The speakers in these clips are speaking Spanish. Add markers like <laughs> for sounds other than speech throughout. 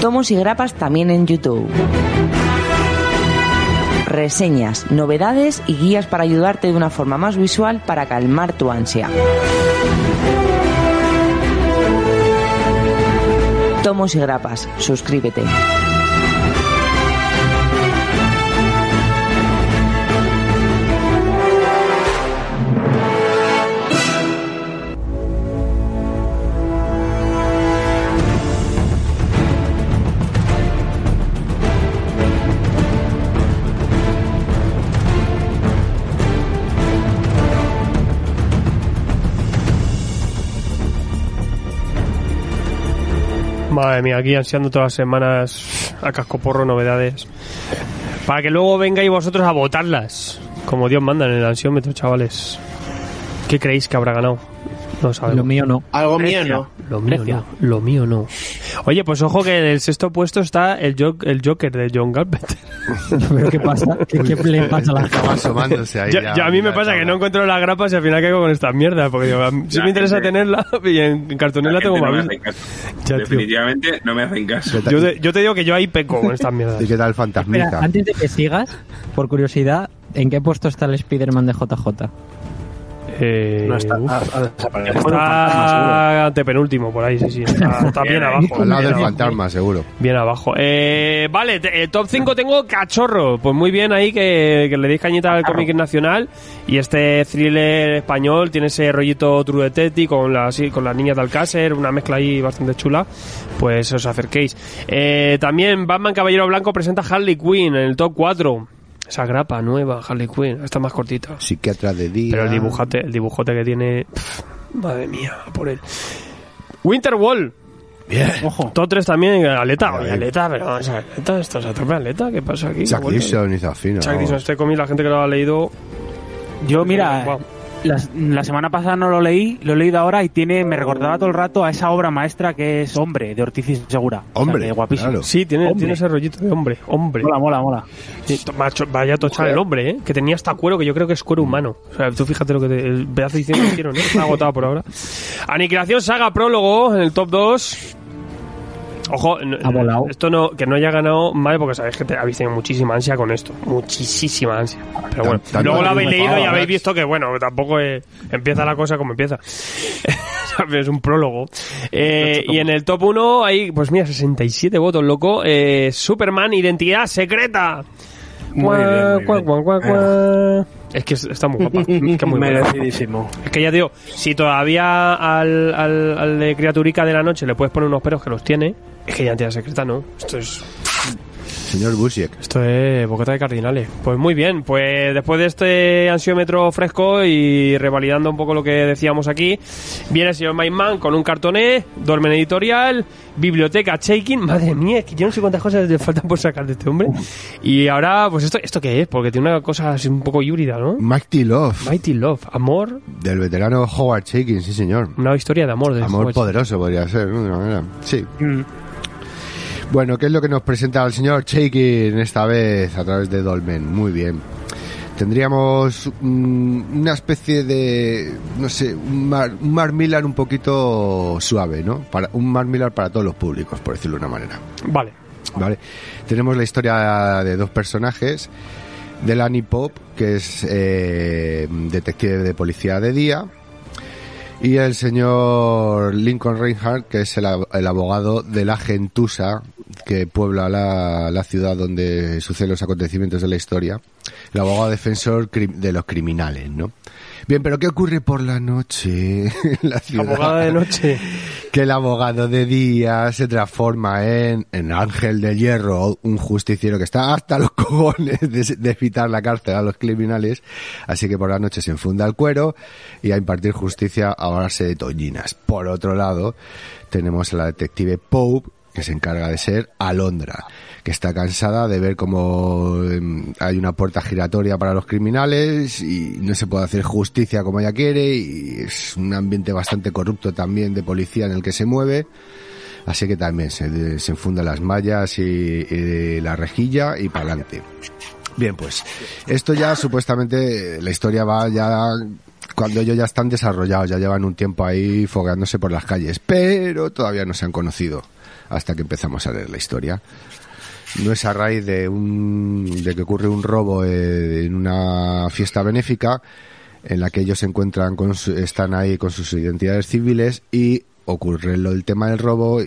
Tomos y grapas también en YouTube. Reseñas, novedades y guías para ayudarte de una forma más visual para calmar tu ansia. Tomos y grapas, suscríbete. Madre mía, aquí ansiando todas las semanas a cascoporro novedades. Para que luego vengáis vosotros a votarlas. Como Dios manda en el ansiómetro, chavales. ¿Qué creéis que habrá ganado? No sabemos. Lo mío no. Algo mío no. Lo mío Grecia. no. Lo mío no. Oye, pues ojo que en el sexto puesto está el, Jo- el Joker de John Galpet. <laughs> ¿Pero qué pasa? ¿Qué, qué le pasa a la Estaba asomándose ahí. Yo- ya, yo a mí me pasa que no encuentro las grapas y al final caigo con esta mierda. Porque digo, a mí sí La me interesa gente- tenerla <laughs> y en, en cartonela La tengo no más me vista. hacen caso. <laughs> Ya, tío. Definitivamente no me hacen caso. Yo te, yo te digo que yo ahí peco con estas mierdas. ¿Y qué tal Espera, Fantasmica? antes de que sigas, por curiosidad, ¿en qué puesto está el Spider-Man de JJ? Eh, No está, uf. ha, ha desaparecido. Fueron fantasmas, seguro. Está antepenúltimo por ahí, sí, sí. Está, <laughs> está bien abajo. Al lado del fantasma, seguro. Bien abajo. Eh, vale, te- eh, top 5 tengo Cachorro. Pues muy bien ahí que, que le deis cañita al cómic nacional. Y este thriller español tiene ese rollito True Detective con, la, así, con las niñas de Alcácer, una mezcla ahí bastante chula. Pues os acerquéis. Eh, también Batman Caballero Blanco presenta Harley Quinn en el top 4. Esa grapa nueva, Harley Quinn. Está más cortita. Psiquiatra de día. Pero el dibujate, el dibujote que tiene. pff, madre mía, por él. Winter Wall. Bien. Ojo. 3 también, Aleta. Oye. Aleta, pero Aleta, esto es a tope Aleta. ¿Qué pasa aquí? Chuck. Dixon hizo fino. Chuck. Dixon, este cómic, la gente que lo ha leído. Yo, mira, Wow. La, la semana pasada no lo leí, lo he leído ahora y tiene, me recordaba todo el rato a esa obra maestra que es Hombre, de Ortiz y Segura. O sea, Hombre, que guapísimo. claro. Sí, tiene, Hombre. tiene ese rollito de hombre. Hombre. Mola, mola, mola. Sí, to- macho, vaya tochar el hombre, ¿eh? Que tenía hasta cuero, que yo creo que es cuero humano. O sea, tú fíjate lo que te- el pedazo de hicieron, ¿eh? Está agotado por ahora. Aniquilación Saga Prólogo en el top 2. Ojo, no- Ha volado. esto no, que no haya ganado mal, porque sabéis que te, habéis tenido muchísima ansia con esto. Muchísima ansia. Pero bueno, Tan- luego lo habéis leído y habéis visto que, bueno, tampoco es- empieza la cosa como empieza. <laughs> es un prólogo. Eh, y en el top 1 hay, pues mira, 67 votos, loco. Eh, Superman, Identidad Secreta. Muy bien, muy. Es que es- está muy guapa. Es que muy buena. Merecidísimo. Es que ya digo, si todavía al, al, al de criaturica de la noche le puedes poner unos peros que los tiene, es que identidad secreta no. Esto es Señor Busiek. esto es bocata de cardinales. Pues muy bien, pues después de este ansiómetro fresco y revalidando un poco lo que decíamos aquí, viene el señor Mayman con un cartoné, Dolmen Editorial, Biblioteca Shaking, madre mía, es que yo no sé cuántas cosas le faltan por sacar de este hombre. Y ahora, pues esto, ¿esto qué es? Porque tiene una cosa así un poco híbrida, ¿no? Mighty Love. Mighty Love, amor, Del veterano Howard Shaking, sí señor. una historia de amor. De Amor poderoso podría ser. De una manera. Sí. Mm. Bueno, ¿qué es lo que nos presenta el señor Shaking esta vez a través de Dolmen? Muy bien. Tendríamos mm, una especie de, no sé, un Mar, un Millar un poquito suave, ¿no? Para, un Mark Millar para todos los públicos, por decirlo de una manera. Vale. ¿Vale? Tenemos la historia de dos personajes. Delaney Pop, que es eh, detective de policía de día, y el señor Lincoln Reinhardt, que es el, el abogado de la gentusa que puebla la, la ciudad donde suceden los acontecimientos de la historia. El abogado defensor de los criminales, ¿no? Bien, pero ¿qué ocurre por la noche <laughs> en la ciudad? De noche. <laughs> que el abogado de día se transforma en, en ángel de hierro, un justiciero que está hasta los <laughs> cojones de, de evitar la cárcel a los criminales, así que por la noche se enfunda el cuero y a impartir justicia a base de tollinas. Por otro lado, tenemos a la detective Pope, que se encarga de ser Alondra, que está cansada de ver cómo em, hay una puerta giratoria para los criminales y no se puede hacer justicia como ella quiere y es un ambiente bastante corrupto también de policía en el que se mueve. Así que también se, se enfunda las mallas y, y la rejilla y para adelante. Bien, pues esto ya supuestamente la historia va ya cuando ellos ya están desarrollados, ya llevan un tiempo ahí fogueándose por las calles, pero todavía no se han conocido hasta que empezamos a leer la historia. No es a raíz de, un, de que ocurre un robo eh, en una fiesta benéfica en la que ellos se encuentran con su- están ahí con sus identidades civiles y ocurre el tema del robo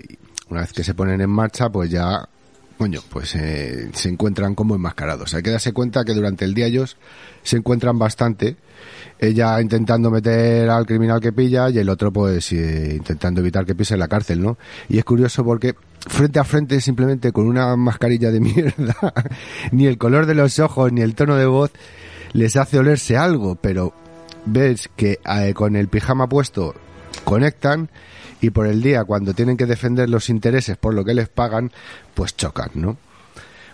una vez que se ponen en marcha pues ya coño pues eh, se encuentran como enmascarados. Hay que darse cuenta que durante el día ellos se encuentran bastante. Ella intentando meter al criminal que pilla y el otro pues eh, intentando evitar que pise en la cárcel no y es curioso porque frente a frente simplemente con una mascarilla de <laughs> mierda ni el color de los ojos ni el tono de voz les hace olerse algo, pero ves que eh, con el pijama puesto conectan y por el día cuando tienen que defender los intereses por lo que les pagan, pues chocan, ¿no?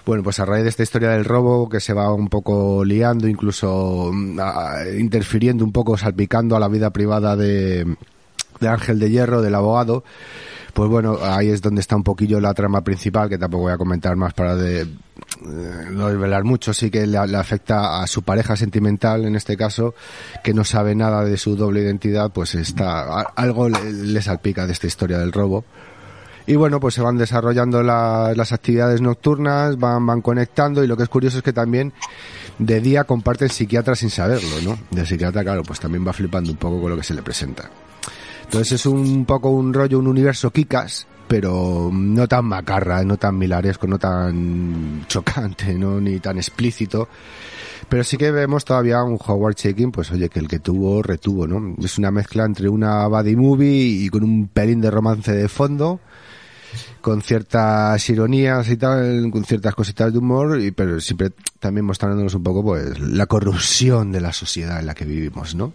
Bueno, pues a raíz de esta historia del robo que se va un poco liando, incluso mm, a- interfiriendo un poco, salpicando a la vida privada de, de Ángel de Hierro, del abogado, pues bueno, ahí es donde está un poquillo la trama principal, que tampoco voy a comentar más para de, eh, no desvelar mucho, sí que le, afecta a su pareja sentimental, en este caso, que no sabe nada de su doble identidad, pues está, algo le, salpica de esta historia del robo. Y bueno, pues se van desarrollando la- las actividades nocturnas, van, van conectando y lo que es curioso es que también de día comparte el psiquiatra sin saberlo, ¿no? El psiquiatra, claro, pues también va flipando un poco con lo que se le presenta. Entonces es un poco un rollo, un universo Kikas, pero no tan macarra, no tan milaresco, no tan chocante, <laughs> no ni tan explícito. Pero sí que vemos todavía un Howard Shaking, pues oye, que el que tuvo, retuvo, ¿no? Es una mezcla entre una buddy movie y con un pelín de romance de fondo, con ciertas ironías y tal, con ciertas cositas de humor, y, pero siempre también mostrándonos un poco, pues, la corrupción de la sociedad en la que vivimos, ¿no?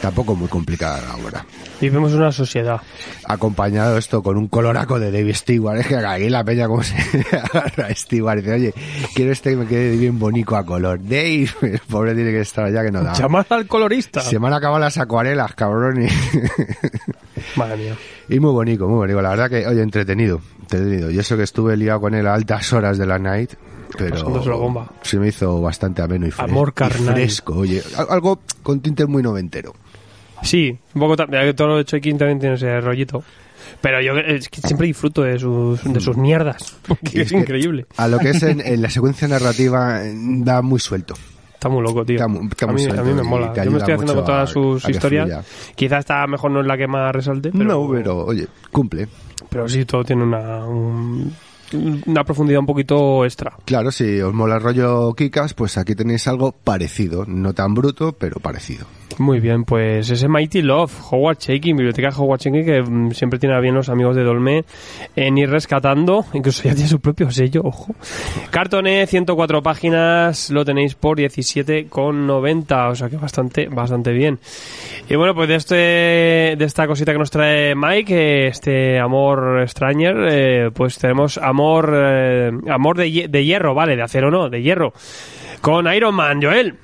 Tampoco muy complicada ahora Vivimos una sociedad. acompañado esto con un coloraco de Dave Stewart. Es que aquí la peña como se <laughs> agarra a Stewart y dice, oye, quiero este que me quede bien bonito a color. Dave, el pobre tiene que estar allá que no da. Llamar al colorista. Se me han acabado las acuarelas, cabrón. Y, <laughs> Madre mía. y muy bonito, muy bonito. La verdad que, oye, entretenido, entretenido. Y eso que estuve liado con él a altas horas de la night. Pero Pasándoselo bomba. se me hizo bastante ameno y, fres- Amor y carnal. fresco. Oye, al- algo con tinte muy noventero. Sí, un poco también. Todo lo de Check-in también tiene ese rollito. Pero yo es que siempre disfruto de sus, de sus mierdas. <laughs> Porque Y es, es <laughs> que increíble. A lo que es en, en la secuencia narrativa eh, da muy suelto. Está muy loco, tío. Está está a, muy mí, a mí me mola. Yo me estoy haciendo con todas a- sus a historias. Quizás esta mejor no es la que más resalte, pero, no, pero oye, cumple. pero sí, todo tiene una, un- una profundidad un poquito extra. Claro, si os mola el rollo Kikas, pues aquí tenéis algo parecido. No tan bruto, pero parecido. Muy bien, pues ese Mighty Love, Howard Shaking, biblioteca Howard Shaking, que mm, siempre tiene a bien los amigos de Dolme en ir rescatando, <laughs> incluso ya tiene su propio sello, ojo. Cartone, 104 páginas, lo tenéis por 17,90, o sea que bastante, bastante bien. Y bueno, pues de este, de esta cosita que nos trae Mike, eh, este amor Stranger, eh, pues tenemos amor, eh, amor de, de hierro, vale, de acero no, de hierro, con Iron Man, Joel.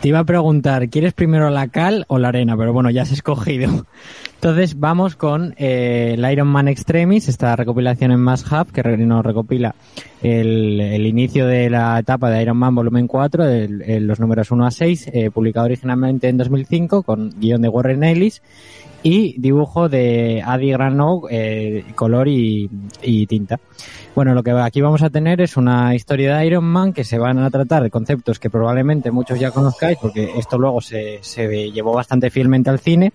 Te iba a preguntar, ¿quieres primero la cal o la arena? Pero bueno, ya has escogido. Entonces vamos con eh, el Iron Man Extremis, esta recopilación en Mass Hub que nos recopila el, el inicio de la etapa de Iron Man volumen 4, el- el- los números 1 a 6, eh, publicado originalmente en 2005 con guion de Warren Ellis y dibujo de Adi Granow, eh, color y, y tinta. Bueno, lo que aquí vamos a tener es una historia de Iron Man que se van a tratar de conceptos que probablemente muchos ya conozcáis porque esto luego se, se llevó bastante fielmente al cine.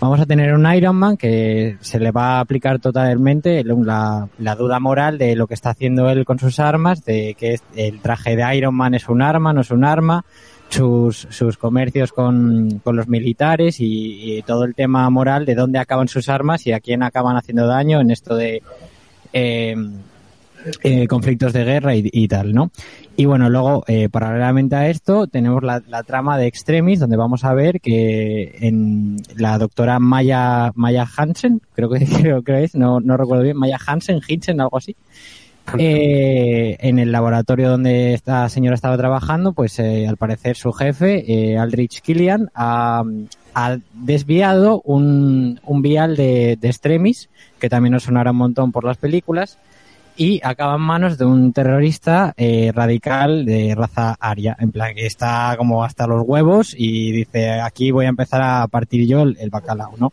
Vamos a tener un Iron Man que se le va a aplicar totalmente la, la duda moral de lo que está haciendo él con sus armas, de que el traje de Iron Man es un arma, no es un arma, sus, sus comercios con, con los militares y, todo el tema moral de dónde acaban sus armas y a quién acaban haciendo daño en esto de eh, eh, conflictos de guerra y, tal, ¿no? Y bueno, luego, eh, paralelamente a esto, tenemos la, trama de Extremis, donde vamos a ver que en la doctora Maya, Maya Hansen, creo que, <laughs> creo que no, no recuerdo bien, Maya Hansen, Hinsen, algo así, eh, en el laboratorio donde esta señora estaba trabajando, pues eh, al parecer su jefe, eh, Aldrich Killian, ha, desviado un, un vial de, de extremis, que también nos sonará un montón por las películas, y acaba en manos de un terrorista eh, radical de raza aria, en plan que está como hasta los huevos y dice aquí voy a empezar a partir yo el bacalao, ¿no?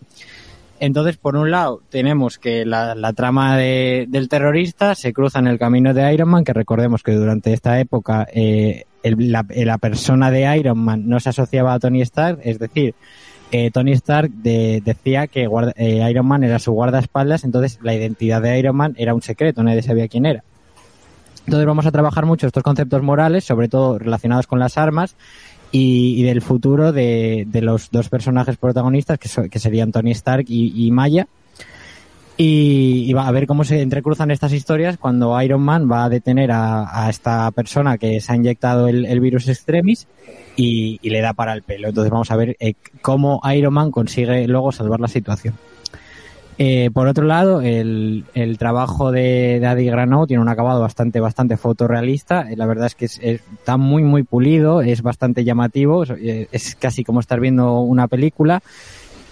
Entonces, por un lado, tenemos que la, trama de- del terrorista se cruza en el camino de Iron Man, que recordemos que durante esta época eh, la, la persona de Iron Man no se asociaba a Tony Stark, es decir, eh, Tony Stark de- decía que guarda- eh, Iron Man era su guardaespaldas, entonces la identidad de Iron Man era un secreto, nadie sabía quién era. Entonces vamos a trabajar mucho estos conceptos morales, sobre todo relacionados con las armas y, y del futuro de, de los dos personajes protagonistas, que, que serían Tony Stark y, Maya. Y, va a ver cómo se entrecruzan estas historias cuando Iron Man va a detener a, esta persona que se ha inyectado el, virus extremis y, y le da para el pelo. Entonces vamos a ver eh, cómo Iron Man consigue luego salvar la situación. Eh, por otro lado, el, el trabajo de, Adi Granaud tiene un acabado bastante, bastante fotorrealista. Eh, La verdad es que es- es- está muy, muy pulido, es bastante llamativo, es casi como estar viendo una película.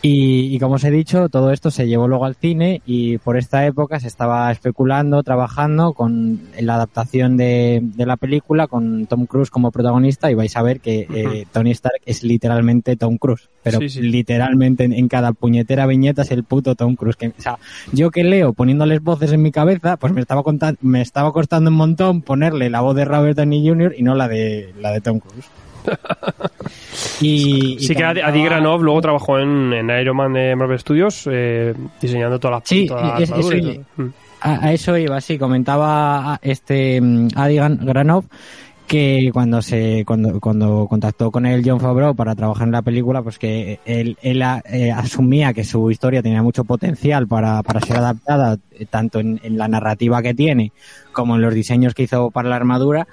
Y, y como os he dicho, todo esto se llevó luego al cine y por esta época se estaba especulando, trabajando con la adaptación de, de la película con Tom Cruise como protagonista y vais a ver que eh, Tony Stark es literalmente Tom Cruise, pero Sí, sí. literalmente en, en cada puñetera viñeta es el puto Tom Cruise. Que, o sea, yo que leo poniéndoles voces en mi cabeza, pues me estaba contan- me estaba costando un montón ponerle la voz de Robert Downey Jr. y no la de la de Tom Cruise. Y, y Sí que Adi Granov luego trabajó en, en Iron Man de Marvel Studios eh, diseñando toda la, Sí, es- eso-. Mm. A, a eso iba, sí, comentaba este mm, Adi Granov que cuando se cuando, cuando contactó con él John Favreau para trabajar en la película, pues que él, él a- eh, asumía que su historia tenía mucho potencial para, para ser adaptada, eh, tanto en, en la narrativa que tiene como en los diseños que hizo para la armadura.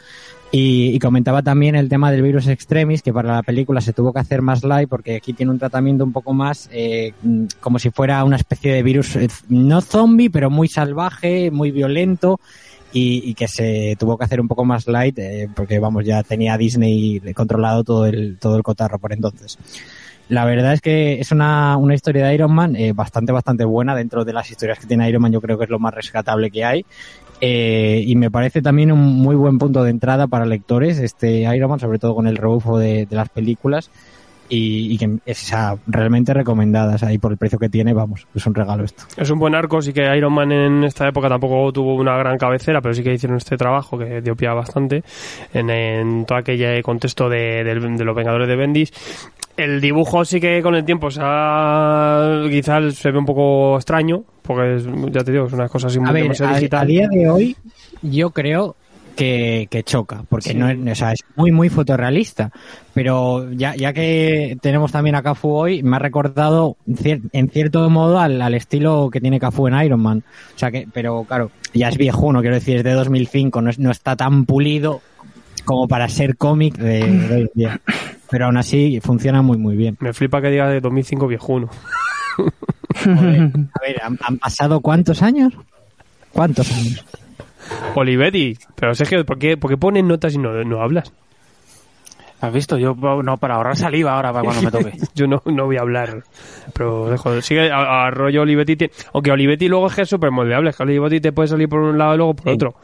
Y, y comentaba también el tema del virus extremis, que para la película se tuvo que hacer más light porque aquí tiene un tratamiento un poco más eh, como si fuera una especie de virus, eh, no zombie, pero muy salvaje, muy violento y, y que se tuvo que hacer un poco más light eh, porque vamos ya tenía Disney controlado todo el todo el cotarro por entonces. La verdad es que es una, una historia de Iron Man eh, bastante, bastante buena. Dentro de las historias que tiene Iron Man, yo creo que es lo más rescatable que hay. Eh, y me parece también un muy buen punto de entrada para lectores, este Iron Man, sobre todo con el rebufo de, las películas. Y, que es o sea, realmente recomendadas ahí por el precio que tiene, vamos, es un regalo esto. Es un buen arco, sí que Iron Man en esta época tampoco tuvo una gran cabecera, pero sí que hicieron este trabajo que dio pie bastante en, todo aquel contexto de, de los Vengadores de Bendis. El dibujo sí que con el tiempo se ha, quizás se ve un poco extraño, porque es, ya te digo, es una cosa así muy demasiado a, digital. a día de hoy yo creo que, que choca, porque Sí. no es, o sea, es muy, muy fotorrealista. Pero ya, ya que tenemos también a Cafu hoy, me ha recordado cier- en cierto modo al, al estilo que tiene Cafu en Iron Man. O sea que, pero claro, ya es viejuno, quiero decir, es de 2005, no, es, no está tan pulido como para ser cómic de, de hoy en día. Pero aún así funciona muy, muy bien. Me flipa que diga de 2005 viejuno. Joder, a ver, ¿han, han pasado cuántos años? ¿Cuántos años? Olivetti, pero Sergio, ¿por qué, por qué pones notas y no, no hablas? ¿Has visto? Yo no, para ahorrar saliva ahora para cuando me toque. <laughs> Yo no, no voy a hablar, pero dejo, sigue a, a rollo Olivetti, aunque Olivetti luego es que es súper moldeable, es que Olivetti te puede salir por un lado y luego por Sí. otro.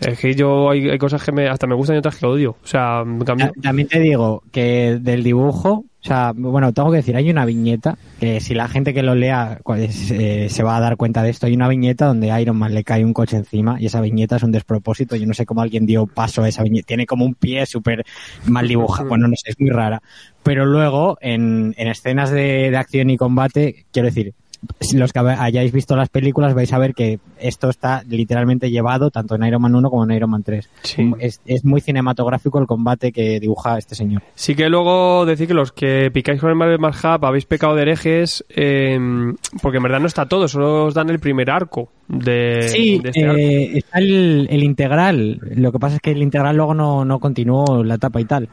Es que yo hay, hay cosas que me, hasta me gustan y otras que odio. O sea, cambio, También te digo que del dibujo, o sea, bueno, tengo que decir, hay una viñeta que si la gente que lo lea pues, eh, se va a dar cuenta de esto, hay una viñeta donde a Iron Man le cae un coche encima y esa viñeta es un despropósito. Yo no sé cómo alguien dio paso a esa viñeta. Tiene como un pie súper mal dibujado. Bueno, no sé, es muy rara. Pero luego, en, en escenas de, de acción y combate, quiero decir, los que hayáis visto las películas vais a ver que esto está literalmente llevado tanto en Iron Man 1 como en Iron Man 3. Sí. Es, es muy cinematográfico el combate que dibuja este señor. sí que luego decir que los que picáis con el Marvel Mars Hub habéis pecado de herejes, eh, porque en verdad no está todo, solo os dan el primer arco de, Sí, de este arco. eh, está el, el integral. Lo que pasa es que el integral luego no, no continuó la etapa y tal.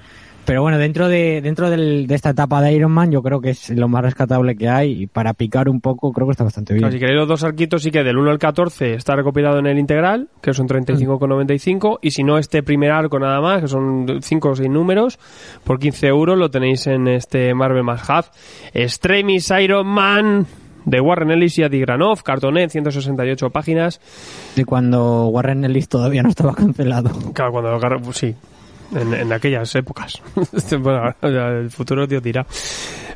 Pero bueno, dentro de dentro del- de esta etapa de Iron Man, yo creo que es lo más rescatable que hay. Y para picar un poco, creo que está bastante bien. Claro, si queréis los dos arquitos, sí que del 1 al 14 está recopilado en el integral, que son 35,95. Y si no, este primer arco nada más, que son 5 o 6 números, por 15 euros lo tenéis en este Marvel Más Hub. Extremis Iron Man de Warren Ellis y Adi Granov, cartonet, 168 páginas. De cuando Warren Ellis todavía no estaba <laughs> cancelado. Claro, cuando pues sí, en, en aquellas épocas. <laughs> bueno, el futuro Dios dirá.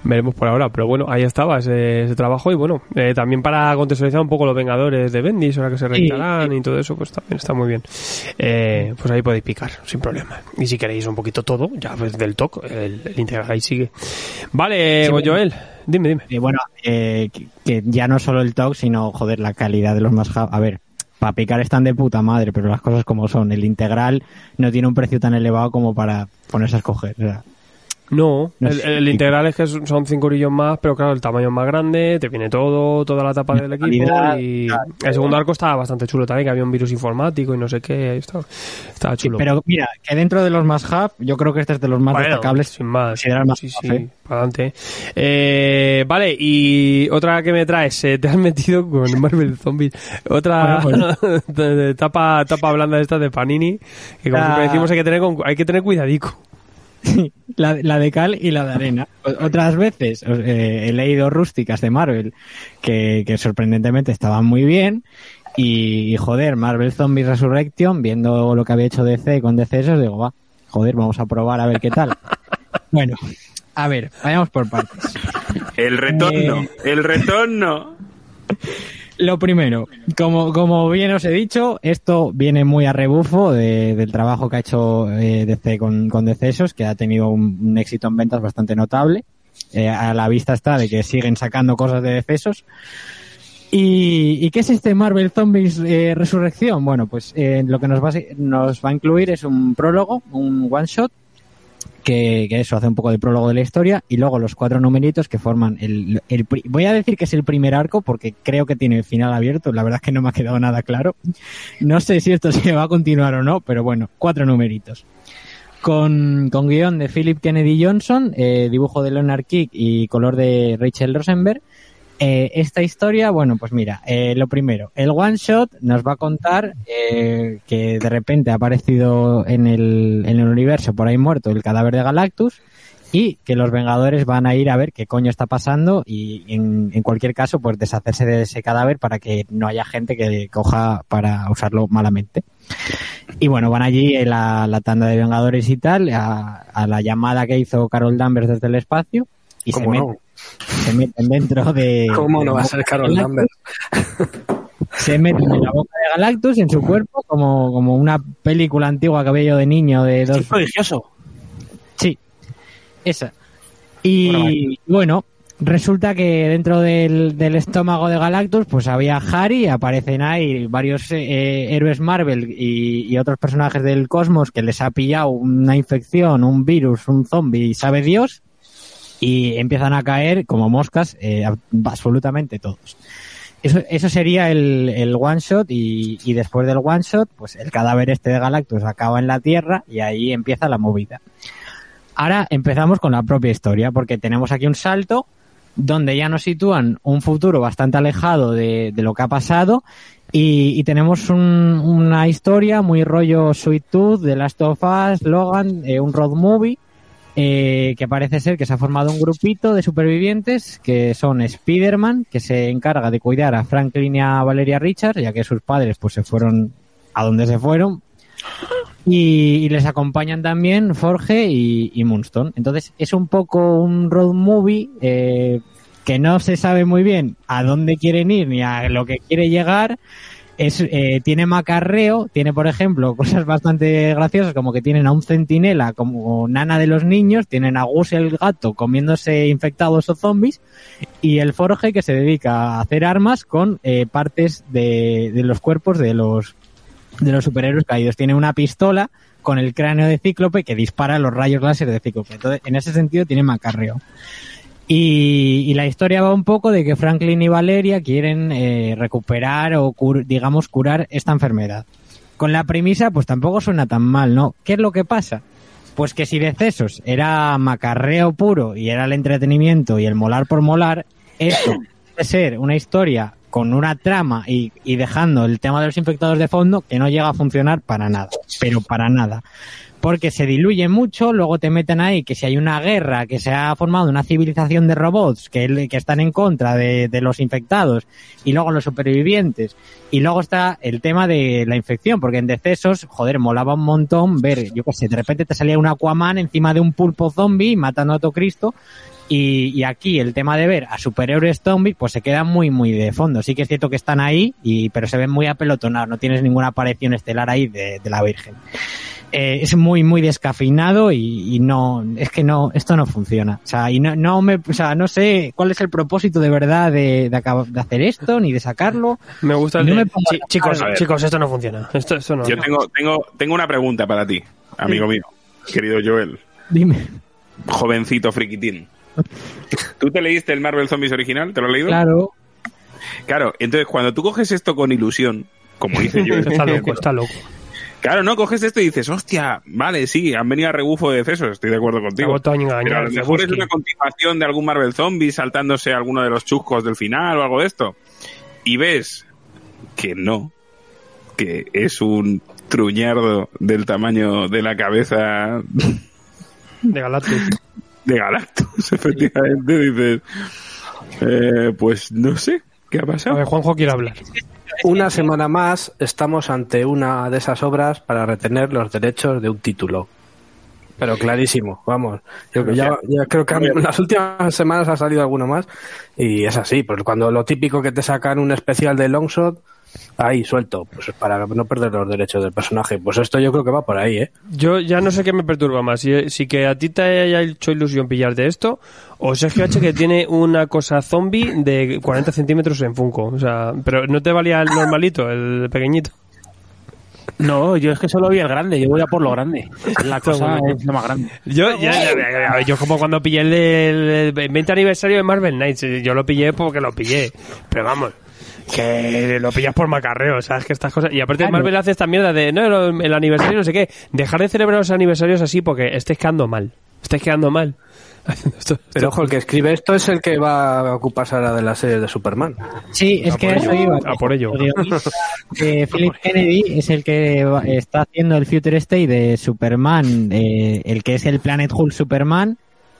veremos por ahora. Pero bueno, ahí estaba ese, ese trabajo y bueno, eh, también para contextualizar un poco los Vengadores de Bendis, ahora que se retirarán y todo eso, pues también está muy bien. Eh, pues ahí podéis picar, sin problema. Y si queréis un poquito todo, ya pues del TOC, el, el integral ahí sigue. Vale, Sí, Joel, dime, dime. Y bueno, eh, que, que ya no solo el talk, sino, joder, la calidad de los más A ver, para picar están de puta madre, pero las cosas como son. El integral no tiene un precio tan elevado como para ponerse a escoger. o sea, No, No el, integral es que son son cinco orillos más, pero claro, el tamaño es más grande, te viene todo, toda la tapa del equipo calidad, y claro. el segundo arco estaba bastante chulo también, que había un virus informático y no sé qué, ahí estaba, estaba chulo. pero mira, que dentro de los más hub, yo creo que este es de los más Bueno, destacables. sin más. más sí, sí, ¿eh? para adelante. Eh, vale, y otra que me traes, eh, te has metido con Marvel Zombies. Otra <laughs> tapa, tapa blanda esta de Panini, que como siempre decimos hay que tener, hay que tener cuidadico. <laughs> la, la de cal y la de arena. Otras veces eh, he leído rústicas de Marvel que, que sorprendentemente estaban muy bien. Y, y, joder, Marvel Zombies Resurrection, viendo lo que había hecho DC con decesos, digo, va, joder, vamos a probar a ver qué tal. <laughs> bueno, a ver, vayamos por partes. El retorno, Eh. el retorno. <laughs> Lo primero, como, como bien os he dicho, esto viene muy a rebufo de- del trabajo que ha hecho eh, DC con, con Decesos, que ha tenido un, éxito en ventas bastante notable. Eh, a la vista está de que siguen sacando cosas de Decesos. ¿Y, qué es este Marvel Zombies eh, Resurrección? Bueno, pues eh, lo que nos va, a, nos va a incluir es un prólogo, un one shot, que, que eso hace un poco de prólogo de la historia y luego los cuatro numeritos que forman el, el voy a decir que es el primer arco porque creo que tiene el final abierto la verdad es que no me ha quedado nada claro. No sé si esto <laughs> se va a continuar o no pero bueno cuatro numeritos. Con, con guion de Philip Kennedy Johnson eh, dibujo de Leonard Kick y color de Rachel Rosenberg eh, esta historia, bueno, pues mira, eh, lo primero, el one shot nos va a contar eh, que de repente ha aparecido en el, en el universo por ahí muerto el cadáver de Galactus y que los Vengadores van a ir a ver qué coño está pasando y en, en cualquier caso pues deshacerse de ese cadáver para que no haya gente que coja para usarlo malamente. Y bueno, van allí en la, la tanda de Vengadores y tal, a, a la llamada que hizo Carol Danvers desde el espacio y se meten, se meten dentro de... ¿Cómo no va a ser Carol Danvers? se meten en la boca de Galactus y en su cuerpo como, como una película antigua que había yo de niño de dos... Es prodigioso. Sí, esa. Y bueno, resulta que dentro del, del estómago de Galactus pues había Harry, aparecen ahí varios eh, héroes Marvel y, y otros personajes del cosmos que les ha pillado una infección, un virus, un zombie, sabe Dios, y empiezan a caer como moscas eh, absolutamente todos. Eso, eso sería el, el one shot y, y después del one shot, pues el cadáver este de Galactus acaba en la Tierra y ahí empieza la movida. Ahora empezamos con la propia historia, porque tenemos aquí un salto donde ya nos sitúan un futuro bastante alejado de, de lo que ha pasado y, y tenemos un- una historia muy rollo Sweet Tooth, The Last of Us, Logan, eh, un road movie eh, que parece ser que se ha formado un grupito de supervivientes que son Spider-Man, que se encarga de cuidar a Franklin y a Valeria Richards, ya que sus padres pues se fueron a donde se fueron, y, les acompañan también Forge y, y Moonstone. Entonces es un poco un road movie eh, que no se sabe muy bien a dónde quieren ir ni a lo que quiere llegar. Es, eh, tiene macarreo, tiene por ejemplo <laughs> cosas bastante graciosas como que tienen a un centinela como nana de los niños, tienen a Gus el gato comiéndose infectados o zombies y el Forge que se dedica a hacer armas con eh, partes de, de los cuerpos de los de los superhéroes caídos. Tiene una pistola con el cráneo de Cíclope que dispara los rayos láser de Cíclope. Entonces, en ese sentido tiene macarreo. Y, y la historia va un poco de que Franklin y Valeria quieren eh, recuperar o, digamos, curar esta enfermedad. Con la premisa, pues tampoco suena tan mal, ¿no? ¿Qué es lo que pasa? Pues que si Decesos era macarreo puro y era el entretenimiento y el molar por molar, esto <coughs> de ser una historia con una trama y, y dejando el tema de los infectados de fondo que no llega a funcionar para nada, pero para nada. Porque se diluye mucho, luego te meten ahí que si hay una guerra, que se ha formado una civilización de robots que, que están en contra de, de los infectados y luego los supervivientes. Y luego está el tema de la infección, porque en decesos, joder, molaba un montón ver, yo qué sé, de repente te salía un Aquaman encima de un pulpo zombie matando a todo Cristo Y, y aquí el tema de ver a superhéroes zombies, pues se queda muy, muy de fondo. Sí que es cierto que están ahí, y, pero se ven muy apelotonados, no tienes ninguna aparición estelar ahí de, de la Virgen. Eh, es muy, muy descafeinado y, y no, es que no, esto no funciona. O sea, y no, no me, o sea, no sé cuál es el propósito de verdad de, de, acab- de hacer esto, ni de sacarlo. Me gusta el No de- me chicos, chicos, esto no funciona. Esto, esto no. Yo tengo, tengo, tengo una pregunta para ti, amigo mío, querido Joel, Dime. jovencito friquitín. ¿Tú te leíste el Marvel Zombies original? ¿Te lo has leído? Claro. Claro, entonces cuando tú coges esto con ilusión, como dice <laughs> yo, Está loco, <laughs> está loco. Claro, no, coges esto y dices, hostia, vale, sí, han venido a rebufo de Cesos, estoy de acuerdo contigo. a engañar, Pero a lo mejor es una continuación de algún Marvel Zombie saltándose alguno de los chuscos del final o algo de esto. Y ves que no, que es un truñardo del tamaño de la cabeza De Galactus. de Galactus, <laughs> efectivamente, dices, eh, pues no sé, ¿qué ha A pasado? ver, Juanjo quiere hablar. Una semana más estamos ante una de esas obras para retener los derechos de un título. Pero clarísimo, vamos. Yo ya, ya creo que en <laughs> las últimas semanas ha salido alguno más y es así. Pues cuando lo típico que te sacan un especial de Longshot, ahí suelto, pues para no perder los derechos del personaje. Pues esto yo creo que va por ahí, ¿eh? Yo ya no sé qué me perturba más. Si, si que a ti te haya hecho ilusión pillarte esto, o Sergio H. que <laughs> tiene una cosa zombie de 40 centímetros en Funko. O sea, pero no te valía el normalito, el pequeñito. No, yo es que solo vi el grande, yo voy a por lo grande. <laughs> La cosa bueno. es lo más grande. Yo, ya, ya, ya, ya, yo como cuando pillé el, el 20 aniversario de Marvel Knights, yo lo pillé porque lo pillé. Pero vamos, que lo pillas por macarreo, ¿sabes? Que estas cosas... Y aparte Marvel hace esta mierda de, no, el, el aniversario, no sé qué. Dejar de celebrar los aniversarios así porque estáis quedando mal. Estáis quedando mal. <laughs> Haciendo esto- Pero ojo, el que escribe esto es el que va a ocuparse ahora de la serie de Superman. Sí, es A que eso iba. a por ello. Eh, <laughs> Philip Kennedy es el que está haciendo el Future State de Superman, eh, el que es el Planet Hulk Superman.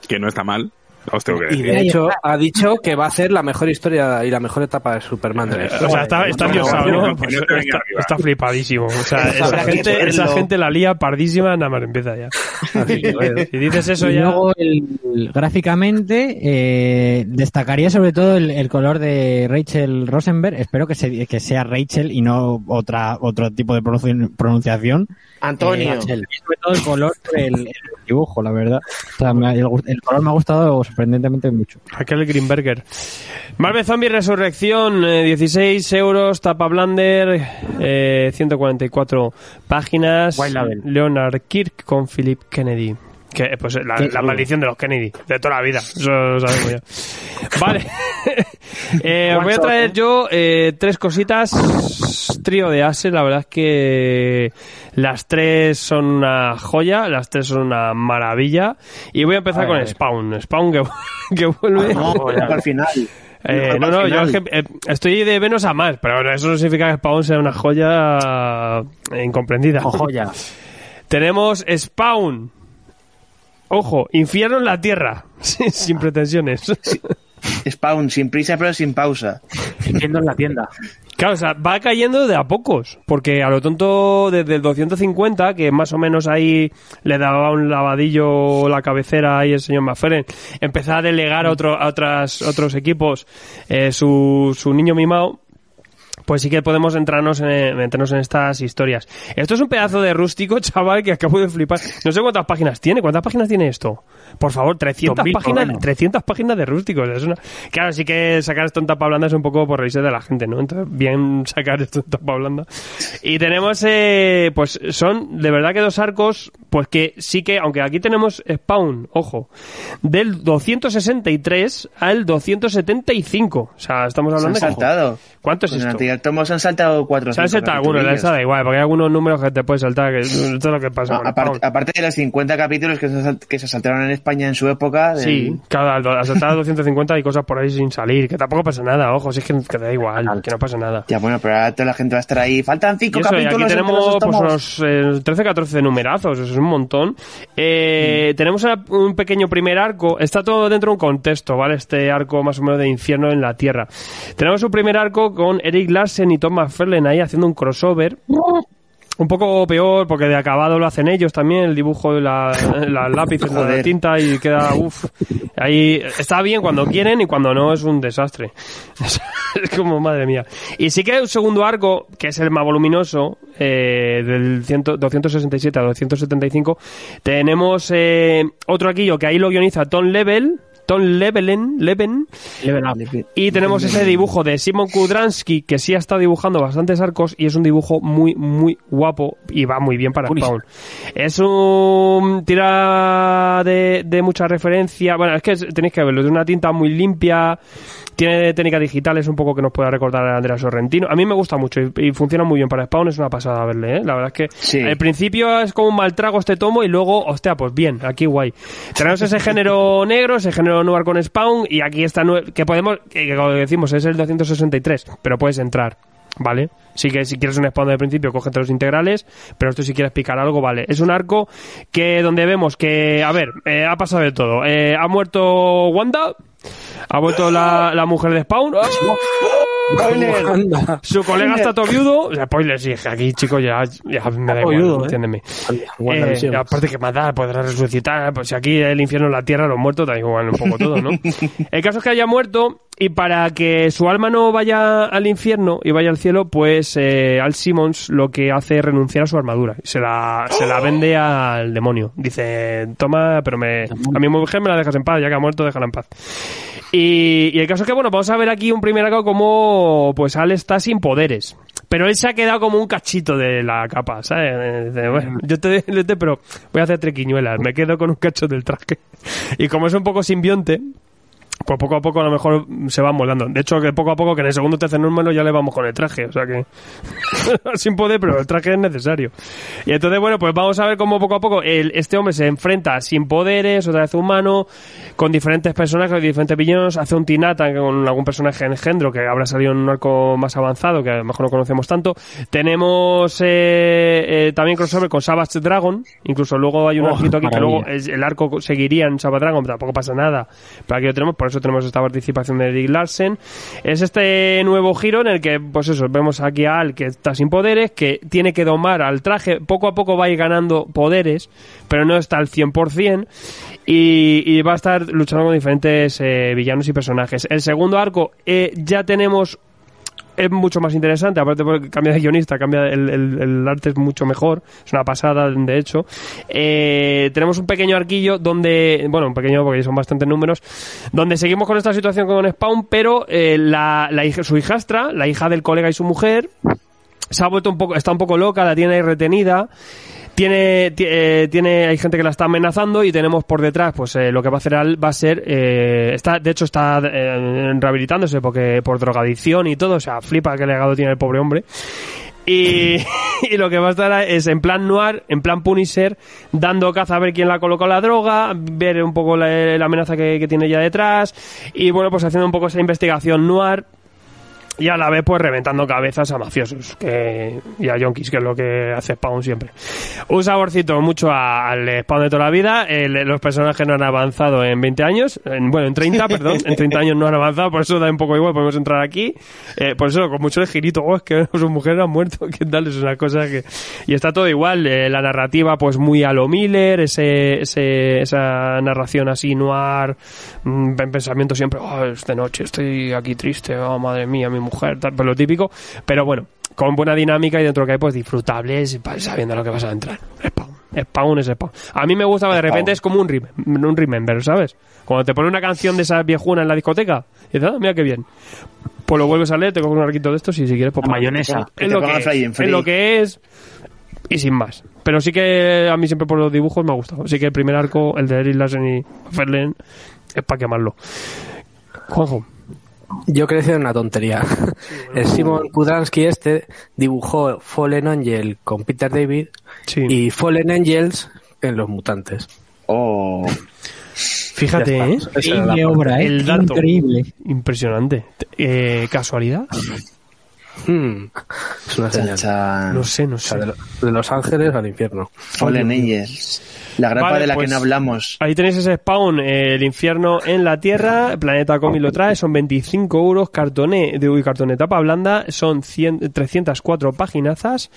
Que no está mal, os tengo que Y de hecho ha dicho que va a hacer la mejor historia y la mejor etapa de Superman de la O sea, está, está no, Pues está, flipadísimo. O sea, <laughs> esa gente, esa verlo. gente la lía pardísima, nada más empieza ya. <laughs> Así que, bueno. Si dices eso y ya... luego, el- gráficamente, eh, destacaría sobre todo el, el color de Rachel Rosenberg. Espero que, se- que sea Rachel y no otra otro tipo de pronunci- pronunciación. Antonio. Eh, sobre todo el color del el dibujo, la verdad. O sea, me ha- el, el color me ha gustado sorprendentemente mucho. Raquel Greenberger. Marvel Zombie Resurrección, eh, 16 euros, tapa Blander, eh, 144 páginas. Leonard Kirk con Philip Kennedy. Que, eh, pues la, la maldición de los Kennedy, de toda la vida. Eso lo sabemos ya. <laughs> Vale. <laughs> Eh, os voy a traer yo eh, tres cositas. Trío de Ases, la verdad es que las tres son una joya, las tres son una maravilla. Y voy a empezar con Spawn. Spawn que, <laughs> que vuelve. No, al final. Eh, no, no, yo es que, eh, estoy de menos a más, pero eso no significa que Spawn sea una joya incomprendida. Ojo ya. Tenemos Spawn. Ojo, infierno en la tierra, <laughs> sin, sin pretensiones. Spawn, sin prisa pero sin pausa. Entiendo en la tienda. Claro, o sea, va cayendo de a pocos, porque a lo tonto desde el 250, que más o menos ahí le daba un lavadillo la cabecera ahí el señor McFarlane, empezaba a delegar a, otro, a otras, otros equipos eh, su, su niño mimado, pues sí que podemos entrarnos en, meternos en estas historias. Esto es un pedazo de rústico, <laughs> chaval, que acabo de flipar. No sé cuántas páginas tiene. ¿Cuántas páginas tiene esto? Por favor, 300 2000 por páginas, menos. 300 páginas de rústicos. Es una... Claro, sí que sacar esto en tapa blanda es un poco por reírse de la gente, ¿no? Entonces, bien <laughs> sacar esto en tapa blanda. Y tenemos, eh, pues son de verdad que dos arcos, pues que sí que, aunque aquí tenemos Spawn, ojo, del 263 al 275. O sea, estamos Se han hablando de... saltado. ¿Cuánto es esto? Tomo se han saltado cuatro. Se han saltado algunos, les da igual, porque hay algunos números que te puedes saltar, que esto es lo que pasa. el aparte, de los 50 capítulos que se, que se saltaron en España en su época. del- Sí, cada al saltar a 250 hay cosas por ahí sin salir, que tampoco pasa nada, ojo, si es que, que da igual, que no pasa nada. Ya, bueno, pero ahora toda la gente va a estar ahí. Faltan Y cinco eso, y capítulos. aquí entre tenemos pues, unos eh, 13-14 numerazos, eso es un montón. Eh, Tenemos una- un pequeño primer arco, está todo dentro de un contexto, ¿vale? Este arco más o menos de infierno en la Tierra. Tenemos un primer arco con Eric Larsen y Tom McFarlane ahí haciendo un crossover. Un poco peor porque de acabado lo hacen ellos también, el dibujo de la, la <laughs> lápices, la tinta y queda, uff. Ahí está bien cuando quieren y cuando no es un desastre. <laughs> es como, madre mía. Y sí que hay un segundo arco, que es el más voluminoso, eh, del 100 267 a 275. Tenemos eh, otro aquí, que ahí lo guioniza Tom Level, Tom Levelen, Leven, y tenemos ese dibujo de Simon Kudransky, que sí ha estado dibujando bastantes arcos y es un dibujo muy, muy guapo y va muy bien para Spawn. Es un tira de, de mucha referencia. Bueno, es que es- tenéis que verlo. Es una tinta muy limpia. Tiene técnicas digitales un poco que nos pueda recordar a Andrea Sorrentino. A mí me gusta mucho y, y funciona muy bien para Spawn. Es una pasada verle, ¿eh? La verdad es que Sí. al principio es como un mal trago este tomo y luego, hostia, pues bien, aquí guay. Tenemos ese género negro, ese género noir con Spawn y aquí está que podemos, que, como decimos, es el 263, pero puedes entrar. ¿Vale? Sí que si quieres un spawn de principio, cógete los integrales, pero esto si quieres picar algo, vale. Es un arco que donde vemos que, a ver, eh, ha pasado de todo. Eh, ha muerto Wanda, ha vuelto la, la mujer de Spawn. Anda. Su colega está todo viudo. O sea, spoiler, sí, que aquí, chicos, ya, ya me da igual, viudo, ¿eh? entiéndeme. Anda, Eh, aparte que matar, podrá resucitar. Pues si aquí el infierno la tierra, los muertos, da igual un poco todo, ¿no? <laughs> el caso es que haya muerto y para que su alma no vaya al infierno y vaya al cielo, pues eh, Al Simmons lo que hace es renunciar a su armadura. y Se la, se la vende al demonio. Dice, toma, pero me, a mi mujer me la dejas en paz, ya que ha muerto, déjala en paz. Y, y el caso es que, bueno, vamos a ver aquí un primer arco como, pues Al está sin poderes. Pero él se ha quedado como un cachito de la capa, ¿sabes? Bueno, yo te, le te- pero voy a hacer trequiñuelas, me quedo con un cacho del traje. Y como es un poco simbionte, pues poco a poco a lo mejor se va moldando. De hecho, que poco a poco, que en el segundo o tercer número ya le vamos con el traje. O sea que. <laughs> sin poder, pero el traje es necesario. Y entonces, bueno, pues vamos a ver cómo poco a poco el, este hombre se enfrenta sin poderes, otra vez humano, con diferentes personajes, diferentes villanos. Hace un tinata con algún personaje engendro que habrá salido en un arco más avanzado, que a lo mejor no conocemos tanto. Tenemos eh, eh, también crossover con Savage Dragon. Incluso luego hay un Oh, arquito aquí que luego el arco seguiría en Savage Dragon, pero tampoco pasa nada. Pero aquí lo tenemos, por eso tenemos esta participación de Dick Larsen. Es este nuevo giro en el que, pues eso, vemos aquí a Al que está sin poderes, que tiene que domar al traje, poco a poco va a ir ganando poderes, pero no está al 100%, y, y va a estar luchando con diferentes eh, villanos y personajes. El segundo arco eh, ya tenemos es mucho más interesante, aparte porque cambia de guionista, cambia el, el- arte es mucho mejor, es una pasada de hecho. Eh, tenemos un pequeño arquillo donde, bueno, un pequeño porque son bastantes números, donde seguimos con esta situación con Spawn, pero eh, la, la hija, su hijastra, la hija del colega y su mujer, se ha vuelto un poco, está un poco loca, la tiene ahí retenida. Tiene, ti- eh, tiene, hay gente que la está amenazando y tenemos por detrás, pues eh, lo que va a hacer Al va a ser, eh, está, de hecho está eh, rehabilitándose porque por drogadicción y todo, o sea, flipa qué legado tiene el pobre hombre. Y, <laughs> y lo que va a estar es en plan noir, en plan Punisher, dando caza a ver quién la colocó la droga, ver un poco la, amenaza que, que tiene ella detrás, y bueno, pues haciendo un poco esa investigación noir, y a la vez pues reventando cabezas a mafiosos que, y a yonkis, que es lo que hace Spawn siempre. Un saborcito mucho al Spawn de toda la vida. El- los personajes no han avanzado en 20 años, en- bueno, en 30, <laughs> perdón, en 30 años no han avanzado, por eso da un poco igual, podemos entrar aquí. Eh, por eso, con mucho el girito, oh, es que <laughs> sus mujeres han muerto, <laughs> ¿qué tal? Es una cosa que... Y está todo igual, eh, la narrativa pues muy a lo Miller, ese, ese, esa narración así noir, mm, en pensamiento siempre, oh, es de noche, estoy aquí triste, oh, madre mía, mi mujer, tal, pues lo típico, pero bueno, con buena dinámica y dentro que hay pues disfrutables, sabiendo lo que vas a entrar. Spawn, Spawn es Spawn. A mí me gusta, de repente es como un, rem- un remember, ¿sabes? Cuando te pone una canción de esa viejuna en la discoteca, y dices, ah, mira qué bien. Pues lo vuelves a leer, te coges un arquito de estos y si quieres, pues mayonesa. Es lo que, es, and free. es lo que es y sin más. Pero sí que a mí siempre por los dibujos me ha gustado. Así que el primer arco, el de Eric Larsen y Ferlen, es para quemarlo. Juanjo. Yo crecí en una tontería. El <laughs> Simon Kudransky este dibujó Fallen Angel con Peter David Sí. y Fallen Angels en Los Mutantes. Oh, Fíjate, ¿eh? Increíble obra, ¿eh? El dato. Increíble. Impresionante. Eh, ¿Casualidad? <laughs> Hmm. Es una señal. No sé, no O sea, sé. de, lo- de Los Ángeles al infierno. Fallen Angels. La grapa Vale, de la pues- que no hablamos. Ahí tenéis ese spawn, eh, el infierno en la tierra, Planeta Comic lo trae, son 25 euros, cartoné, de uy, cartoné tapa blanda, son 100, 304 paginazas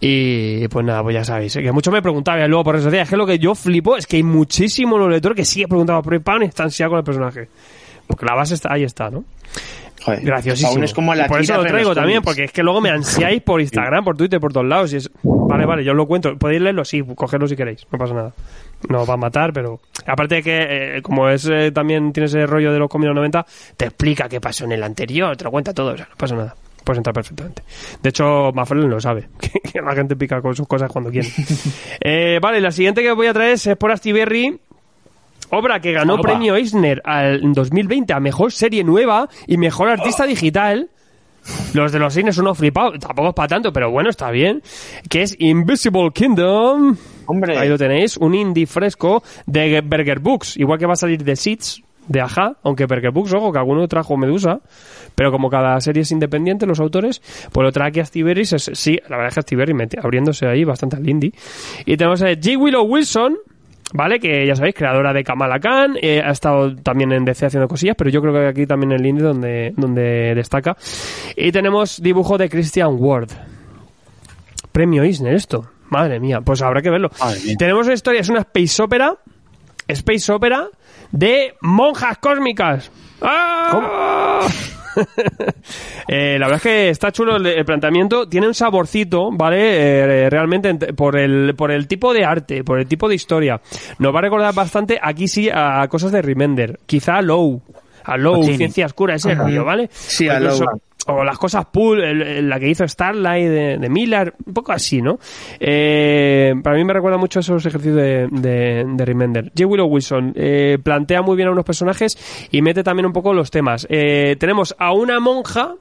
y pues nada, pues ya sabéis, eh, que muchos me preguntaban luego por redes sociales, es que lo que yo flipo es que hay muchísimos los lectores que sigue preguntando por Spawn y están ansiados con el personaje. Porque la base está, ahí está, ¿no? Joder, Graciosísimo. Spawn es como la Y por eso lo traigo también, porque es que luego me ansiáis por Instagram, por Twitter, por todos lados. Y es... Vale, vale, yo os lo cuento. Podéis leerlo, sí, cogerlo si queréis, no pasa nada. No os va a matar, pero. Aparte de que, eh, como es eh, también tiene ese rollo de los cómics de los 90, te explica qué pasó en el anterior, te lo cuenta todo, o sea, no pasa nada. Puedes entrar perfectamente. De hecho, Mafalén lo sabe, <laughs> que la gente pica con sus cosas cuando quiere. <laughs> eh, vale, la siguiente que voy a traer es por Astiberri. Obra que ganó Opa. premio Eisner al- en 2020 a mejor serie nueva y mejor artista digital. Los de los cines son unos flipados, tampoco es para tanto, pero bueno, está bien. Que es Invisible Kingdom. Hombre. Ahí lo tenéis, un indie fresco de Burger Books. Igual que va a salir de Seeds, de Aja, aunque Burger Books, ojo, que alguno trajo Medusa. Pero como cada serie es independiente, los autores, pues lo trae aquí Astiberri. se- Sí, la verdad es que Astiberri mete- abriéndose ahí bastante al indie. Y tenemos a J. Willow Wilson, ¿vale? Que ya sabéis, creadora de Kamala Khan, eh, ha estado también en DC haciendo cosillas, pero yo creo que aquí también en el indie donde, donde destaca. Y tenemos dibujo de Christian Ward. Premio Eisner esto. Madre mía, pues habrá que verlo. Tenemos una historia, es una space opera, space opera de monjas cósmicas. ¡Ah! <laughs> <laughs> Eh, la verdad es que está chulo el, el planteamiento. Tiene un saborcito, ¿vale? Eh, realmente ent- por el, por el tipo de arte, por el tipo de historia. Nos va a recordar bastante, aquí sí, a cosas de Remender. Quizá a Low. A Low. Ciencia Oscura, ese rollo, ¿vale? Sí, a Low. O las cosas Pool, la que hizo Starlight de, de Miller, un poco así, ¿no? Eh, para mí me recuerda mucho a esos ejercicios de, de, de Remender. J. Willow Wilson eh, plantea muy bien a unos personajes y mete también un poco los temas. Eh, tenemos a una monja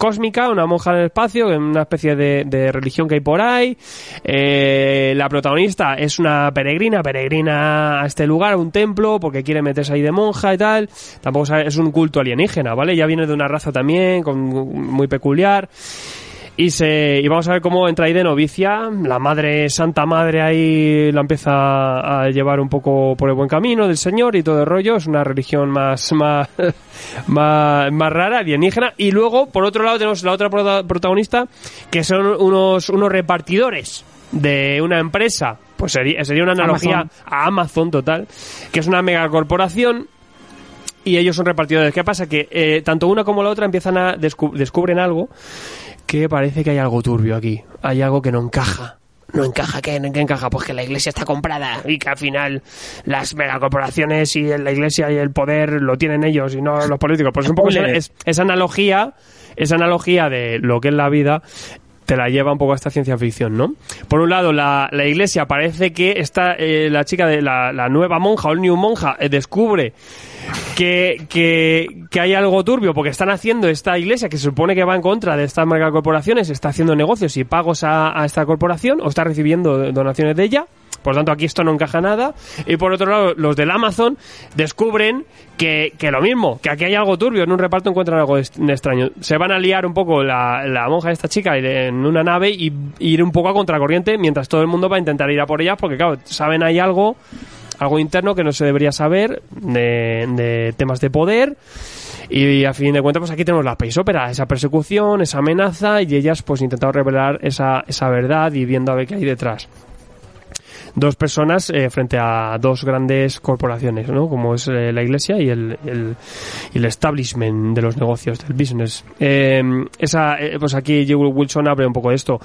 cósmica, una monja en el espacio, una especie de, de religión que hay por ahí. Eh, la protagonista es una peregrina, peregrina a este lugar, a un templo, porque quiere meterse ahí de monja y tal. Tampoco es un culto alienígena, ¿vale? Ya viene de una raza también, con, muy peculiar. Y, se, y vamos a ver cómo entra ahí de novicia. La madre, santa madre ahí la empieza a llevar un poco por el buen camino del Señor y todo el rollo. Es una religión más, más, <laughs> más, más rara, alienígena. Y luego, por otro lado, tenemos la otra prota- protagonista, que son unos, unos repartidores de una empresa. Pues sería, sería una analogía Amazon. a Amazon total, que es una megacorporación y ellos son repartidores. ¿Qué pasa? Que eh, tanto una como la otra empiezan a descu- descubren algo que parece que hay algo turbio aquí. Hay algo que no encaja. No encaja, ¿qué, ¿qué encaja? Pues que la iglesia está comprada y que al final las megacorporaciones y la iglesia y el poder lo tienen ellos y no los políticos. Pues es un poco esa, es- esa analogía, esa analogía de lo que es la vida te la lleva un poco a esta ciencia ficción, ¿no? Por un lado, la, la iglesia parece que está eh, la chica de la, la nueva monja o el new monja eh, descubre que, que, hay algo turbio porque están haciendo esta iglesia que se supone que va en contra de estas megacorporaciones, está haciendo negocios y pagos a, esta corporación o está recibiendo donaciones de ella. Por tanto, aquí esto no encaja nada. Y por otro lado, los del Amazon descubren que, que lo mismo, que aquí hay algo turbio. En un reparto encuentran algo extraño. Se van a liar un poco la, la monja de esta chica en una nave y ir un poco a contracorriente mientras todo el mundo va a intentar ir a por ellas porque, claro, saben hay algo algo interno que no se debería saber de, temas de poder. Y a fin de cuentas pues aquí tenemos la space esa persecución esa amenaza y ellas pues intentando revelar esa, esa verdad y viendo a ver qué hay detrás dos personas eh, frente a dos grandes corporaciones, ¿no? Como es eh, la iglesia y el, el, establishment de los negocios, del business. Eh, esa, eh, pues aquí J. Wilson abre un poco de esto.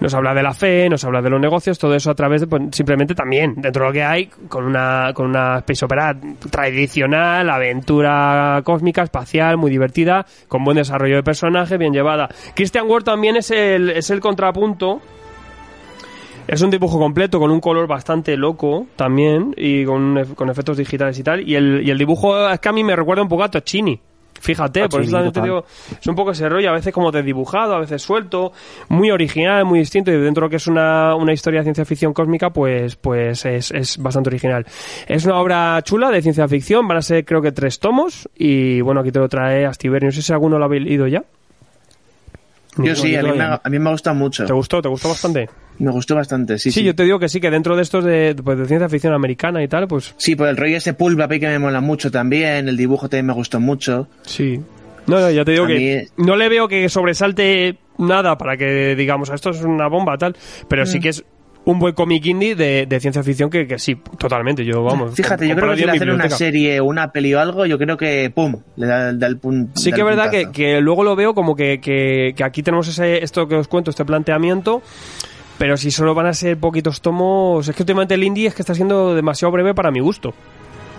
Nos habla de la fe, nos habla de los negocios, todo eso a través de, pues, simplemente también, dentro de lo que hay, con una, con una space opera tradicional, aventura cósmica, espacial, muy divertida, con buen desarrollo de personaje, bien llevada. Christian Ward también es el, es el contrapunto es un dibujo completo con un color bastante loco también y con, con efectos digitales y tal. Y el, y el dibujo es que a mí me recuerda un poco a Tocini. Fíjate, por eso Tocini, también te digo, es un poco ese rollo, a veces como desdibujado, a veces suelto, muy original, muy distinto, y dentro de lo que es una, una historia de ciencia ficción cósmica, pues, pues es, es bastante original. Es una obra chula de ciencia ficción, van a ser creo que tres tomos, y bueno, aquí te lo trae Astiberri, no sé si alguno lo habéis leído ya. Yo sí, a mí, me, ha- a mí me gusta mucho. ¿Te gustó? ¿Te gustó bastante? Me gustó bastante, sí, Sí, sí. yo te digo que sí, que dentro de estos de, pues, de ciencia ficción americana y tal, pues Sí, por el rollo ese pulp papi que me mola mucho también, el dibujo también me gustó mucho. sí. No, no, ya te digo A que mí- no le veo que sobresalte nada para que digamos, esto es una bomba tal, pero sí que es un buen cómic indie de, de ciencia ficción que, que sí, totalmente. Yo, vamos. Fíjate, yo creo que si le hacen una serie una peli o algo, yo creo que pum, le da, da el pun- Sí da que es el verdad que, que luego lo veo como que, que, que aquí tenemos ese, esto que os cuento, este planteamiento, pero si solo van a ser poquitos tomos, es que últimamente el indie es que está siendo demasiado breve para mi gusto.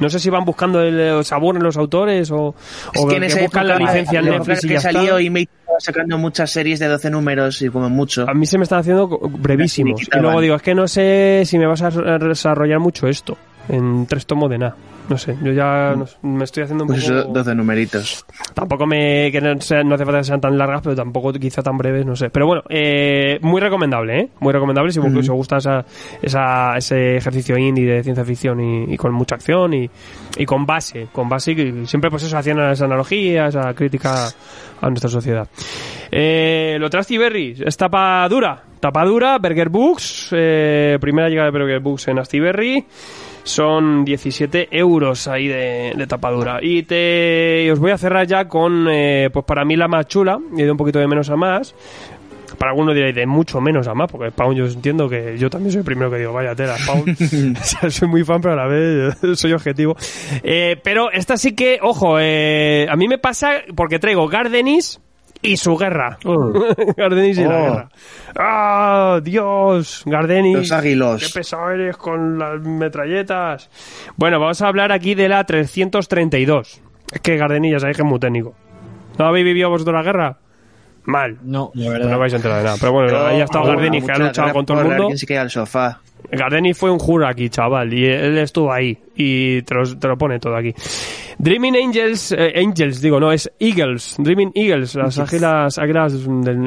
No sé si van buscando el, el sabor en los autores o, o que esa buscan la licencia en Netflix y que ya salió está. y me sacando muchas series de 12 números y como mucho. A mí se me están haciendo brevísimos. Y luego digo, es que no sé si me vas a desarrollar mucho esto en tres tomos de nada. No sé, yo ya no sé, me estoy haciendo un Pues poco... eso, 12 numeritos. Tampoco me. que no, sea- no hace falta que sean tan largas, pero tampoco quizá tan breves, no sé. Pero bueno, eh, muy recomendable, ¿eh? Muy recomendable si, si os gusta esa, esa- ese ejercicio indie de ciencia ficción y, y con mucha acción y, y con base. Con base y siempre, pues eso, haciendo esa analogía, esa crítica a nuestra sociedad. Eh, lo Trusty Berry es tapa dura. Tapa dura, Burger Books. eh, primera llegada de Burger Books en Astiberri. Son 17 euros ahí de, de tapadura. Y te y os voy a cerrar ya con, eh, pues para mí la más chula, y de un poquito de menos a más. Para algunos diréis de mucho menos a más, porque Spawn yo entiendo que yo también soy el primero que digo, vaya tela, Spawn. <laughs> <laughs> O sea, soy muy fan, pero a la vez <laughs> soy objetivo. Eh, pero esta sí que, ojo, eh, a mí me pasa porque traigo Gardenis y su guerra. <laughs> Gardenis y la Oh. guerra. ¡Ah, Dios! Gardenis. Los águilos. ¡Qué pesado eres con las metralletas! Bueno, vamos a hablar aquí de la 332. Es que Gardenis ya sabéis que es muy técnico. ¿No habéis vivido vosotros la guerra? Mal. No, la verdad. no vais a enterar de nada. Pero bueno, ahí ha estado Gardenis, que ha luchado guerra con todo el mundo. quién se queda al sofá. Gardenis fue un jura aquí, chaval, y él estuvo ahí y te lo, te lo pone todo aquí. Dreaming Angels, eh, Angels, digo, no, es Eagles, Dreaming Eagles, las águilas, águilas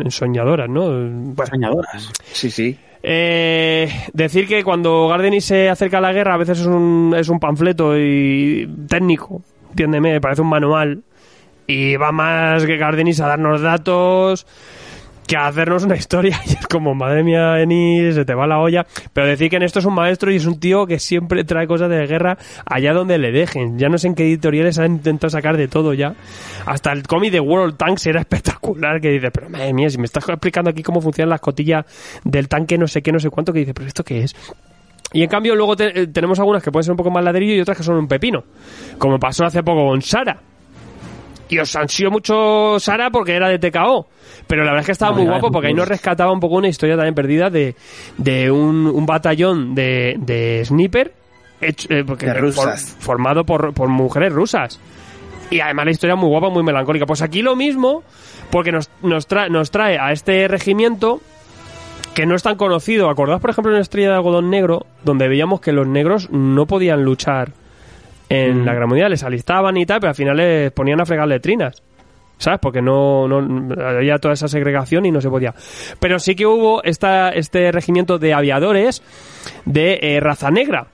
soñadoras, ¿no? Bueno, Soñadoras. Sí, sí. eh, decir que cuando Gardenis se acerca a la guerra a veces es un, es un panfleto y técnico, entiéndeme, parece un manual y va más que Gardenis a darnos datos que hacernos una historia <laughs> y es como, madre mía, Enis, se te va la olla. Pero decir que en esto es un maestro y es un tío que siempre trae cosas de guerra allá donde le dejen. Ya no sé en qué editoriales han intentado sacar de todo ya. Hasta el cómic de World Tanks era <laughs> espectacular, que dice, pero madre mía, si me estás explicando aquí cómo funcionan las cotillas del tanque no sé qué, no sé cuánto, que dice, pero ¿esto qué es? Y en cambio luego eh, tenemos algunas que pueden ser un poco más ladrillo y otras que son un pepino. Como pasó hace poco con Sara. Y os ansió mucho Sara porque era de TKO. Pero la verdad es que estaba muy guapo porque ahí nos rescataba un poco una historia también perdida de, de un, un batallón de, de sniper hecho- eh, porque De for- rusas. formado por, por mujeres rusas. Y además la historia muy guapa, muy melancólica. Pues aquí lo mismo, porque nos, nos, trae, nos trae a este regimiento que no es tan conocido. ¿Acordaos, por ejemplo, en Estrella de Algodón Negro, donde veíamos que los negros no podían luchar en la Guerra Mundial? Les alistaban y tal, pero al final les ponían a fregar letrinas. ¿Sabes? Porque no, había toda esa segregación y no se podía. Pero sí que hubo esta, este regimiento de aviadores de eh, raza negra.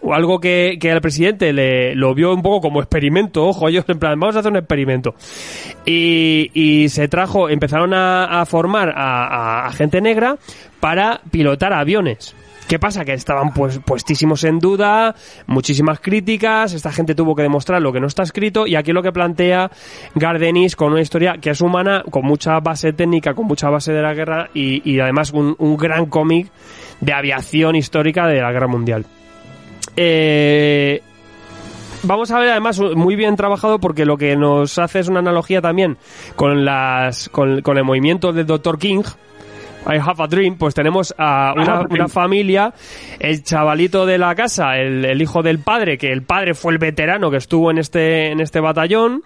O algo que, que al presidente le, lo vio un poco como experimento, ojo, ellos en plan, vamos a hacer un experimento. Y, y se trajo, empezaron a, formar a gente negra para pilotar aviones. ¿Qué pasa? Que estaban pues puestísimos en duda, muchísimas críticas, esta gente tuvo que demostrar lo que no está escrito y aquí lo que plantea Gardenis con una historia que es humana, con mucha base técnica, con mucha base de la guerra y, además un, gran cómic de aviación histórica de la guerra mundial. Eh, vamos a ver además muy bien trabajado porque lo que nos hace es una analogía también con las con, con el movimiento del Dr. King I have a dream, pues tenemos a una, una familia, el chavalito de la casa, el, el hijo del padre, que el padre fue el veterano que estuvo en este, en este batallón,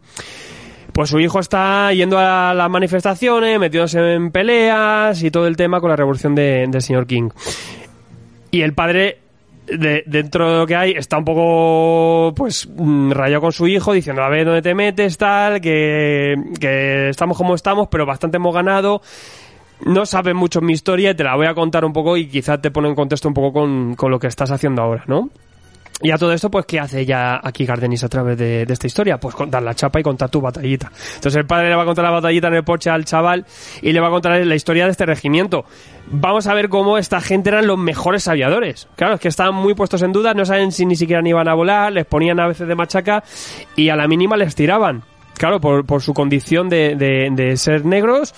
pues su hijo está yendo a las manifestaciones, metiéndose en peleas y todo el tema con la revolución de- del señor King. Y el padre, de- dentro de lo que hay, está un poco, pues, mm, rayado con su hijo, diciendo, a ver dónde te metes, tal, que, que estamos como estamos, pero bastante hemos ganado. No sabes mucho mi historia y te la voy a contar un poco y quizá te pone en contexto un poco con, con lo que estás haciendo ahora, ¿no? Y a todo esto, pues, ¿qué hace ya aquí Gardenis a través de, de esta historia? Pues dar la chapa y contar tu batallita. Entonces el padre le va a contar la batallita en el porche al chaval y le va a contar la historia de este regimiento. Vamos a ver cómo esta gente eran los mejores aviadores. Claro, es que estaban muy puestos en duda, no saben si ni siquiera iban a volar, les ponían a veces de machaca y a la mínima les tiraban. Claro, por, por su condición de, de ser negros,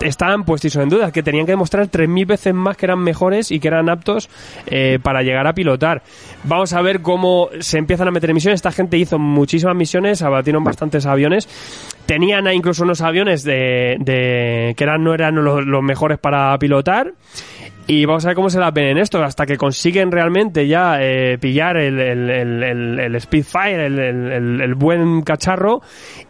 estaban puestos en duda, que tenían que demostrar 3.000 veces más que eran mejores y que eran aptos eh, para llegar a pilotar. Vamos a ver cómo se empiezan a meter misiones. Esta gente hizo muchísimas misiones, abatieron bastantes aviones. Tenían incluso unos aviones de, de que eran, no eran los, mejores para pilotar. Y vamos a ver cómo se las ven en esto, hasta que consiguen realmente ya eh, pillar el, el, el, el, Spitfire, el buen cacharro,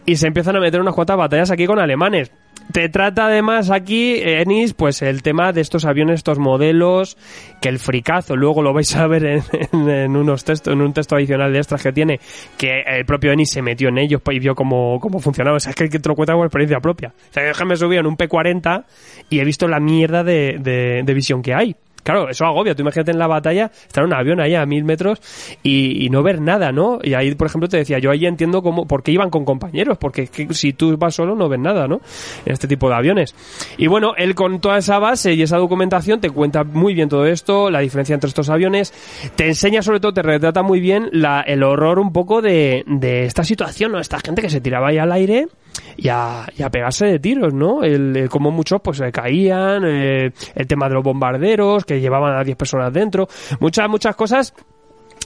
y se empiezan a meter unas cuantas batallas aquí con alemanes. Te trata además aquí, Enis, pues el tema de estos aviones, estos modelos, que el fricazo, luego lo vais a ver en, en, unos textos, en un texto adicional de extras que tiene, que el propio Enis se metió en ellos y vio cómo, cómo funcionaba. O sea, es que, que te lo cuenta por experiencia propia. O sea, déjame subir en un P40 y he visto la mierda de, de, de visión que hay. Claro, eso agobia. Tú imagínate en la batalla, estar en un avión ahí a mil metros y, no ver nada, ¿no? Y ahí, por ejemplo, te decía, yo ahí entiendo cómo, por qué iban con compañeros, porque es que si tú vas solo no ves nada, ¿no? En este tipo de aviones. Y bueno, él con toda esa base y esa documentación te cuenta muy bien todo esto, la diferencia entre estos aviones, te enseña sobre todo, te retrata muy bien el horror un poco de, de esta situación, ¿no? Esta gente que se tiraba ahí al aire y a, y a pegarse de tiros, ¿no? El, el como muchos pues se caían, eh, el tema de los bombarderos, que llevaban a 10 personas dentro, muchas, muchas cosas,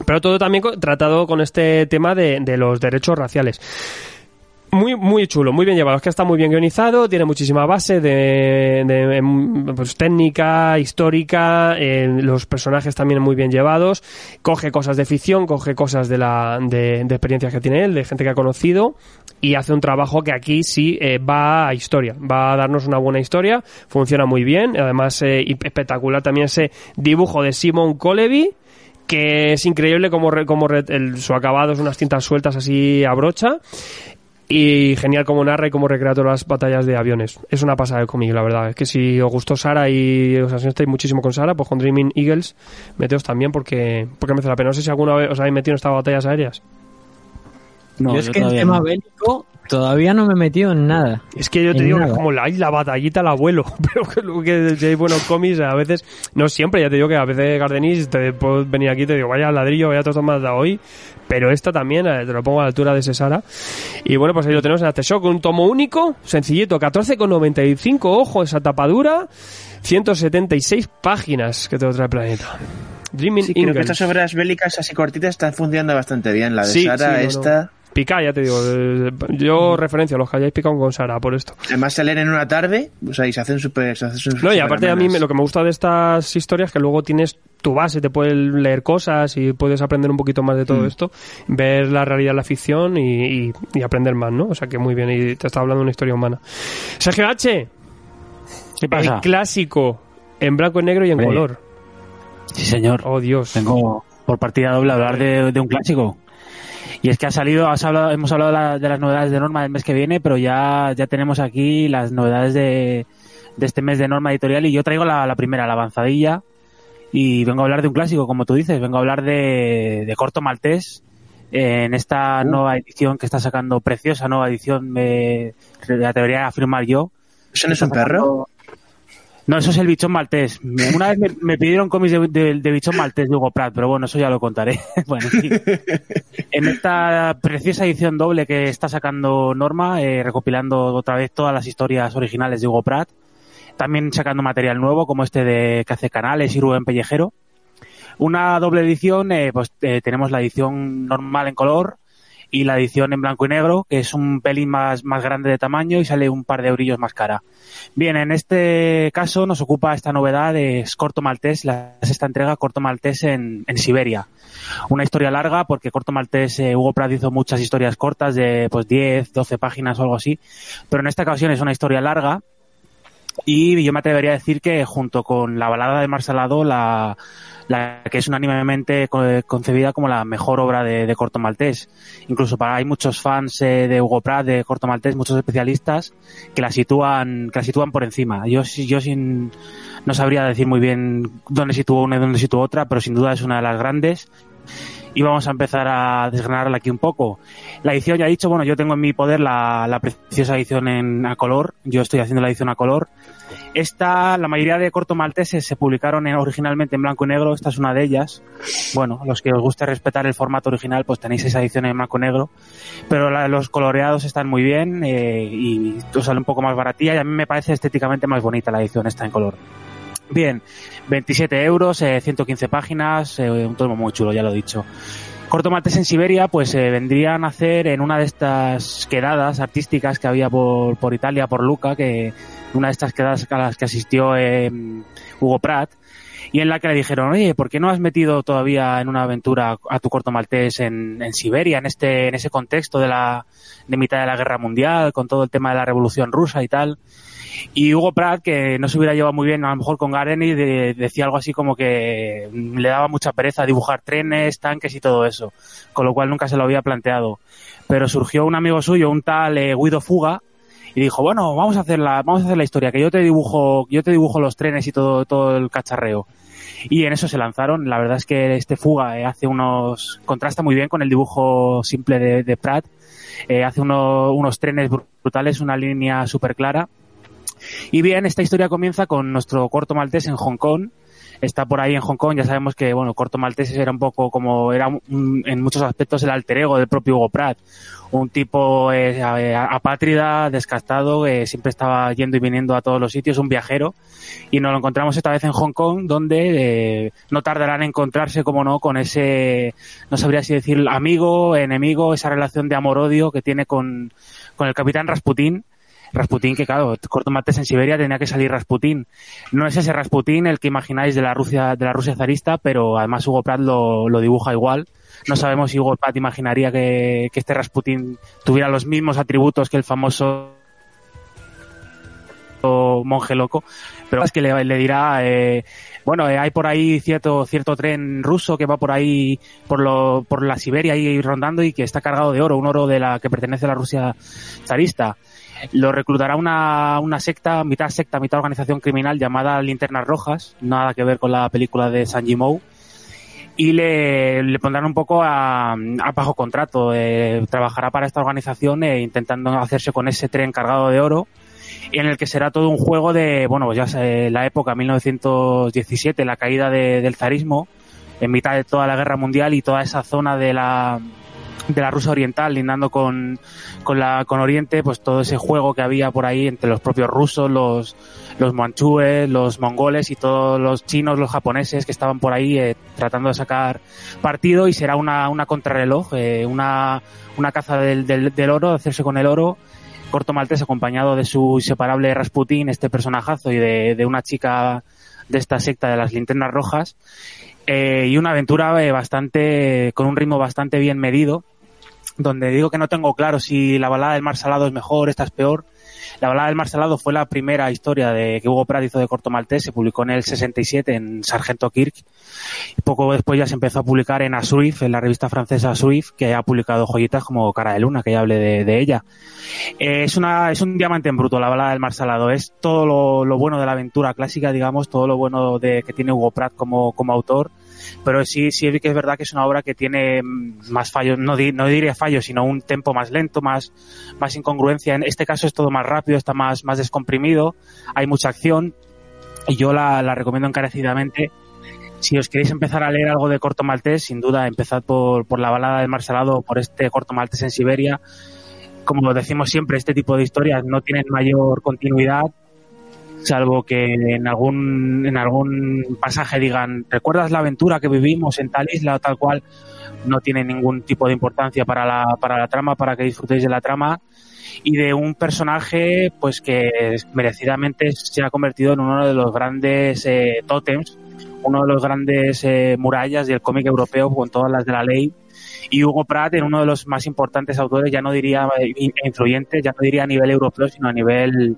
pero todo también tratado con este tema de, los derechos raciales muy muy chulo, muy bien llevado. Es que está muy bien guionizado, tiene muchísima base de, de pues, técnica, histórica, eh, los personajes también muy bien llevados. Coge cosas de ficción, coge cosas de la de experiencias que tiene él, de gente que ha conocido y hace un trabajo que aquí sí eh, va a historia, va a darnos una buena historia, funciona muy bien, además eh, espectacular también ese dibujo de Simon Coleby que es increíble como, como el, su acabado es unas tintas sueltas así a brocha y genial como narra y como recrea todas las batallas de aviones. Es una pasada de cómic, la verdad. Es que si os gustó Sara y os asustáis muchísimo con Sara, pues con Dreaming Eagles, meteos también porque, porque merece la pena. No sé si alguna vez os habéis metido en estas batallas aéreas. No, yo es yo que el tema no. bélico todavía no me he metido en nada. Es que yo te digo nada. como la, la batallita al abuelo. <laughs> Pero que lo que hay buenos cómics a veces, no siempre, ya te digo que a veces Gardenis te puedo venir aquí y te digo, vaya ladrillo, vaya todo más de hoy. Pero esta también, eh, te lo pongo a la altura de Cesara. Y bueno, pues ahí lo tenemos en Aftershock, un tomo único, sencillito, 14,95, ojo, esa tapadura, 176 páginas que te lo trae el planeta. Dreaming sí, creo que estas obras bélicas así cortitas están funcionando bastante bien. La de sí, Sara, sí, no, esta... No. Pica, ya te digo. Yo referencio a los que hayáis picado con Sara por esto. Además se leen en una tarde, o sea, y se hacen súper... No, y aparte a mí lo que me gusta de estas historias es que luego tienes tu base, te puedes leer cosas y puedes aprender un poquito más de todo mm. esto, ver la realidad, la ficción y, y, y, aprender más, ¿no? O sea que muy bien, y te está hablando de una historia humana. Sergio H. ¿Qué pasa? El clásico, en blanco y negro y en color. Sí, señor. Oh, Dios. Tengo por partida doble hablar de, de un clásico. Y es que ha salido, has hablado, hemos hablado de, la, de, las novedades de Norma del mes que viene, pero ya, ya tenemos aquí las novedades de, de este mes de Norma Editorial y yo traigo la, la, primera, la avanzadilla, y vengo a hablar de un clásico, como tú dices, vengo a hablar de, de Corto Maltés, en esta uh. nueva edición que está sacando, preciosa nueva edición, me, la atrevería a afirmar yo. ¿Eso no es un perro? No, eso es el bichón maltés. Una vez me, pidieron cómics de, bichón maltés de Hugo Pratt, pero bueno, eso ya lo contaré. <laughs> bueno, en esta preciosa edición doble que está sacando Norma, eh, recopilando otra vez todas las historias originales de Hugo Pratt, también sacando material nuevo como este de que hace canales y Rubén Pellejero. Una doble edición, eh, pues eh, tenemos la edición normal en color, y la edición en blanco y negro, que es un pelín más, más grande de tamaño y sale un par de eurillos más cara. Bien, en este caso nos ocupa esta novedad de Corto Maltés, la sexta entrega Corto Maltés en, Siberia. Una historia larga porque Corto Maltés, eh, Hugo Pratt hizo muchas historias cortas de pues 10, 12 páginas o algo así, pero en esta ocasión es una historia larga y yo me atrevería a decir que junto con la balada de Marsalado, la, la que es unánimemente concebida como la mejor obra de, Corto Maltés. Incluso para hay muchos fans eh, de Hugo Pratt, de Corto Maltés, muchos especialistas que la sitúan, que la sitúan por encima. Yo, yo sin, no sabría decir muy bien dónde sitúo una y dónde sitúo otra, pero sin duda es una de las grandes. Y vamos a empezar a desgranarla aquí un poco. La edición, ya he dicho, bueno, yo tengo en mi poder la, preciosa edición en, a color, yo estoy haciendo la edición a color. Esta, la mayoría de corto malteses se publicaron en- originalmente en blanco y negro, esta es una de ellas. Bueno, los que os guste respetar el formato original, pues tenéis esa edición en blanco y negro. Pero la- los coloreados están muy bien eh, y os sale un poco más baratilla y a mí me parece estéticamente más bonita la edición esta en color. Bien, 27 euros, eh, 115 páginas, eh, un tomo muy chulo, ya lo he dicho. Corto Maltés en Siberia, pues eh, vendrían a hacer en una de estas quedadas artísticas que había por, por Italia, por Luca, que una de estas quedadas a las que asistió eh, Hugo Pratt, y en la que le dijeron, oye, ¿por qué no has metido todavía en una aventura a tu corto maltés en, en Siberia, en este, en ese contexto de la, de mitad de la guerra mundial, con todo el tema de la revolución rusa y tal? Y Hugo Pratt, que no se hubiera llevado muy bien a lo mejor con Gareni, de- decía algo así como que le daba mucha pereza dibujar trenes, tanques y todo eso, con lo cual nunca se lo había planteado. Pero surgió un amigo suyo, un tal eh, Guido Fuga, y dijo, bueno, vamos a hacer la, vamos a hacer la historia, que yo te dibujo, yo te dibujo los trenes y todo, todo el cacharreo. Y en eso se lanzaron. La verdad es que este Fuga eh, hace unos, contrasta muy bien con el dibujo simple de, de Pratt. Eh, hace uno- unos trenes brutales, una línea súper clara. Y bien, esta historia comienza con nuestro corto maltés en Hong Kong. Está por ahí en Hong Kong, ya sabemos que, bueno, corto maltés era un poco como, era un- en muchos aspectos el alter ego del propio Hugo Pratt. Un tipo eh, a- apátrida, descastado, siempre estaba yendo y viniendo a todos los sitios, un viajero. Y nos lo encontramos esta vez en Hong Kong, donde eh, no tardarán en encontrarse, como no, con ese, no sabría si decir amigo, enemigo, esa relación de amor-odio que tiene con, con el capitán Rasputín. Rasputín, que claro, corto mates en Siberia tenía que salir Rasputín. No es ese Rasputín el que imagináis de la Rusia, de la Rusia zarista, pero además Hugo Pratt lo, lo dibuja igual. No sabemos si Hugo Pratt imaginaría que, que este Rasputín tuviera los mismos atributos que el famoso monje loco, pero es que le, dirá, eh, bueno, eh, hay por ahí cierto cierto tren ruso que va por ahí por lo por la Siberia ahí rondando y que está cargado de oro, un oro de la que pertenece a la Rusia zarista. Lo reclutará una, una secta, mitad secta, mitad organización criminal llamada Linternas Rojas, nada que ver con la película de Sanji Mou y le, le pondrán un poco a, bajo contrato. Eh, trabajará para esta organización eh, intentando hacerse con ese tren cargado de oro en el que será todo un juego de, bueno, pues ya sé, la época 1917, la caída de- del zarismo, en mitad de toda la guerra mundial y toda esa zona de la de la Rusia oriental lindando con, con la con Oriente pues todo ese juego que había por ahí entre los propios rusos los los manchúes los mongoles y todos los chinos los japoneses que estaban por ahí eh, tratando de sacar partido y será una una contrarreloj eh, una una caza del, del, oro de hacerse con el oro. Corto maltés acompañado de su inseparable Rasputín, este personajazo, y de, de una chica de esta secta de las linternas rojas, eh, y una aventura eh, bastante, con un ritmo bastante bien medido, donde digo que no tengo claro si la balada del mar salado es mejor, esta es peor. La balada del mar salado fue la primera historia de que Hugo Pratt hizo de corto maltés, se publicó en el 67 en Sargento Kirk. Poco después ya se empezó a publicar en Asurif, en la revista francesa Asurif, que ha publicado joyitas como Cara de Luna, que ya hablé de, ella. Eh, es una es un diamante en bruto la balada del mar salado es todo lo, lo bueno de la aventura clásica digamos todo lo bueno de que tiene Hugo Pratt como, como autor pero sí sí que es verdad que es una obra que tiene mm, más fallos no, di- no diría fallos sino un tempo más lento más más incongruencia. En este caso es todo más rápido está más más descomprimido hay mucha acción y yo la, la recomiendo encarecidamente. Si os queréis empezar a leer algo de corto maltés sin duda empezad por, por la balada del mar salado por este corto maltés en Siberia. Como decimos siempre, este tipo de historias no tienen mayor continuidad, salvo que en algún, en algún pasaje digan, ¿recuerdas la aventura que vivimos en tal isla o tal cual? No tiene ningún tipo de importancia para la, para la trama, para que disfrutéis de la trama y de un personaje pues que merecidamente se ha convertido en uno de los grandes eh, tótems, uno de los grandes eh, murallas del cómic europeo con todas las de la ley y Hugo Pratt en uno de los más importantes autores, ya no diría eh, influyentes, ya no diría a nivel europeo, sino a nivel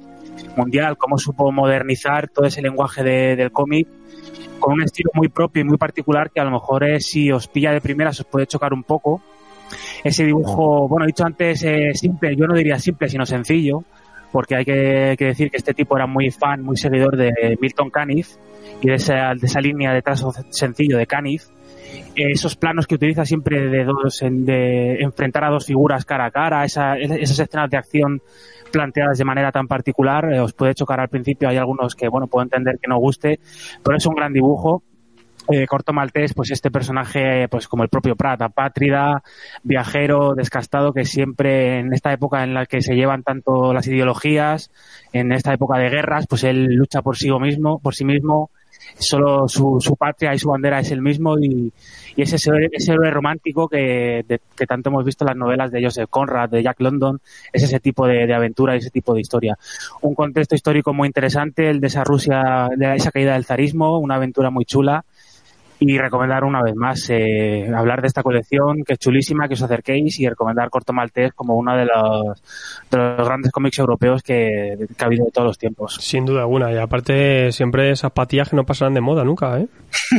mundial, cómo supo modernizar todo ese lenguaje de- del cómic con un estilo muy propio y muy particular que a lo mejor eh, si os pilla de primeras os puede chocar un poco. Ese dibujo, bueno, dicho antes eh, simple, yo no diría simple, sino sencillo, porque hay que, decir que este tipo era muy fan, muy seguidor de Milton Caniff y de esa, de esa línea de trazo sencillo de Caniff esos planos que utiliza siempre de dos, de enfrentar a dos figuras cara a cara, esa, esas escenas de acción planteadas de manera tan particular, eh, os puede chocar al principio, hay algunos que, bueno, puedo entender que no guste, pero es un gran dibujo. Eh, Corto Maltés, pues este personaje, pues como el propio Prat, apátrida, viajero, descastado, que siempre en esta época en la que se llevan tanto las ideologías, en esta época de guerras, pues él lucha por sí mismo, por sí mismo, solo su, su patria y su bandera es el mismo y, y ese, ese héroe romántico que, que tanto hemos visto en las novelas de Joseph Conrad, de Jack London, es ese tipo de, de, aventura y ese tipo de historia. Un contexto histórico muy interesante, el de esa Rusia, de esa caída del zarismo, una aventura muy chula y recomendar una vez más eh, hablar de esta colección que es chulísima, que os acerquéis y recomendar Corto Maltés como uno de los, de los grandes cómics europeos que, que, ha habido de todos los tiempos. Sin duda alguna, y aparte siempre esas patillas que no pasarán de moda nunca, ¿eh? <laughs>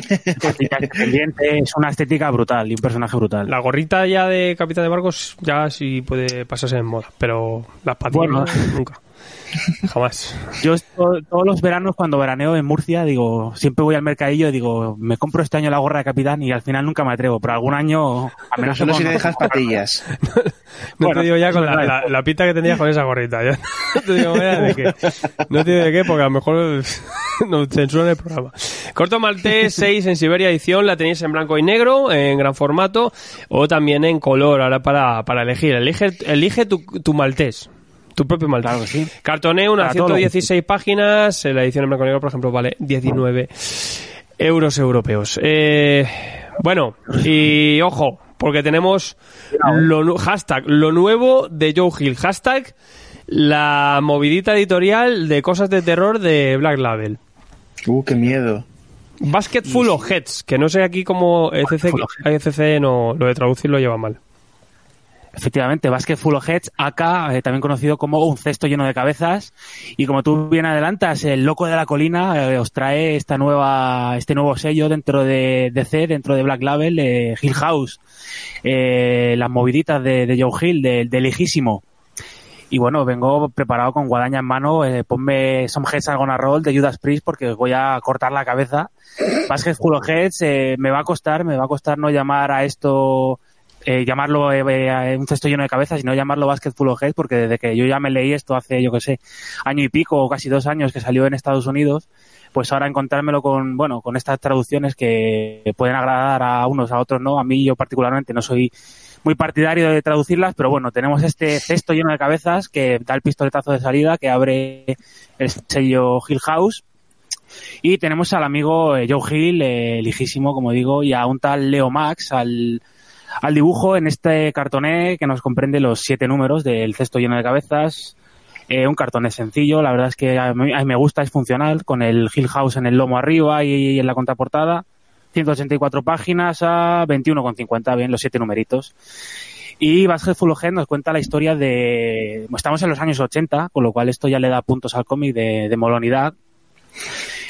es una estética brutal y un personaje brutal. La gorrita ya de Capitán de Barcos ya sí puede pasarse en moda, pero las patillas bueno, nunca. <laughs> Jamás. Yo todos los veranos cuando veraneo en Murcia, digo, siempre voy al mercadillo y digo, me compro este año la gorra de capitán y al final nunca me atrevo, pero algún año... A menos solo si le dejas patillas. <laughs> no, no bueno, te digo ya con la, la, la, pita que tenías con esa gorrita. Ya. <laughs> No te digo mira, de qué. No te digo de qué porque a lo mejor nos censuran el programa. Corto Maltés 6 en Siberia edición, la tenéis en blanco y negro, en gran formato, o también en color, ahora para, para elegir. Elige, elige tu, tu maltés. Tu propio maltés. Claro sí. Cartoné, unas 116 páginas, la edición en blanco y negro, por ejemplo, vale 19 euros europeos. Eh, bueno, y ojo, porque tenemos lo, hashtag lo nuevo de Joe Hill, hashtag la movidita editorial de cosas de terror de Black Label. Uh, qué miedo. Basket Full of Heads, que no sé aquí cómo ECC, ECC no, lo de traducir lo lleva mal. Efectivamente, Basket Full of Heads, acá eh, también conocido como un cesto lleno de cabezas. Y como tú bien adelantas, el loco de la colina eh, os trae esta nueva, este nuevo sello dentro de DC, dentro de Black Label, eh, Hill House, las moviditas de, de, Joe Hill, de lejísimo. Y bueno, vengo preparado con guadaña en mano. ponme Some Heads are roll de Judas Priest porque os voy a cortar la cabeza. Basket Full of Heads me va a costar, me va a costar no llamar a esto eh, llamarlo eh, un cesto lleno de cabezas, sino llamarlo Basket Full of Heads, porque desde que yo ya me leí esto hace, yo que sé, año y pico o casi dos años que salió en Estados Unidos, pues ahora encontrármelo con, bueno, con estas traducciones que pueden agradar a unos, a otros no. A mí yo particularmente no soy muy partidario de traducirlas, pero bueno, tenemos este cesto lleno de cabezas que da el pistoletazo de salida, que abre el sello Hill House. Y tenemos al amigo eh, Joe Hill, eh, lijísimo, como digo, y a un tal Leo Max, al, al dibujo en este cartoné que nos comprende los siete números del cesto lleno de cabezas. Eh, un cartoné sencillo, la verdad es que a mí, me gusta, es funcional, con el Hill House en el lomo arriba y, en la contraportada. 184 páginas a 21,50, bien, los siete numeritos. Y of Head nos cuenta la historia de... Estamos en los años 80, con lo cual esto ya le da puntos al cómic de, de molonidad.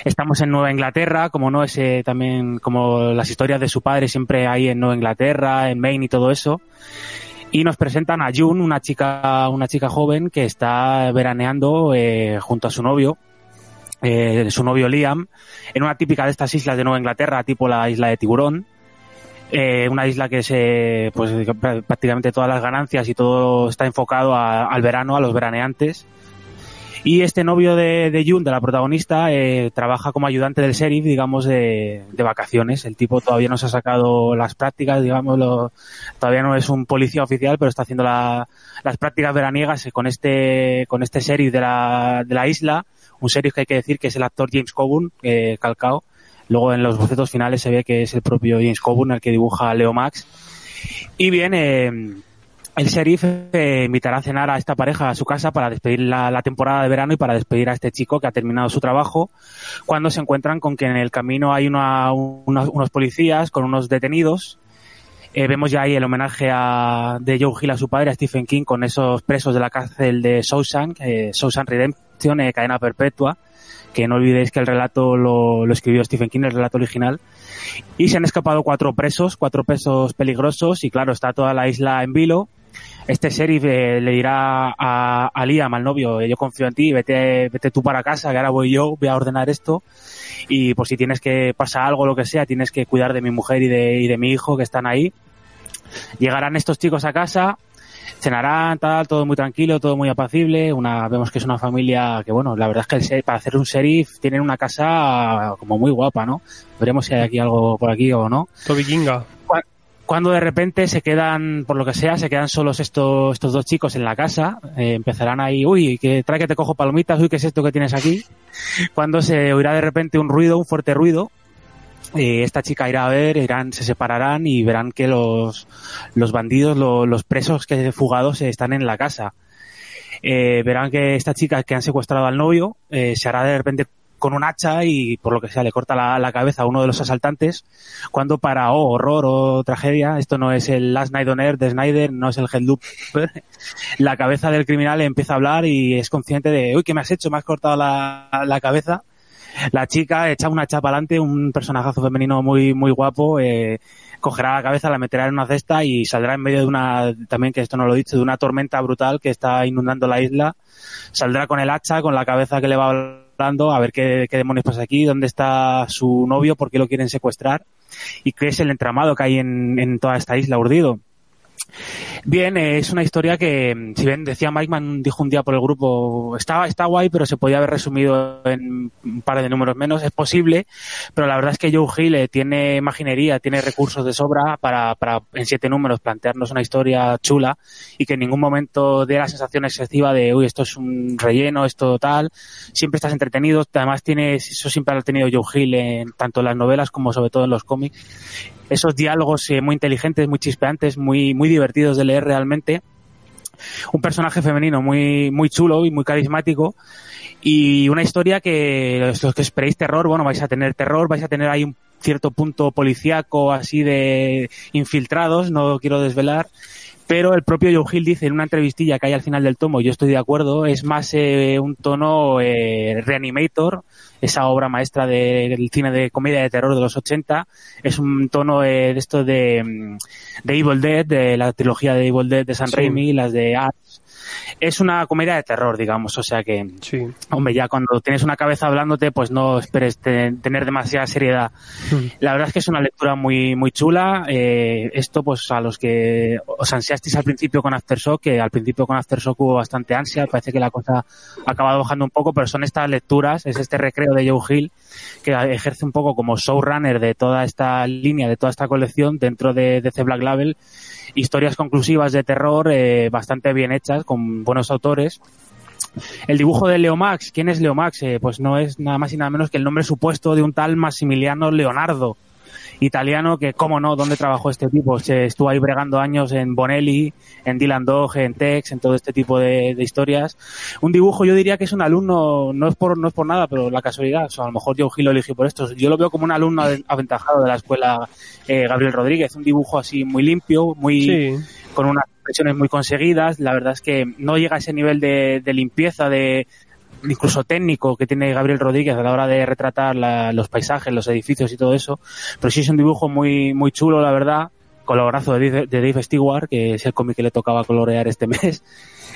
Estamos en Nueva Inglaterra, como no ese también, como las historias de su padre siempre hay en Nueva Inglaterra, en Maine y todo eso. Y nos presentan a June, una chica, una chica joven que está veraneando eh, junto a su novio, eh, su novio Liam, en una típica de estas islas de Nueva Inglaterra, tipo la isla de Tiburón. Eh, una isla que se, pues prácticamente todas las ganancias y todo está enfocado al verano, a los veraneantes. Y este novio de, de Jun, de la protagonista, eh, trabaja como ayudante del sheriff, digamos, de, vacaciones. El tipo todavía no se ha sacado las prácticas, digamos, lo, todavía no es un policía oficial, pero está haciendo la, las prácticas veraniegas con este, con este sheriff de la, de la isla. Un sheriff que hay que decir que es el actor James Coburn, eh, calcao. Luego en los bocetos finales se ve que es el propio James Coburn el que dibuja a Leo Max. Y bien, eh, el sheriff eh, invitará a cenar a esta pareja a su casa para despedir la, temporada de verano y para despedir a este chico que ha terminado su trabajo, cuando se encuentran con que en el camino hay una, unos policías con unos detenidos. Eh, vemos ya ahí el homenaje a, de Joe Hill a su padre, a Stephen King, con esos presos de la cárcel de Shawshank, eh, Shawshank Redemption, eh, cadena perpetua, que no olvidéis que el relato lo, lo escribió Stephen King, el relato original. Y se han escapado cuatro presos, cuatro presos peligrosos, y claro, está toda la isla en vilo este sheriff eh, le dirá a, a Liam, al novio, yo confío en ti, vete, vete tú para casa, que ahora voy yo, voy a ordenar esto y por si tienes que pasar algo, lo que sea, tienes que cuidar de mi mujer y de, mi hijo que están ahí. Llegarán estos chicos a casa, cenarán, tal, todo muy tranquilo, todo muy apacible. Una, vemos que es una familia que, bueno, la verdad es que el para hacer un sheriff tienen una casa como muy guapa, ¿no? Veremos si hay aquí algo por aquí o no. Toby Kinga. Cuando de repente se quedan, por lo que sea, se quedan solos estos, estos dos chicos en la casa, eh, empezarán ahí, uy, que trae que te cojo palomitas, uy, ¿qué es esto que tienes aquí? <laughs> Cuando se oirá de repente un ruido, un fuerte ruido, eh, esta chica irá a ver, irán, se separarán y verán que los, los bandidos, lo- los presos que fugados están en la casa. Eh, verán que esta chica que han secuestrado al novio eh, se hará de repente con un hacha y por lo que sea le corta la, cabeza a uno de los asaltantes cuando para, oh, horror o tragedia, esto no es el Last Night on Earth de Snyder, no es el Headloop, <laughs> la cabeza del criminal empieza a hablar y es consciente de, uy, ¿qué me has hecho? Me has cortado la, la cabeza. La chica echa una chapa adelante, un personajazo femenino muy, muy guapo, eh, cogerá la cabeza, la meterá en una cesta y saldrá en medio de una, también que esto no lo he dicho, de una tormenta brutal que está inundando la isla. Saldrá con el hacha, con la cabeza que le va hablando, a ver qué, qué demonios pasa aquí, dónde está su novio, por qué lo quieren secuestrar y qué es el entramado que hay en, en toda esta isla urdido. Bien, es una historia que, si bien decía Mike Man, dijo un día por el grupo, está, está guay, pero se podía haber resumido en un par de números menos, es posible, pero la verdad es que Joe Hill eh, tiene imaginería, tiene recursos de sobra para, para en siete números plantearnos una historia chula y que en ningún momento dé la sensación excesiva de, uy, esto es un relleno, esto tal, siempre estás entretenido, además tienes, eso siempre ha tenido Joe Hill en tanto en las novelas como sobre todo en los cómics, esos diálogos eh, muy inteligentes, muy chispeantes, muy, muy divertidos de leer realmente. Un personaje femenino muy, muy chulo y muy carismático. Y una historia que los que esperéis terror, bueno, vais a tener terror, vais a tener ahí un cierto punto policíaco así de infiltrados, no quiero desvelar. Pero el propio Joe Hill dice en una entrevistilla que hay al final del tomo, yo estoy de acuerdo, es más eh, un tono eh, reanimator, esa obra maestra de- del cine de comedia de terror de los 80, es un tono eh, de esto de, mm, de Evil Dead, de la trilogía de Evil Dead de San Sí. Raimi, las de Ash. Es una comedia de terror, digamos, o sea que, Sí. hombre, ya cuando tienes una cabeza hablándote, pues no esperes te- tener demasiada seriedad. La verdad es que es una lectura muy muy chula. Eh, esto, pues a los que os ansiasteis al principio con Aftershock, que al principio con Aftershock hubo bastante ansia, parece que la cosa ha acabado bajando un poco, pero son estas lecturas, es este recreo de Joe Hill que ejerce un poco como showrunner de toda esta línea, de toda esta colección dentro de DC Black Label. Historias conclusivas de terror eh, bastante bien hechas, con buenos autores. El dibujo de Leo Max, ¿quién es Leo Max? Eh, pues no es nada más y nada menos que el nombre supuesto de un tal Massimiliano Leonardo, italiano que, cómo no, ¿dónde trabajó este tipo? Se estuvo ahí bregando años en Bonelli, en Dylan Dog, en Tex, en todo este tipo de, de historias. Un dibujo, yo diría que es un alumno, no es por, no es por nada, pero la casualidad, o sea, a lo mejor Joe Hill lo eligió por esto. Yo lo veo como un alumno aventajado de la escuela eh, Gabriel Rodríguez, un dibujo así muy limpio, muy, Sí. con unas expresiones muy conseguidas. La verdad es que no llega a ese nivel de, de limpieza, de incluso técnico que tiene Gabriel Rodríguez a la hora de retratar la- los paisajes, los edificios y todo eso. Pero sí es un dibujo muy, muy chulo, la verdad. Colorazo de de Dave Stewart, que es el cómic que le tocaba colorear este <laughs> mes.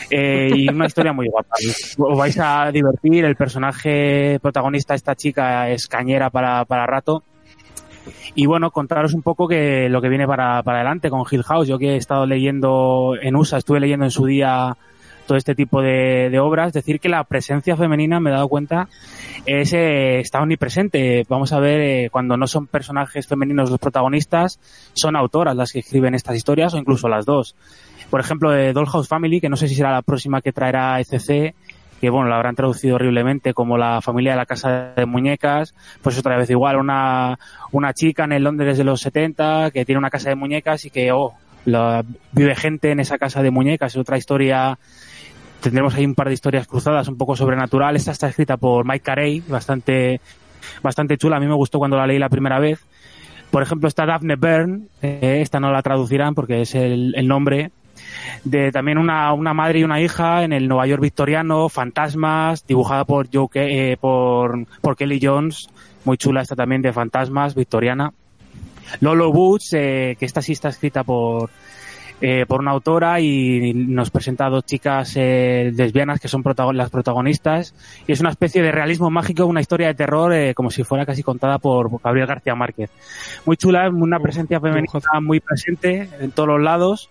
Eh, y una historia muy guapa. Os vais a divertir. El personaje protagonista, esta chica, es cañera para, para rato. Y bueno, contaros un poco que lo que viene para, para adelante con Hill House. Yo que he estado leyendo en USA, estuve leyendo en su día todo este tipo de, de obras, decir que la presencia femenina, me he dado cuenta, es, eh, está omnipresente. Vamos a ver, eh, cuando no son personajes femeninos los protagonistas, son autoras las que escriben estas historias o incluso las dos. Por ejemplo, de Dollhouse Family, que no sé si será la próxima que traerá ECC, que bueno, la habrán traducido horriblemente como la familia de la casa de muñecas, pues otra vez igual, una, una chica en el Londres de los 70 que tiene una casa de muñecas y que, oh, la- vive gente en esa casa de muñecas, es otra historia tendremos ahí un par de historias cruzadas un poco sobrenatural. Esta está escrita por Mike Carey, bastante, bastante chula. A mí me gustó cuando la leí la primera vez. Por ejemplo, está Daphne Byrne, eh, esta no la traducirán porque es el, el nombre, de también una, una madre y una hija en el Nueva York victoriano, fantasmas, dibujada por, Joe, eh, por, por Kelly Jones, muy chula esta también de fantasmas, victoriana. Lolo Woods, eh, que esta sí está escrita por eh, por una autora y nos presenta a dos chicas eh, lesbianas que son protagon- las protagonistas y es una especie de realismo mágico, una historia de terror eh, como si fuera casi contada por Gabriel García Márquez. Muy chula, una presencia femenina muy presente en todos los lados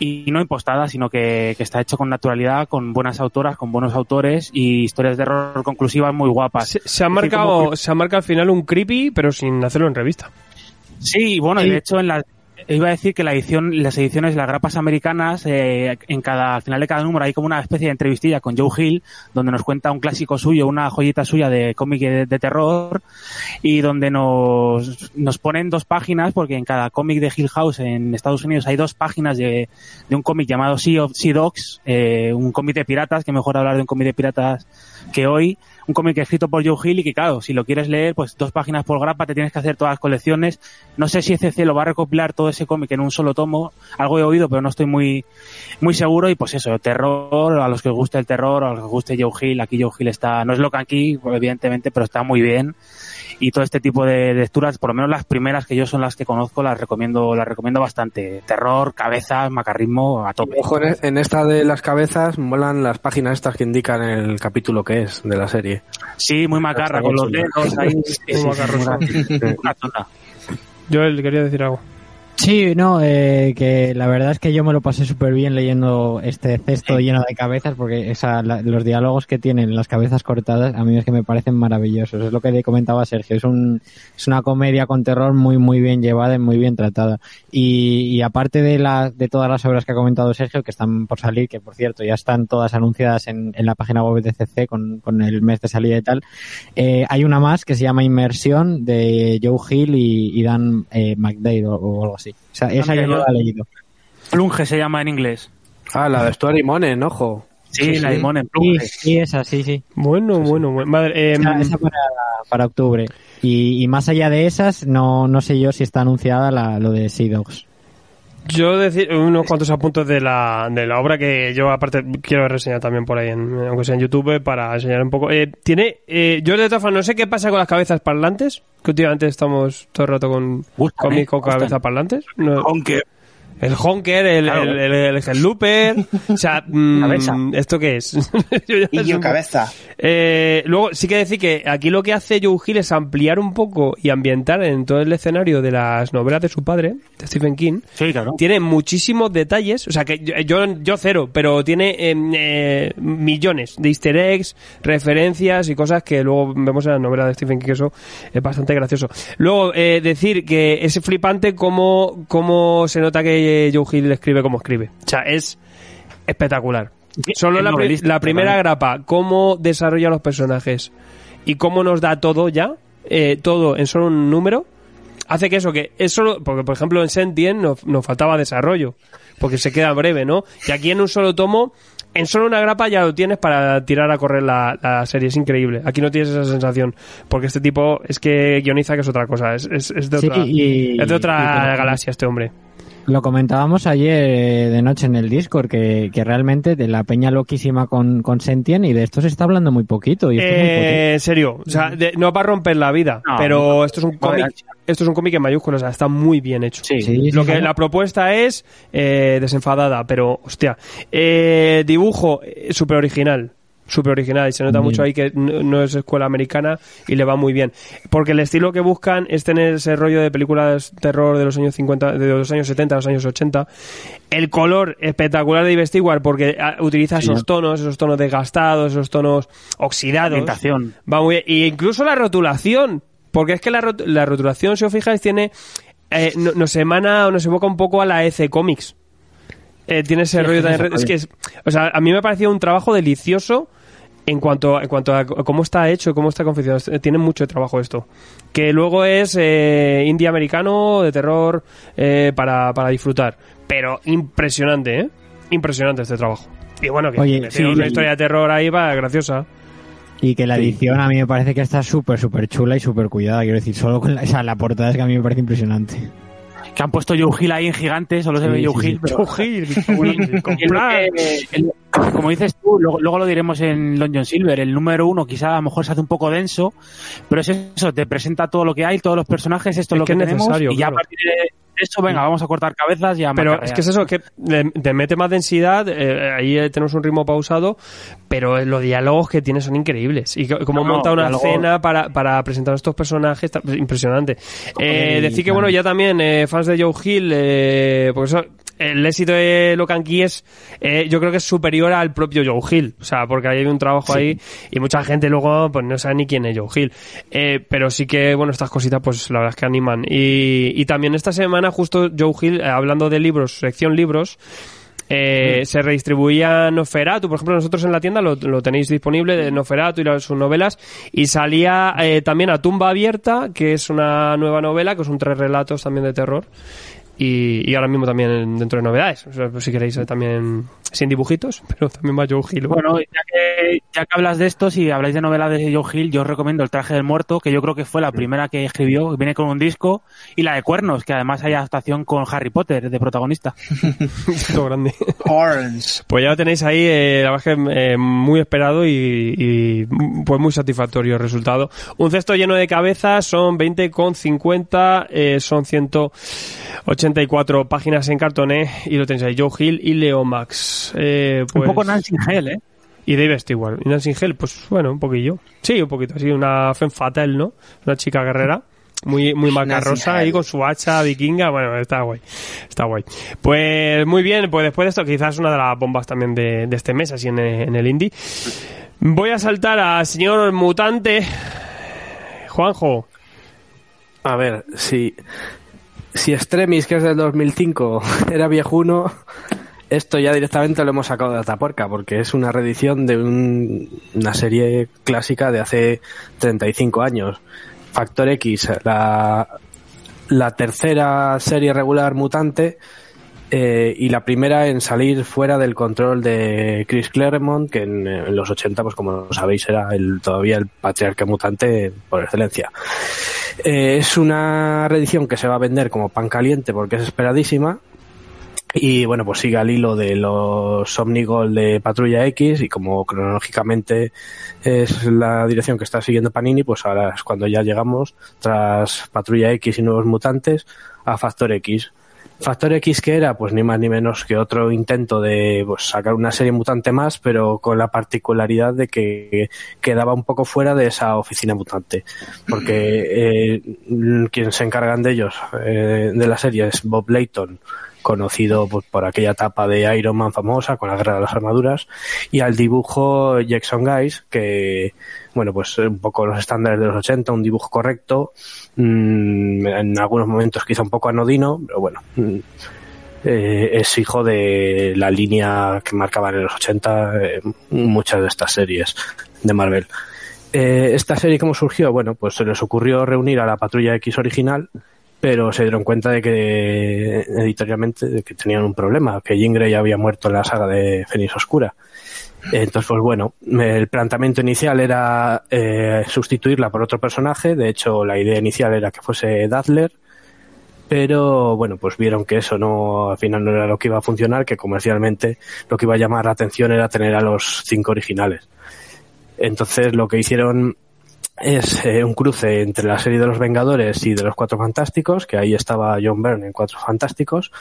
y no impostada, sino que, que está hecho con naturalidad, con buenas autoras, con buenos autores y historias de terror conclusivas muy guapas. Se, se ha como marcado, se ha marcado al final un creepy, pero sin hacerlo en revista. Sí, bueno, y de hecho en la iba a decir que la edición, las ediciones, las grapas americanas, eh, en cada, al final de cada número hay como una especie de entrevistilla con Joe Hill, donde nos cuenta un clásico suyo, una joyita suya de cómic de, de terror, y donde nos, nos ponen dos páginas, porque en cada cómic de Hill House en Estados Unidos hay dos páginas de, de un cómic llamado Sea of Sea Dogs, eh, un cómic de piratas, que mejor hablar de un cómic de piratas que hoy, un cómic escrito por Joe Hill y que claro, si lo quieres leer, pues dos páginas por grapa, te tienes que hacer todas las colecciones. No sé si ECC lo va a recopilar todo ese cómic en un solo tomo, algo he oído, pero no estoy muy, muy seguro. Y pues eso, terror, a los que guste el terror, a los que guste Joe Hill, aquí Joe Hill está, no es lo que aquí, evidentemente, pero está muy bien. Y todo este tipo de lecturas, por lo menos las primeras que yo son las que conozco, las recomiendo, las recomiendo bastante. Terror, cabezas, macarrismo, a tope. Ojo, en, esta de las cabezas molan las páginas estas que indican el capítulo que es de la serie. Sí, muy macarra, con los dedos ahí. <laughs> Sí, sí, sí, una tonta. Yo quería decir algo. Sí, no, eh, que la verdad es que yo me lo pasé súper bien leyendo este cesto lleno de cabezas, porque esa, la- los diálogos que tienen las cabezas cortadas a mí es que me parecen maravillosos. Es lo que le comentaba Sergio, es, un, es una comedia con terror muy, muy bien llevada y muy bien tratada. Y, y aparte de, la, de todas las obras que ha comentado Sergio, que están por salir, que por cierto ya están todas anunciadas en, en la página web de CC con, con el mes de salida y tal, eh, hay una más que se llama Inmersión de Joe Hill y, y Dan eh, McDade o, o algo así. O sea, esa yo no la he leído. Plunge se llama en inglés. Ah, la de Stuart Monen, ojo. Sí, la de Monen, Sí, Plunge. sí, esa, sí, sí. Bueno, bueno, bueno. Madre, eh, Esa, esa para, para octubre. Y, y más allá de esas, no, no sé yo si está anunciada la, lo de Sea Dogs. Yo decir unos cuantos apuntes de la, de la obra que yo aparte quiero reseñar también por ahí, en, aunque sea en YouTube, para enseñar un poco. Eh, tiene, eh, yo de todas formas no sé qué pasa con las cabezas parlantes, que últimamente estamos todo el rato con con gustan. cabezas parlantes. No- Aunque el honker, el, Claro. el, el, el, el looper, o sea, <laughs> mm, Cabeza. ¿esto qué es? <laughs> Y yo cabeza. Eh, luego, sí que decir que aquí lo que hace Joe Hill es ampliar un poco y ambientar en todo el escenario de las novelas de su padre, de Stephen King. Sí, claro. Tiene muchísimos detalles, o sea que yo, yo, cero, pero tiene eh, eh, millones de easter eggs, referencias y cosas que luego vemos en las novelas de Stephen King, que eso es bastante gracioso. Luego, eh, decir que es flipante cómo, cómo se nota que Joe Hill escribe como escribe. O sea, es espectacular. Solo la, pri- novelista, la primera grapa, cómo desarrolla los personajes y cómo nos da todo ya, eh, todo en solo un número, hace que eso, que es solo, porque por ejemplo en Sentient nos, nos faltaba desarrollo, porque se queda breve, ¿no? Y aquí en un solo tomo, en solo una grapa ya lo tienes para tirar a correr la, la serie, es increíble. Aquí no tienes esa sensación, porque este tipo es que guioniza que es otra cosa, es, es, es de Sí, otra, y- es de otra y- galaxia este hombre. Lo comentábamos ayer eh, de noche en el Discord, que, que realmente de la peña loquísima con, con Sentien y de esto se está hablando muy poquito. Y esto es muy potente. Eh, en serio, o sea, de- no va a romper la vida, No, pero no. esto es un cómic, esto es un cómic en mayúsculas, o sea, está muy bien hecho. Sí. Sí, Lo sí, que sí. la propuesta es eh, desenfadada, pero hostia, eh, dibujo súper original, súper original y se nota Bien. mucho ahí que no no es escuela americana y le va muy bien, porque el estilo que buscan es tener ese rollo de películas terror de los años 50, de los años 70, los años 80, el color espectacular de Stewart porque ah, utiliza esos tonos, esos tonos desgastados, esos tonos oxidados. Ambientación. Va muy bien. Y incluso la rotulación. Porque es que la, rot- la rotulación, si os fijáis, tiene. eh, no- nos emana o nos evoca un poco a la EC Comics. Eh, tiene ese rollo. Es que es, o sea, a mí me ha parecido un trabajo delicioso en cuanto, en cuanto a cómo está hecho, cómo está confeccionado. Eh, Tiene mucho trabajo esto. Que luego es eh, indie americano de terror eh, para, para disfrutar. Pero impresionante, ¿eh? Impresionante este trabajo. Y bueno, que Oye, sí, tiene una y- historia de terror ahí va graciosa. Y que la edición a mí me parece que está súper, súper chula y súper cuidada. Quiero decir, solo con la, o sea, la portada es que a mí me parece impresionante. Que han puesto Joe Hill ahí en gigante, solo se Sí, ve Joe sí, Hill, sí. pero... Joe Hill, bueno, <laughs> Y lo comprar. que- el- como dices tú, luego, luego lo diremos en Long John Silver, el número uno quizá a lo mejor se hace un poco denso, pero es eso, te presenta todo lo que hay, todos los personajes, esto es, lo que, es tenemos, necesario, y ya a partir de eso, venga, vamos a cortar cabezas y a Pero es que es eso, que te mete más densidad, eh, ahí eh, tenemos un ritmo pausado, pero los diálogos que tiene son increíbles. Y cómo No, monta una diálogo- escena para, para presentar a estos personajes, pues, impresionante. Eh, decir que, bueno, ya también, eh, fans de Joe Hill, eh, porque eso, el éxito de Locan Key es, eh, yo creo que es superior al propio Joe Hill. O sea, porque ahí hay un trabajo ahí y mucha gente luego pues no sabe ni quién es Joe Hill. Eh, pero sí que, bueno, estas cositas pues la verdad es que animan. Y, y también esta semana justo Joe Hill, eh, hablando de libros, sección libros, eh, se redistribuía Noferatu, por ejemplo, nosotros en la tienda lo, lo tenéis disponible de Noferatu y las, sus novelas, y salía eh, también a Tumba Abierta, que es una nueva novela, que son tres relatos también de terror, y, y ahora mismo también dentro de novedades, o sea, pues si queréis eh, también sin dibujitos, <laughs> pero también va Joe Hill. Bueno, ya que, ya que hablas de esto, si habláis de novelas de Joe Hill, yo os recomiendo El traje del muerto, que yo creo que fue la primera que escribió, que viene con un disco, y la de Cuernos, que además hay adaptación con Harry Potter de protagonista. <laughs> todo grande. Horns. Pues ya lo tenéis ahí, eh, la verdad es que eh, muy esperado y, y, pues muy satisfactorio el resultado. Un cesto lleno de cabezas, son 20,50, eh, son 184 páginas en cartoné y lo tenéis ahí, Joe Hill y Leo Max. Eh, Un pues- poco Nancy Hell, ¿eh? Y Dave Stewart. Y Nancy Hell, pues bueno, un poquillo. Sí, un poquito así, una femme fatal, ¿no? Una chica guerrera. Muy, muy macarrosa ahí con su hacha vikinga. Bueno, está guay. Está guay. Pues muy bien, pues después de esto, quizás una de las bombas también de, de este mes, así en, el- en el indie. Voy a saltar al señor mutante. Juanjo. A ver, si, si Extremis, que es del 2005, <laughs> era viejuno, esto ya directamente lo hemos sacado de Atapuerca, porque es una reedición de un- una serie clásica de hace 35 años. Factor X, la, la tercera serie regular mutante eh, y la primera en salir fuera del control de Chris Claremont, que en, los 80, pues como sabéis, era el, todavía el patriarca mutante por excelencia. Eh, es una reedición que se va a vender como pan caliente porque es esperadísima. Y bueno, pues sigue al hilo de los Omnigol de Patrulla X y como cronológicamente es la dirección que está siguiendo Panini, pues ahora es cuando ya llegamos, tras Patrulla X y Nuevos Mutantes, a Factor X. Factor X que era, pues ni más ni menos que otro intento de pues, sacar una serie mutante más, pero con la particularidad de que quedaba un poco fuera de esa oficina mutante. Porque eh, quien se encargan de ellos, eh, de la serie, es Bob Layton, conocido pues, por aquella etapa de Iron Man famosa con la guerra de las armaduras, y al dibujo Jackson Guys, que, bueno, pues un poco los estándares de los 80, un dibujo correcto, mm, en algunos momentos quizá un poco anodino, pero bueno, mm, eh, es hijo de la línea que marcaban en los 80 eh, muchas de estas series de Marvel. Eh, esta serie, ¿cómo surgió? Bueno, pues se les ocurrió reunir a la Patrulla X original, pero se dieron cuenta de que editorialmente de que tenían un problema, que Jean Grey había muerto en la saga de Fénix Oscura. Entonces, pues bueno, el planteamiento inicial era eh, sustituirla por otro personaje. De hecho, la idea inicial era que fuese Dazzler. Pero bueno, pues vieron que eso no, al final no era lo que iba a funcionar, que comercialmente lo que iba a llamar la atención era tener a los cinco originales. Entonces lo que hicieron es eh, un cruce entre la serie de los Vengadores y de los Cuatro Fantásticos, que ahí estaba John Byrne en Cuatro Fantásticos,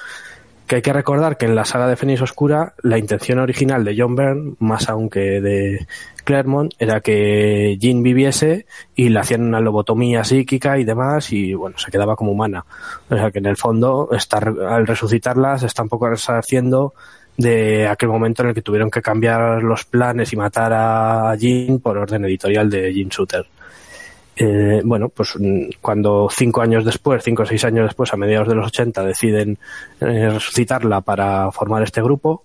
que hay que recordar que en la saga de Fénix Oscura la intención original de John Byrne, más aún que de Claremont, era que Jean viviese y le hacían una lobotomía psíquica y demás y bueno, se quedaba como humana. O sea que en el fondo, está, al resucitarla, se está un poco resarciendo de aquel momento en el que tuvieron que cambiar los planes y matar a Jean por orden editorial de Jean Shooter. Eh, bueno, pues mm, cuando cinco años después, cinco o seis años después, a mediados de los 80, deciden eh, resucitarla para formar este grupo,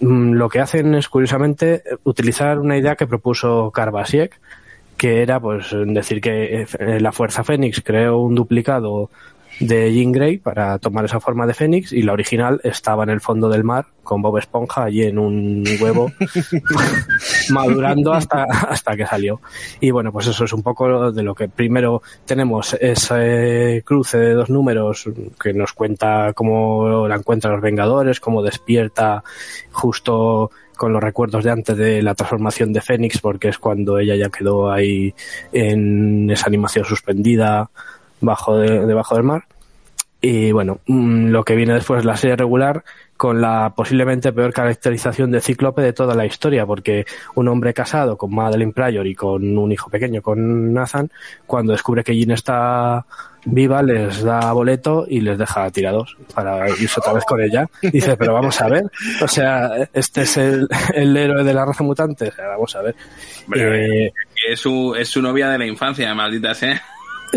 mm, lo que hacen es, curiosamente, utilizar una idea que propuso Karbasiek, que era pues decir que eh, la Fuerza Fénix creó un duplicado de Jean Grey para tomar esa forma de Fénix y la original estaba en el fondo del mar con Bob Esponja allí en un huevo <laughs> madurando hasta, hasta que salió. Y bueno, pues eso es un poco de lo que primero tenemos ese cruce de dos números que nos cuenta cómo la encuentran los Vengadores, cómo despierta justo con los recuerdos de antes de la transformación de Fénix, porque es cuando ella ya quedó ahí en esa animación suspendida bajo de, debajo del mar. Y bueno, mm, lo que viene después es la serie regular con la posiblemente peor caracterización de Cíclope de toda la historia, porque un hombre casado con Madeline Pryor y con un hijo pequeño, con Nathan, cuando descubre que Jean está viva, les da boleto y les deja tirados para irse otra vez con ella. Dice, pero vamos a ver, o sea, este es el, el héroe de la raza mutante, o sea, vamos a ver. Hombre, es, su, es su novia de la infancia, maldita sea.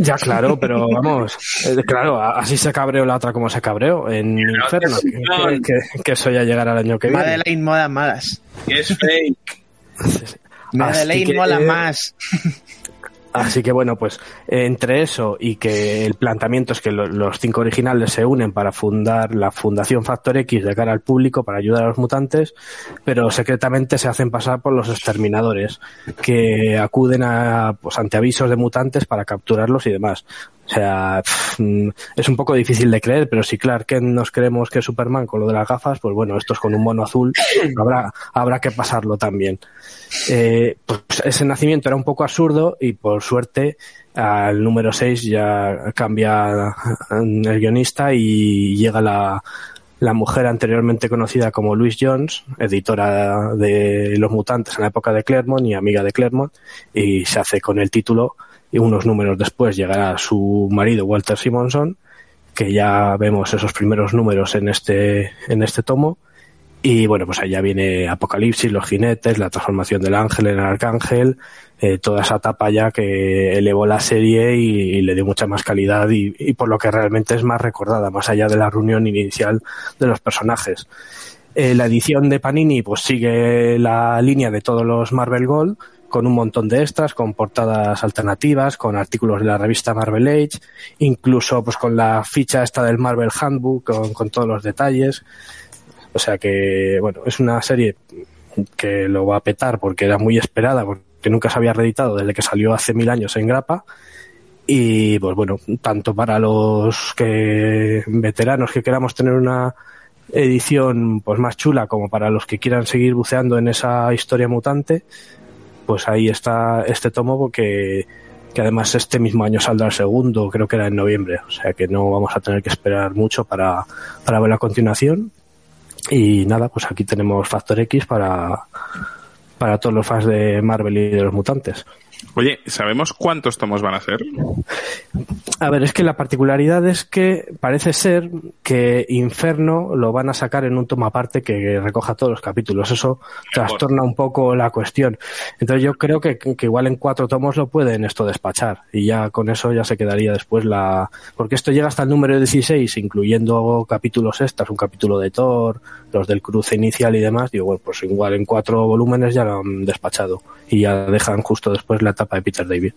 Ya, claro, pero vamos, eh, claro, así se cabreó la otra como se cabreó en Inferno, que, que- que- que eso ya llegará el año que viene. Madeleine mola más. Que es fake. Madeleine mola más. Así que bueno, pues entre eso y que el planteamiento es que lo- los cinco originales se unen para fundar la Fundación Factor X de cara al público para ayudar a los mutantes, pero secretamente se hacen pasar por los exterminadores que acuden a pues ante avisos de mutantes para capturarlos y demás. O sea, mm, es un poco difícil de creer, pero si Clark nos creemos que es Superman con lo de las gafas, pues bueno, estos con un mono azul, habrá, habrá que pasarlo también. Eh, pues ese nacimiento era un poco absurdo y por suerte al número 6 ya cambia el guionista y llega la, la mujer anteriormente conocida como Louise Jones, editora de Los Mutantes en la época de Claremont y amiga de Claremont, y se hace con el título y unos números después llegará su marido Walter Simonson, que ya vemos esos primeros números en este, en este tomo. Y bueno, pues allá viene Apocalipsis, los jinetes, la transformación del ángel en el arcángel, eh, toda esa etapa ya que elevó la serie y, le dio mucha más calidad y, y por lo que realmente es más recordada, más allá de la reunión inicial de los personajes. Eh, la edición de Panini pues sigue la línea de todos los Marvel Gold con un montón de extras, con portadas alternativas, con artículos de la revista Marvel Age, incluso pues con la ficha esta del Marvel Handbook, con, con todos los detalles. O sea que, bueno, es una serie que lo va a petar porque era muy esperada, porque nunca se había reeditado desde que salió hace mil años en grapa. Y pues bueno, tanto para los que veteranos que queramos tener una edición pues más chula como para los que quieran seguir buceando en esa historia mutante, pues ahí está este tomo porque que además este mismo año saldrá el segundo, creo que era en noviembre, o sea que no vamos a tener que esperar mucho para, para ver la continuación. Y nada, pues aquí tenemos Factor X para, para todos los fans de Marvel y de los mutantes. Oye, ¿sabemos cuántos tomos van a ser? A ver, es que la particularidad es que parece ser que Inferno lo van a sacar en un tomo aparte que recoja todos los capítulos. Eso trastorna un poco la cuestión. Entonces yo creo que, que igual en cuatro tomos lo pueden esto despachar y ya con eso ya se quedaría después la... Porque esto llega hasta el número 16, incluyendo capítulos extras, un capítulo de Thor, los del cruce inicial y demás. Digo, bueno, pues igual en cuatro volúmenes ya lo han despachado y ya dejan justo después la etapa de Peter David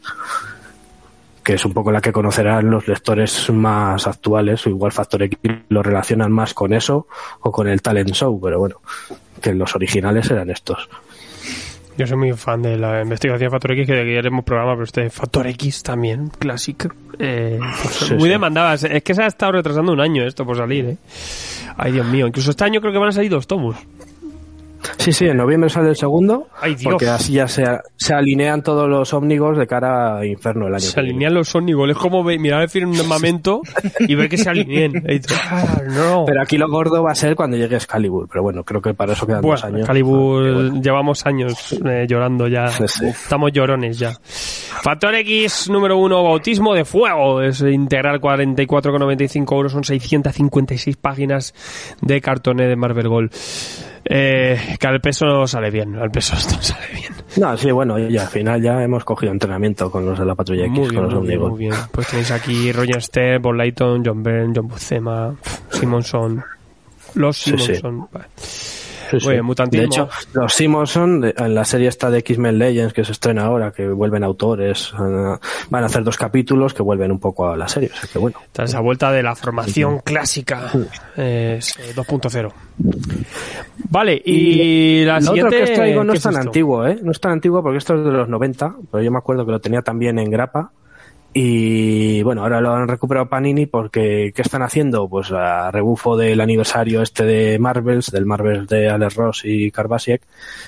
que es un poco la que conocerán los lectores más actuales, o igual Factor X lo relacionan más con eso o con el talent show, pero bueno, que los originales eran estos. Yo soy muy fan de la investigación de Factor X, que aquí haremos programa, pero este Factor X también, clásico. Eh, pues Sí, muy sí. demandada. Es que se ha estado retrasando un año esto por salir, ¿eh? Ay, Dios mío. Incluso este año creo que van a salir dos tomos. Sí, sí, en noviembre sale el segundo, Ay, Dios. porque así ya se, se alinean todos los ómnigos de cara a Inferno el año Se alinean los ómnibus. Es como mirar el firmamento <laughs> y ver que se alineen. <laughs> "Ah, no. Pero aquí lo gordo va a ser cuando llegue Excalibur, pero bueno, creo que para eso quedan dos Bueno, años. Calibur, Ah, bueno. llevamos años eh, llorando ya. Sí, sí. Estamos llorones ya. Factor X número uno, Bautismo de Fuego. Es integral 44,95 euros. Son 656 páginas de cartoné de Marvel Gold. Eh, que al peso sale bien. Al peso <laughs> esto sale bien. No, sí, bueno, ya al final ya hemos cogido entrenamiento con los de la Patrulla X, Muy con los muy bien, ómnigos. muy bien. Pues tenéis aquí Roger Stern, Bob Layton, John Byrne, John Buscema, Simonson. Los Sí, sí. Simonson. Vale. Sí, sí. Mutantismo. De hecho, los Simonson, en la serie esta de X-Men Legends que se estrena ahora, que vuelven autores, van a hacer dos capítulos que vuelven un poco a la serie. O sea que bueno. Tras esa vuelta de la formación clásica eh, es, eh, 2.0. Vale, y, la lo siguiente... otro que os traigo no ¿qué es tan esto? antiguo, ¿eh? No es tan antiguo porque esto es de los 90, pero yo me acuerdo que lo tenía también en grapa. Y bueno, ahora lo han recuperado Panini porque ¿qué están haciendo? Pues a rebufo del aniversario este de Marvels, del Marvels de Alex Ross y Carbasiek,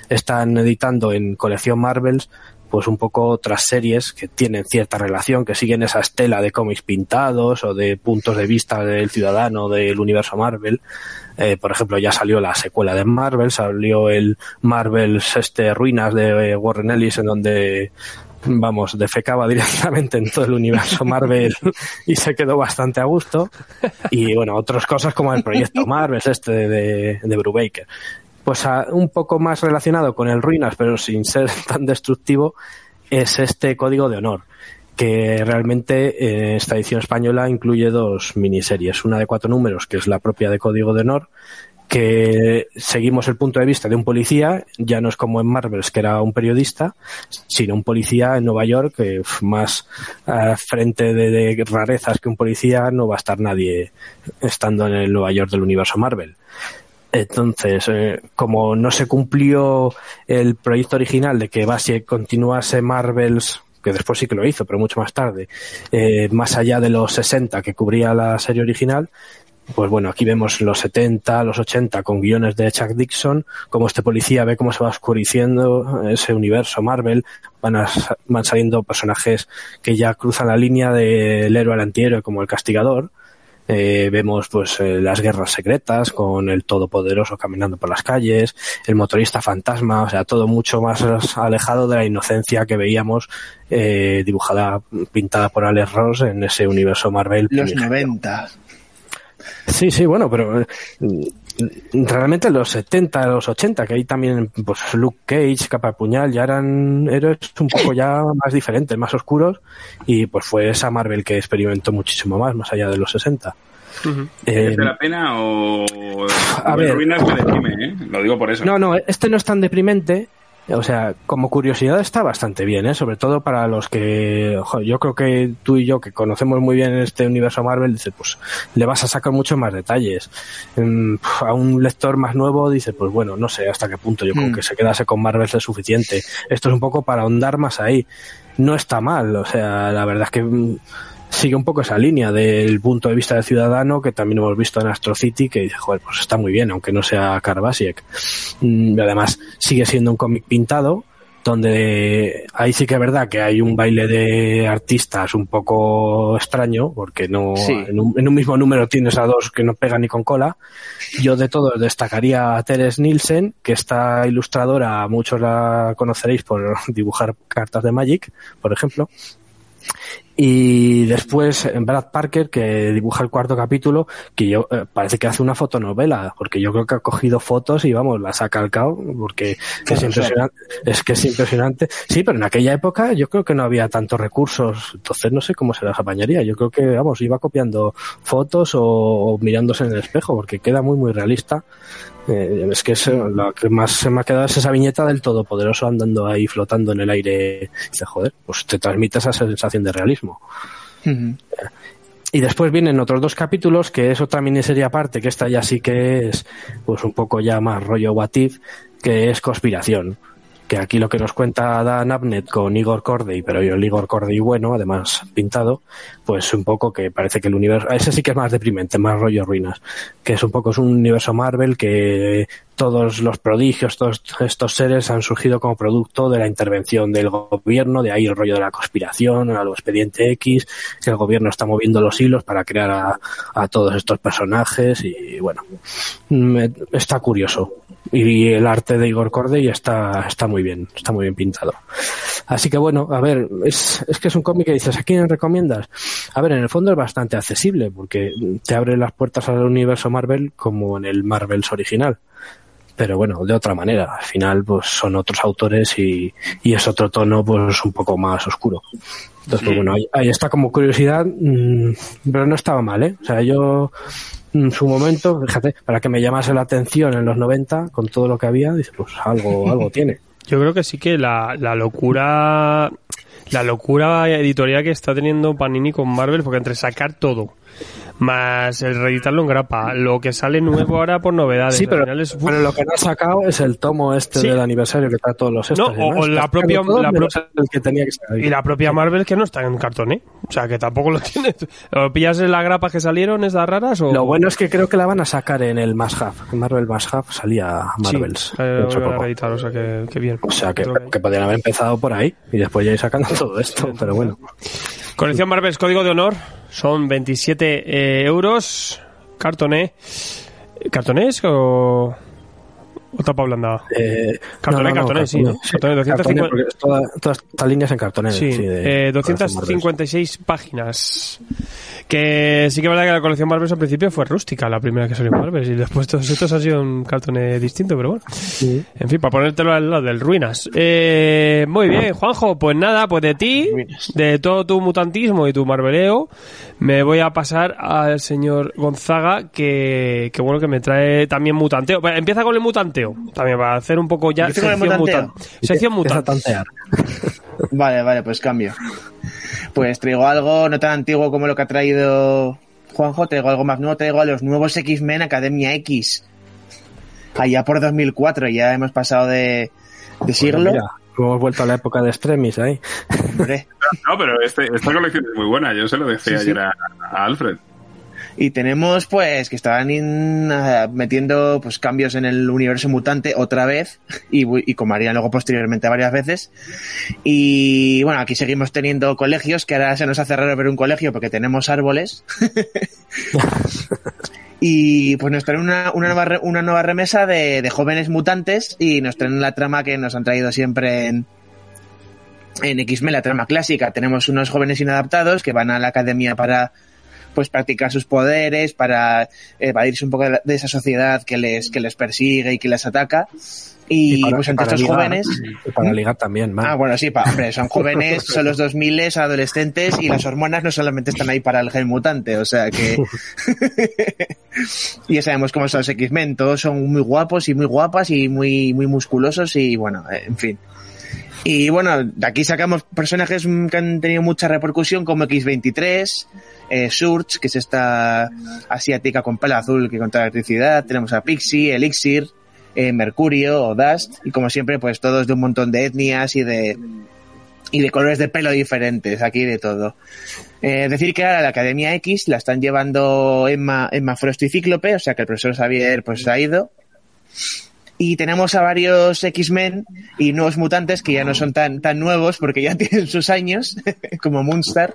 están editando en colección Marvels pues un poco otras series que tienen cierta relación, que siguen esa estela de cómics pintados o de puntos de vista del ciudadano del universo Marvel. Eh, por ejemplo, ya salió la secuela de Marvel, salió el Marvels este Ruinas de Warren Ellis en donde vamos, defecaba directamente en todo el universo Marvel <laughs> y se quedó bastante a gusto. Y bueno, otras cosas como el proyecto Marvel, este de, de Brubaker pues un poco más relacionado con el Ruinas, pero sin ser <laughs> tan destructivo, es este código de honor, que realmente eh, esta edición española incluye dos miniseries, una de cuatro números, que es la propia de código de honor, que seguimos el punto de vista de un policía, ya no es como en Marvels, que era un periodista, sino un policía en Nueva York, que más frente de, rarezas que un policía no va a estar nadie estando en el Nueva York del universo Marvel. Entonces, eh, como no se cumplió el proyecto original de que continuase Marvels, que después sí que lo hizo, pero mucho más tarde, eh, más allá de los 60 que cubría la serie original, pues bueno, aquí vemos los 70, los 80 con guiones de Chuck Dixon, como este policía ve cómo se va oscureciendo ese universo Marvel, van, van saliendo personajes que ya cruzan la línea del héroe al antihéroe como el castigador, eh, vemos pues eh, las guerras secretas con el todopoderoso caminando por las calles, el motorista fantasma, o sea, todo mucho más alejado de la inocencia que veíamos eh, dibujada, pintada por Alex Ross en ese universo Marvel. Los 90. Sí, sí, bueno, pero realmente los 70, los 80, que ahí también, pues Luke Cage, Capa Puñal, ya eran héroes un poco ya más diferentes, más oscuros, y pues fue esa Marvel que experimentó muchísimo más, más allá de los 60. ¿Es la pena o a ver, me deprime, ¿eh? Lo digo por eso. No, no, este no es tan deprimente, o sea, como curiosidad está bastante bien, ¿eh? sobre todo para los que yo creo que tú y yo que conocemos muy bien este universo Marvel, dice, pues le vas a sacar muchos más detalles. Mm, a un lector más nuevo dice, pues bueno, no sé hasta qué punto, yo creo mm. que se quedase con Marvel es suficiente. Esto es un poco para ahondar más ahí. No está mal, o sea, la verdad es que mm, sigue un poco esa línea del punto de vista del ciudadano que también hemos visto en Astro City que dice, joder, pues está muy bien, aunque no sea Carbasiek. Mm, y además sigue siendo un cómic pintado, donde ahí sí que es verdad que hay un baile de artistas un poco extraño, porque no en, un, mismo número tienes a dos que no pegan ni con cola. Yo de todo destacaría a Teres Nielsen, que esta ilustradora, muchos la conoceréis por <laughs> dibujar cartas de Magic, por ejemplo, y después Brad Parker, que dibuja el cuarto capítulo, que yo eh, parece que hace una fotonovela, porque yo creo que ha cogido fotos y vamos, las ha calcado, porque es, impresionante, es que es impresionante. Sí, pero en aquella época yo creo que no había tantos recursos, entonces no sé cómo se las apañaría. Yo creo que, vamos, iba copiando fotos o, o mirándose en el espejo, porque queda muy, muy realista eh, es que es, lo que más se me ha quedado es esa viñeta del todopoderoso andando ahí flotando en el aire. Dice, joder, pues te transmite esa sensación de realismo. Y después vienen otros dos capítulos, que es otra miniserie aparte, que esta ya sí que es pues un poco ya más rollo what que es conspiración. Que aquí lo que nos cuenta Dan Abnett con Igor Corday, pero yo el Igor Corday bueno, además pintado, pues un poco que parece que el universo, ese sí que es más deprimente, más rollo ruinas, que es un poco es un universo Marvel que todos los prodigios, todos estos seres han surgido como producto de la intervención del gobierno, de ahí el rollo de la conspiración, el expediente X, que el gobierno está moviendo los hilos para crear a, a todos estos personajes y bueno, está curioso y el arte de Igor Corday está, está muy bien, está muy bien pintado. Así que bueno, a ver, es, es que es un cómic que dices, ¿a quién recomiendas? A ver, en el fondo es bastante accesible porque te abre las puertas al universo Marvel como en el Marvels original. Pero bueno, de otra manera, al final pues son otros autores y, y es otro tono pues un poco más oscuro. Entonces, pues, bueno, ahí, está como curiosidad, mm, pero no estaba mal, ¿eh? O sea, yo en su momento, fíjate, para que me llamase la atención en los 90 con todo lo que había, dice, pues algo, algo tiene. Yo creo que sí que la, la locura la locura editorial que está teniendo Panini con Marvel, porque entre sacar todo, más el reeditarlo en grapa, lo que sale nuevo ahora por novedades. Sí, pero, final es- pero lo que no ha sacado es el tomo este Sí. del aniversario que trae todos los No, estos. y o- demás. o la propia- sacando todo la menos propia- el que tenía que sacar. Y la propia Marvel que no está en cartón, ¿eh? O sea, que tampoco lo <laughs> tienes. ¿Lo pillas en las grapas que salieron, esas raras? O... Lo bueno es que creo que la van a sacar en el Have. En Marvel Have salía Sí, Marvels. eh, a reeditar, o sea, que, que bien. O sea, que, Creo que- que podrían haber empezado por ahí y después ya ir sacando <laughs> todo esto. Pero bueno. Colección Marvels, código de honor, son 27 eh, euros. Cartoné. ¿Cartonés o.? ¿O tapa blanda? Eh, Cartoné, no, no, no, cartoné, sí. cartoné, Cartoné, 250. cartoné, toda- todas estas líneas en cartones. Sí, eh, 256 páginas. Que sí que es verdad que la colección Marvels al principio fue rústica, la primera que salió en Marvels, y después todos estos ha sido un cartón distinto, pero bueno. En fin, para ponértelo al lado del Ruinas. Eh, muy bien, Juanjo, pues nada, pues de ti, de todo tu mutantismo y tu marveleo, me voy a pasar al señor Gonzaga, que, que bueno, que me trae también mutanteo. Bueno, empieza con el mutanteo, también para hacer un poco ya sección mutanteo. mutan- Sección mutante. tantear. <laughs> Vale, vale, pues cambio. Pues traigo algo no tan antiguo como lo que ha traído Juanjo, traigo algo más nuevo, traigo a los nuevos X-Men Academia X. Allá por 2004, ya hemos pasado de, de siglo. Mira, hemos vuelto a la época de Extremis ahí. <laughs> No, pero este, esta colección es muy buena. Yo se lo decía Sí, sí. ayer a, a Alfred. Y tenemos, pues, que estaban in- metiendo pues cambios en el universo mutante otra vez, y, y como harían luego posteriormente varias veces. Y bueno, aquí seguimos teniendo colegios, que ahora se nos hace raro ver un colegio porque tenemos árboles. <laughs> y pues nos traen una, una, nueva, una nueva remesa de, de jóvenes mutantes y nos traen la trama que nos han traído siempre en, en X-Men, la trama clásica. Tenemos unos jóvenes inadaptados que van a la academia para pues practicar sus poderes, para evadirse un poco de, la- de esa sociedad que les, que les persigue y que les ataca. Y, para- pues entre para estos ligar, jóvenes... y para ligar también, man. Ah, bueno, sí, pa, hombre, son jóvenes, son los 2000 adolescentes y las hormonas no solamente están ahí para el gen mutante, o sea que... y <laughs> ya sabemos cómo son los X-Men, todos son muy guapos y muy guapas y muy, muy musculosos y bueno, eh, en fin. Y bueno, de aquí sacamos personajes mm, que han tenido mucha repercusión como X-23, eh, Surge, que es esta asiática con pelo azul que contra la electricidad, tenemos a Pixie, Elixir, eh, Mercurio o Dust, y como siempre, pues todos de un montón de etnias y de y de colores de pelo diferentes, aquí de todo. Eh, decir que ahora la Academia X la están llevando Emma, Emma Frost y Cíclope, o sea que el profesor Xavier pues ha ido. Y tenemos a varios X-Men y nuevos mutantes que ya no son tan, tan nuevos porque ya <laughs> tienen sus años, <laughs> como Moonstar,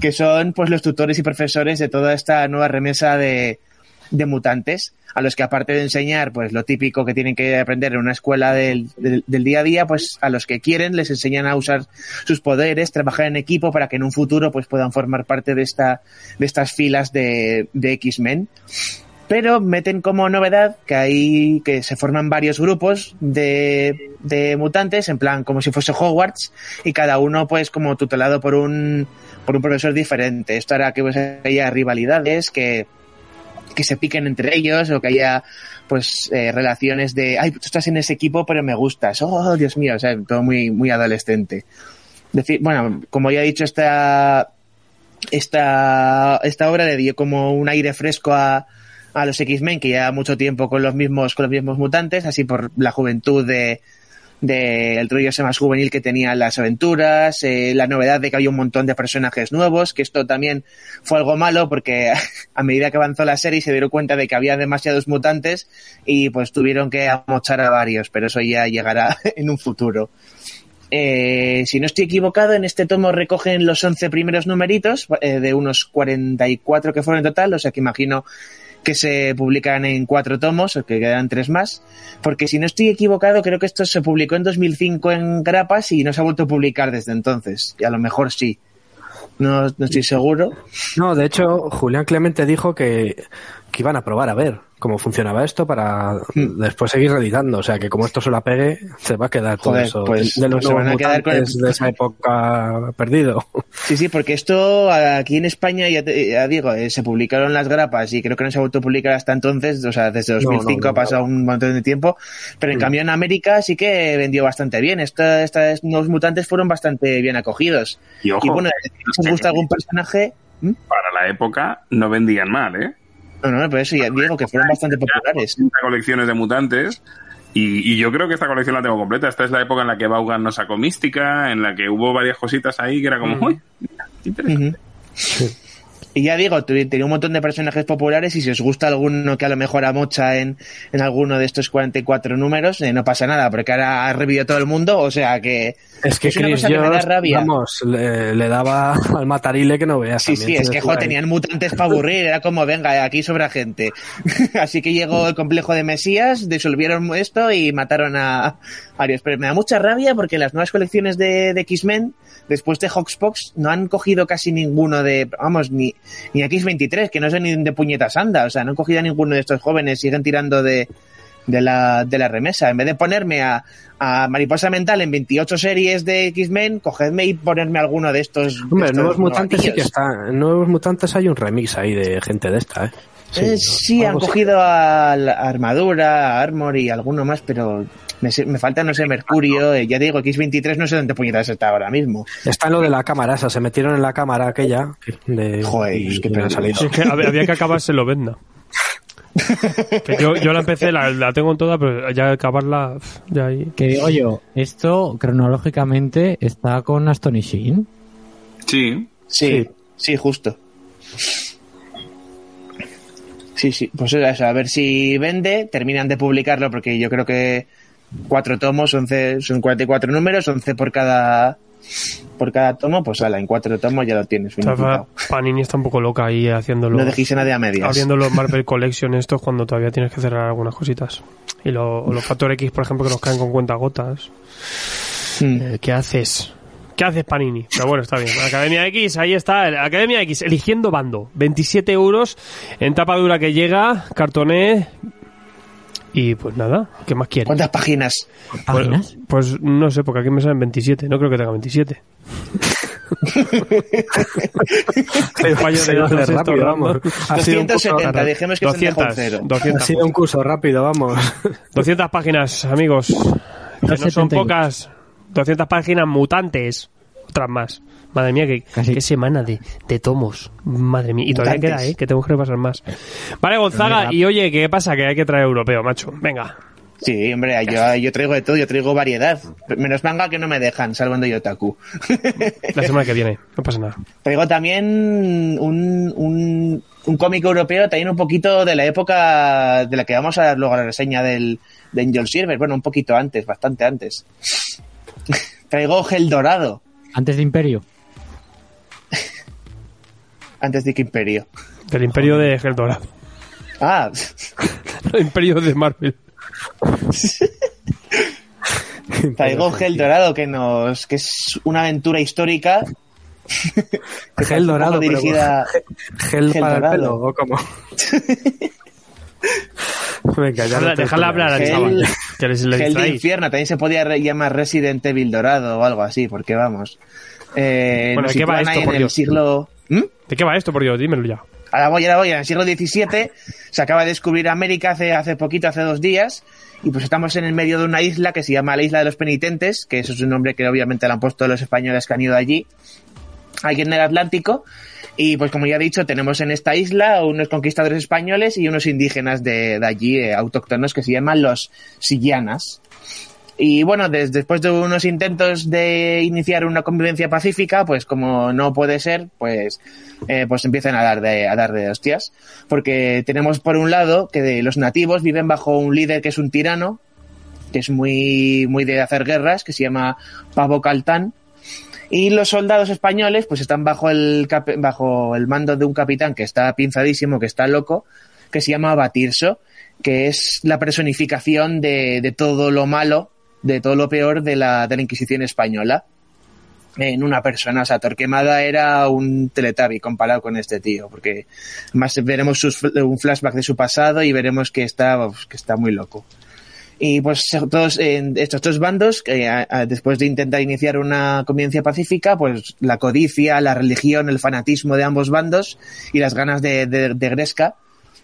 que son pues los tutores y profesores de toda esta nueva remesa de, de mutantes, a los que aparte de enseñar pues lo típico que tienen que aprender en una escuela del, del, día a día, pues a los que quieren les enseñan a usar sus poderes, trabajar en equipo para que en un futuro pues puedan formar parte de esta, de estas filas de, de X-Men pero meten como novedad que hay que se forman varios grupos de, de mutantes en plan como si fuese Hogwarts y cada uno pues como tutelado por un por un profesor diferente. Esto hará que pues, haya rivalidades que que se piquen entre ellos o que haya pues eh, relaciones de ay tú estás en ese equipo pero me gustas oh Dios mío o sea todo muy muy adolescente. Decir bueno como ya he dicho esta esta esta obra le dio como un aire fresco a a los X-Men que ya mucho tiempo con los mismos con los mismos mutantes así por la juventud de de el rollo ese más juvenil que tenían las aventuras, eh, la novedad de que había un montón de personajes nuevos, que esto también fue algo malo porque <laughs> a medida que avanzó la serie se dieron cuenta de que había demasiados mutantes y pues tuvieron que amochar a varios, pero eso ya llegará <laughs> en un futuro. Eh, si no estoy equivocado, en este tomo recogen los 11 primeros numeritos, eh, de unos 44 que fueron en total, o sea que imagino que se publican en cuatro tomos, o que quedan tres más, porque si no estoy equivocado, creo que esto se publicó en 2005 en grapas y no se ha vuelto a publicar desde entonces, y a lo mejor sí. No, no estoy seguro. No, de hecho, Julián Clemente dijo que, que iban a probar a ver cómo funcionaba esto para Hmm. después seguir reeditando. O sea, que como esto se la pegue, se va a quedar todo Joder, eso pues- de los se van a nuevos quedar con el- mutantes de esa época perdido. <laughs> Sí, sí, porque esto aquí en España, ya, te- ya digo, eh, se publicaron las grapas y creo que no se ha vuelto a publicar hasta entonces, o sea, desde No, 2005 no, no, ha pasado un montón de tiempo, pero en Mm. cambio en América sí que vendió bastante bien. Estos nuevos mutantes fueron bastante bien acogidos. Y ojo, Y bueno, si os gusta algún personaje, para la época no vendían mal, ¿eh? No, no, por eso ya digo que fueron bastante populares. 30 colecciones de mutantes. Y, y yo creo que esta colección la tengo completa. Esta es la época en la que Vaughan nos sacó Mística, en la que hubo varias cositas ahí que era como, uy, mira, interesante. Y ya digo, tenía un montón de personajes populares y si os gusta alguno que a lo mejor amocha en, en alguno de estos 44 números, eh, no pasa nada, porque ahora ha revivido todo el mundo, o sea que Es que es una Chris cosa que me da rabia. vamos, le, le daba <laughs> al matarile que no veas. Sí, sí, es que jo, tenían mutantes para aburrir, era como, venga, aquí sobra gente. <laughs> Así que llegó el complejo de Mesías, disolvieron esto y mataron a Arios. Pero me da mucha rabia porque las nuevas colecciones de, de X-Men, después de Hoxpox, no han cogido casi ninguno de, vamos, ni, ni X-23, que no sé ni de puñetas anda, o sea, no han cogido a ninguno de estos jóvenes, siguen tirando de, de la, de la remesa. En vez de ponerme a, a Mariposa Mental en 28 series de X-Men, cogedme y ponerme alguno de estos. de Hombre, estos Nuevos Mutantes sí que está. Nuevos Mutantes hay un remix ahí de gente de esta, ¿eh? Eh, Sí, han sí. cogido a, la Armadura, a Armor y alguno más, pero me, falta, no sé, Mercurio. eh, ya digo, X23 no sé dónde puñetas está ahora mismo. Está en lo de la cámara esa, se metieron en la cámara aquella. De, Joder, y, es que peligro. salido. Es que había, que acabarse lo venda. Que yo, yo la empecé, la, la tengo en toda, pero ya acabarla, pf, ya ahí. Que digo yo, esto cronológicamente está con Astonishing. Sí. Sí, sí, justo. Sí, sí, pues era eso, a ver si vende, terminan de publicarlo porque yo creo que cuatro tomos, 11, son 44 números, 11 por cada por cada tomo, pues ala, en cuatro tomos ya lo tienes. Panini está un poco loca ahí haciéndolo. No dejéis a nadie a medias. abriendo los <laughs> Marvel Collection estos cuando todavía tienes que cerrar algunas cositas. Y lo- los Factor X, por ejemplo, que nos caen con cuentagotas. Mm. Eh, ¿Qué haces? ¿Qué haces, Panini? Pero bueno, está bien. Academia X, ahí está. Academia X, eligiendo bando. 27 euros en tapa dura que llega, cartoné. Y pues nada, ¿qué más quieres? ¿Cuántas páginas? ¿Páginas? Pues, pues no sé, porque aquí me salen 27. No creo que tenga 27. <laughs> Fallo de esto, rápido, vamos. Ha sido un curso- 270, dejemos que se dejo 200, cero. 200, Ha sido un curso rápido, vamos. <laughs> 200 páginas, amigos. Que no son 272. pocas. 200 páginas mutantes. Otras más. Madre mía, qué, Casi. qué semana de, de tomos. Madre mía. Y todavía queda, ¿eh? Que tengo que repasar más. Vale, Gonzaga. Y oye, ¿qué pasa? Que hay que traer europeo, macho. Venga. Sí, hombre, yo, yo traigo de todo, yo traigo variedad. Menos manga que no me dejan, salvando Yotaku. <laughs> La semana que viene. No pasa nada. traigo también un, un, un cómic europeo, también un poquito de la época de la que vamos a dar luego la reseña del, de Angel Silver. Bueno, un poquito antes, bastante antes. <laughs> traigo Gel Dorado, Antes de Imperio. Antes de que Imperio. Del Imperio de Gel Dorado. Ah, <laughs> El Imperio de Marvel. <laughs> traigo Gel Dorado, que nos que es una aventura histórica. <laughs> Gel dorado, pero dirigida... Gel, Gel para dorado. el pelo, ¿o cómo? Venga, ya no dejadla hablar al Gel- chaval. Que les, les Gel de infierno, también se podía re- llamar Resident Evil Dorado o algo así, porque vamos. Eh, Bueno, nos ¿de qué va esto, por en el siglo. ¿De qué va esto, por Dios? Dímelo ya. Ahora voy, ahora voy, en el siglo XVII se acaba de descubrir América hace, hace poquito, hace dos días, y pues estamos en el medio de una isla que se llama la Isla de los Penitentes, que eso es un nombre que obviamente le han puesto los españoles que han ido allí, aquí en el Atlántico, y pues como ya he dicho, tenemos en esta isla unos conquistadores españoles y unos indígenas de, de allí, eh, autóctonos, que se llaman los Sillanas. Y bueno, des- después de unos intentos de iniciar una convivencia pacífica, pues como no puede ser, pues, eh, pues empiezan a dar de, a dar de hostias. Porque tenemos por un lado que los nativos viven bajo un líder que es un tirano, que es muy, muy de hacer guerras, que se llama Pavo Caltán. Y los soldados españoles, pues están bajo el, bajo el mando de un capitán que está pinzadísimo, que está loco, que se llama Batirso, que es la personificación de, de todo lo malo, de todo lo peor de la, de la Inquisición española en una persona. O sea, Torquemada era un teletabi comparado con este tío, porque más veremos sus, un flashback de su pasado y veremos que está, que está muy loco. Y pues todos estos dos bandos, a- después de intentar iniciar una convivencia pacífica, pues la codicia, la religión, el fanatismo de ambos bandos y las ganas de, de, de Gresca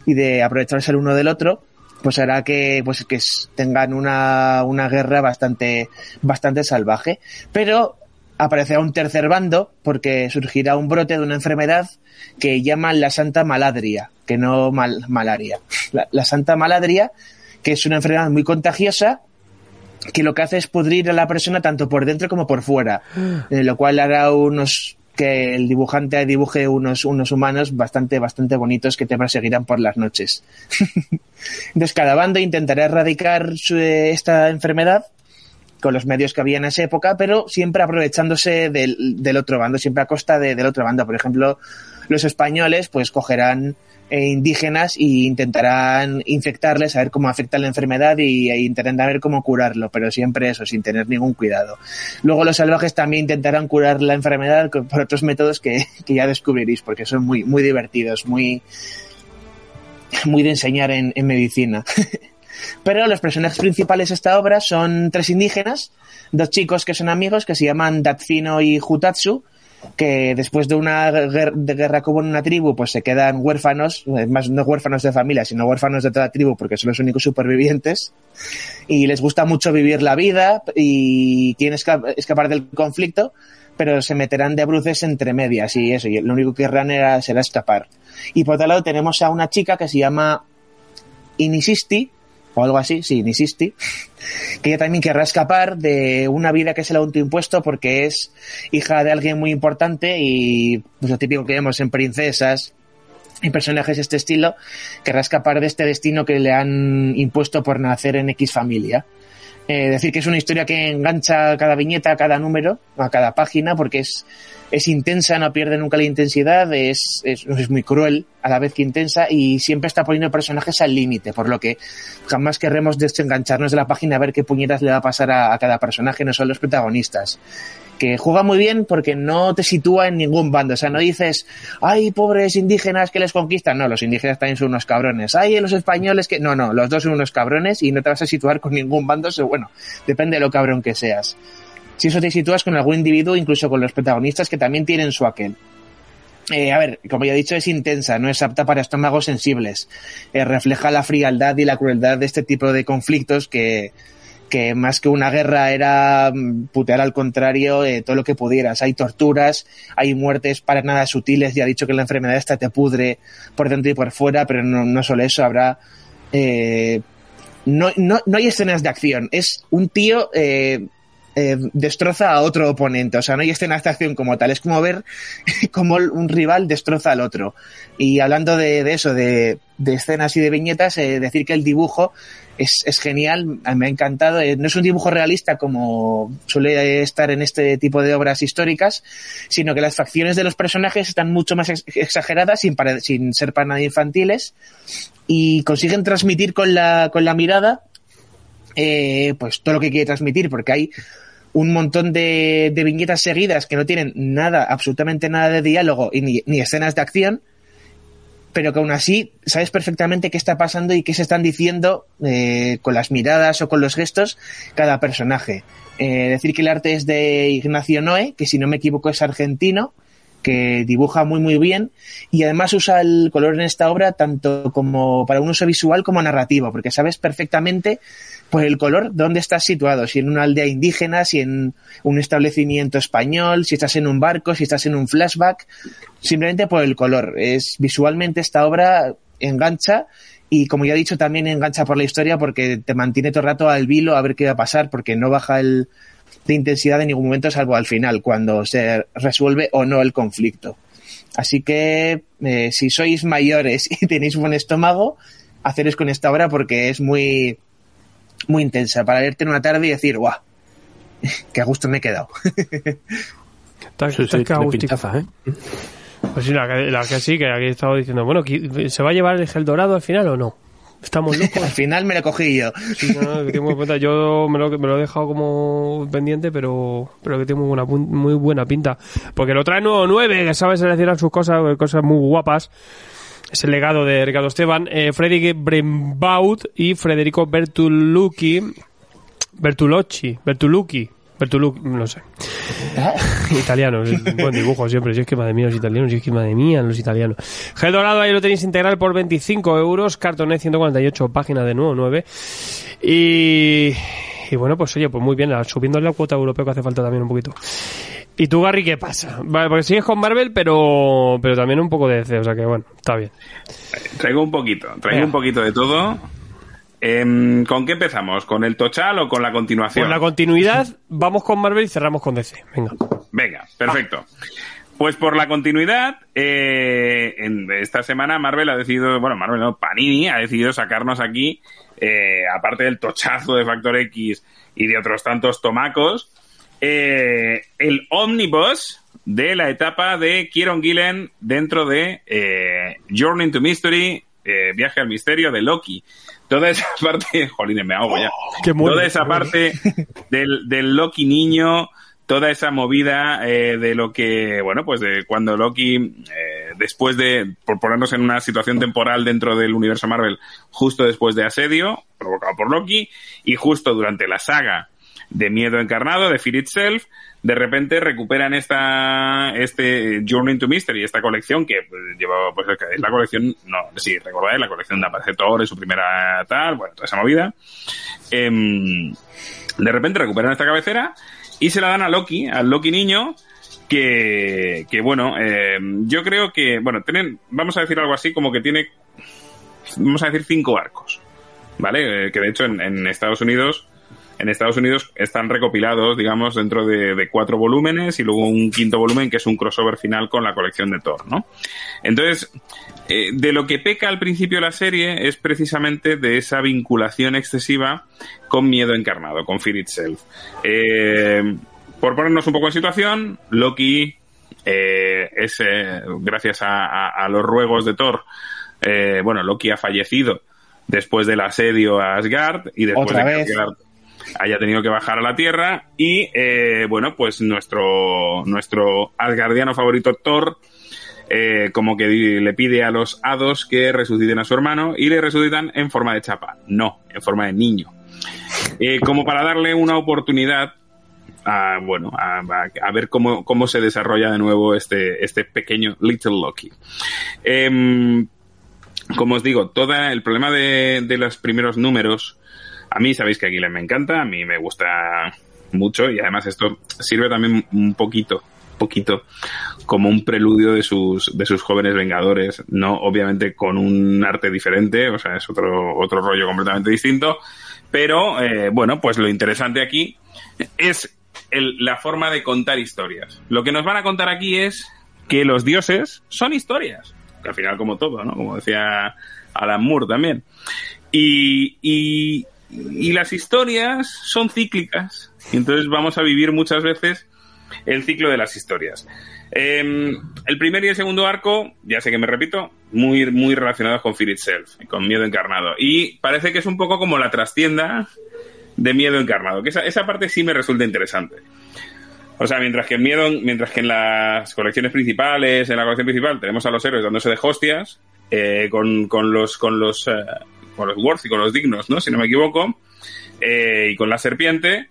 y de aprovecharse el uno del otro, pues hará que, pues, que tengan una, una guerra bastante, bastante salvaje. Pero aparecerá un tercer bando porque surgirá un brote de una enfermedad que llaman la Santa Maladria, que no mal- malaria. La, la Santa Maladria, que es una enfermedad muy contagiosa que lo que hace es pudrir a la persona tanto por dentro como por fuera, <gasps> eh, lo cual hará unos que el dibujante dibuje unos, unos humanos bastante, bastante bonitos que te perseguirán por las noches. <laughs> Entonces, cada bando intentará erradicar su- esta enfermedad con los medios que había en esa época, pero siempre aprovechándose del, del otro bando, siempre a costa de- del otro bando. Por ejemplo, los españoles pues cogerán indígenas e intentarán infectarles, a ver cómo afecta la enfermedad y, e intentarán ver cómo curarlo, pero siempre eso, sin tener ningún cuidado. Luego los salvajes también intentarán curar la enfermedad por otros métodos que, que ya descubriréis, porque son muy, muy divertidos, muy, muy de enseñar en, medicina. <laughs> Pero los personajes principales de esta obra son tres indígenas, dos chicos que son amigos que se llaman Datsino y Hutatsu, que después de una guer- de guerra como en una tribu, pues se quedan huérfanos, eh, más no huérfanos de familia, sino huérfanos de toda tribu porque son los únicos supervivientes. Y les gusta mucho vivir la vida y quieren esca- escapar del conflicto, pero se meterán de bruces entre medias y eso, y lo único que querrán era, será escapar. Y por otro lado tenemos a una chica que se llama Inisisti, o algo así, sí, Inisisti, que ella también querrá escapar de una vida que se le ha autoimpuesto porque es hija de alguien muy importante y pues lo típico que vemos en princesas y personajes de este estilo, querrá escapar de este destino que le han impuesto por nacer en X familia. Eh, decir que es una historia que engancha cada viñeta, a cada número, a cada página, porque es, es intensa, no pierde nunca la intensidad, es, es, es muy cruel a la vez que intensa y siempre está poniendo personajes al límite, por lo que jamás querremos desengancharnos de la página a ver qué puñetas le va a pasar a, a cada personaje, no son los protagonistas. Que juega muy bien porque no te sitúa en ningún bando, o sea, no dices, ay, pobres indígenas que les conquistan, no, los indígenas también son unos cabrones, ay, los españoles que, no, no, los dos son unos cabrones y no te vas a situar con ningún bando, bueno, depende de lo cabrón que seas. Si eso te sitúas con algún individuo, incluso con los protagonistas que también tienen su aquel. Eh, a ver, como ya he dicho, es intensa, no es apta para estómagos sensibles. Eh, refleja la frialdad y la crueldad de este tipo de conflictos que, que más que una guerra era mm, putear al contrario eh, todo lo que pudieras. Hay torturas, hay muertes para nada sutiles. Ya he dicho que la enfermedad esta te pudre por dentro y por fuera, pero no, no solo eso, habrá... no, no, no hay escenas de acción, es un tío... eh, destroza a otro oponente. O sea, no hay escenas de acción como tal. Es como ver <laughs> cómo un rival destroza al otro. Y hablando de, eso, de, escenas y de viñetas, eh, decir que el dibujo es, genial, me ha encantado. Eh, no es un dibujo realista como suele estar en este tipo de obras históricas, sino que las facciones de los personajes están mucho más ex- exageradas sin ser para nada infantiles y consiguen transmitir con la, con la mirada eh, pues todo lo que quiere transmitir, porque hay un montón de, de viñetas seguidas que no tienen nada, absolutamente nada de diálogo y ni, ni escenas de acción, pero que aún así sabes perfectamente qué está pasando y qué se están diciendo eh, con las miradas o con los gestos cada personaje. Eh, decir que el arte es de Ignacio Noé, que si no me equivoco es argentino, que dibuja muy muy bien y además usa el color en esta obra tanto como para un uso visual como narrativo, porque sabes perfectamente por el color dónde estás situado, si en una aldea indígena, si en un establecimiento español, si estás en un barco, si estás en un flashback, simplemente por el color. Es visualmente esta obra engancha y como ya he dicho también engancha por la historia porque te mantiene todo el rato al vilo a ver qué va a pasar porque no baja el de intensidad en ningún momento salvo al final cuando se resuelve o no el conflicto. Así que eh, si sois mayores <laughs> y tenéis buen estómago, haceros con esta obra porque es muy muy intensa para leerte en una tarde y decir, guau, <laughs> qué a gusto me he quedado. <laughs> Está, Sí, está sí, pintaza, ¿eh? Pues sí, la que, la que sí, que aquí he estado diciendo, bueno, ¿qui- ¿se va a llevar el gel dorado al final o no? Estamos <laughs> locos. Al final me lo cogí yo. Sí, no, no, que tengo muy buena- Yo me lo, me lo he dejado como pendiente, pero, pero que tiene muy buena, pun- muy buena pinta. Porque lo trae nuevo 9, que sabe seleccionar sus cosas, cosas muy guapas. Es el legado de Ricardo Esteban. Eh, Freddy Brembaud y Federico Bertolucci. Bertolocci. Bertolucci. Bertolucci, no sé. <laughs> Italiano, es un buen dibujo siempre. Si es que madre mía los italianos, si es que madre mía los italianos. Gel dorado ahí lo tenéis integral por 25 euros. Cartonet 148, página de nuevo 9. Y, y bueno, pues oye, pues muy bien, subiendo la cuota europea que hace falta también un poquito. ¿Y tú, Gary, qué pasa? Vale, porque sigues con Marvel, pero, pero también un poco de DC, o sea que bueno, está bien. Traigo un poquito, traigo Venga. un poquito de todo. Em, ¿Con qué empezamos? ¿Con el Tochal o con la continuación? Por la continuidad, vamos con Marvel y cerramos con DC. Venga. Venga, perfecto. Pues por la continuidad, eh, en esta semana Marvel ha decidido, bueno, Marvel no, Panini ha decidido sacarnos aquí, eh, aparte del tochazo de Factor X y de otros tantos tomacos, eh, el Omnibus de la etapa de Kieron Gillen dentro de eh, Journey to Mystery, eh, Viaje al Misterio de Loki. Toda esa <laughs> parte, jolines, me ahogo ya. Muere, Toda esa parte del, del Loki niño, toda esa movida eh, de lo que, bueno, pues de cuando Loki, eh, después de, por ponernos en una situación temporal dentro del universo Marvel, justo después de Asedio, provocado por Loki, y justo durante la saga de Miedo Encarnado, de Fear Itself, de repente recuperan esta este Journey to Mystery, esta colección que pues, lleva, pues es la colección, no, sí, recordáis, la colección de aparece su primera tal, bueno, toda esa movida. Em, de repente recuperan esta cabecera y se la dan a Loki, al Loki niño, que, que bueno, eh, yo creo que, bueno, tienen, vamos a decir algo así como que tiene, vamos a decir cinco arcos, ¿vale? Eh, que de hecho en Estados Unidos, en Estados Unidos están recopilados, digamos, dentro de, de cuatro volúmenes y luego un quinto volumen que es un crossover final con la colección de Thor, ¿no? Entonces, eh, de lo que peca al principio la serie es precisamente de esa vinculación excesiva con miedo encarnado, con Fear Itself. Eh, por ponernos un poco en situación, Loki eh, es, eh, gracias a, a- a los ruegos de Thor, bueno, Loki ha fallecido después del asedio a Asgard y después de que. Asgard haya tenido que bajar a la Tierra y, eh, bueno, pues nuestro, nuestro asgardiano favorito Thor eh, como que le pide a los hados que resuciten a su hermano y le resucitan en forma de chapa, no, en forma de niño. Eh, como para darle una oportunidad a, bueno, a ver cómo, cómo se desarrolla de nuevo este, este pequeño Little Loki. Em, como os digo, todo el problema de, de los primeros números, a mí sabéis que Aguilar me encanta, a mí me gusta mucho y además esto sirve también un poquito, poquito como un preludio de sus, de sus jóvenes vengadores, no obviamente con un arte diferente, o sea, es otro, otro rollo completamente distinto, pero eh, bueno, pues lo interesante aquí es la forma de contar historias. Lo que nos van a contar aquí es que los dioses son historias, al final como todo, ¿no? Como decía Alan Moore también. Y, y las historias son cíclicas, y entonces vamos a vivir muchas veces el ciclo de las historias. Eh, el primer y el segundo arco, ya sé que me repito, muy, muy relacionados con Fear Itself, con Miedo Encarnado. Y parece que es un poco como la trastienda de Miedo Encarnado, que esa, esa parte sí me resulta interesante. O sea, mientras que en Miedo, mientras que en las colecciones principales, en la colección principal, tenemos a los héroes dándose de hostias, eh, con, con los, con los, eh, con los worth y con los dignos, ¿no? Si no me equivoco, eh, y con la serpiente.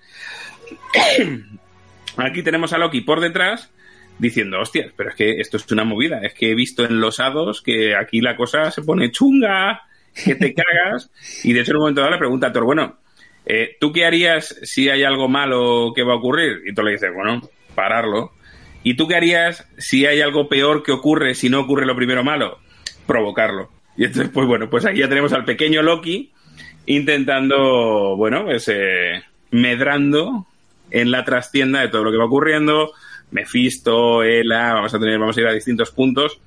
<clears throat> Aquí tenemos a Loki por detrás diciendo, hostias, pero es que esto es una movida, es que he visto en los hados que aquí la cosa se pone chunga, que te cagas, y de hecho en un momento dado le pregunta a Thor, bueno, eh, ¿tú qué harías si hay algo malo que va a ocurrir? Y Thor le dice, bueno, pararlo. ¿Y tú qué harías si hay algo peor que ocurre si no ocurre lo primero malo? Provocarlo. <laughs> Y entonces, pues bueno, pues aquí ya tenemos al pequeño Loki intentando, bueno, pues eh, medrando en la trastienda de todo lo que va ocurriendo. Mephisto, Ela, vamos a tener, vamos a ir a distintos puntos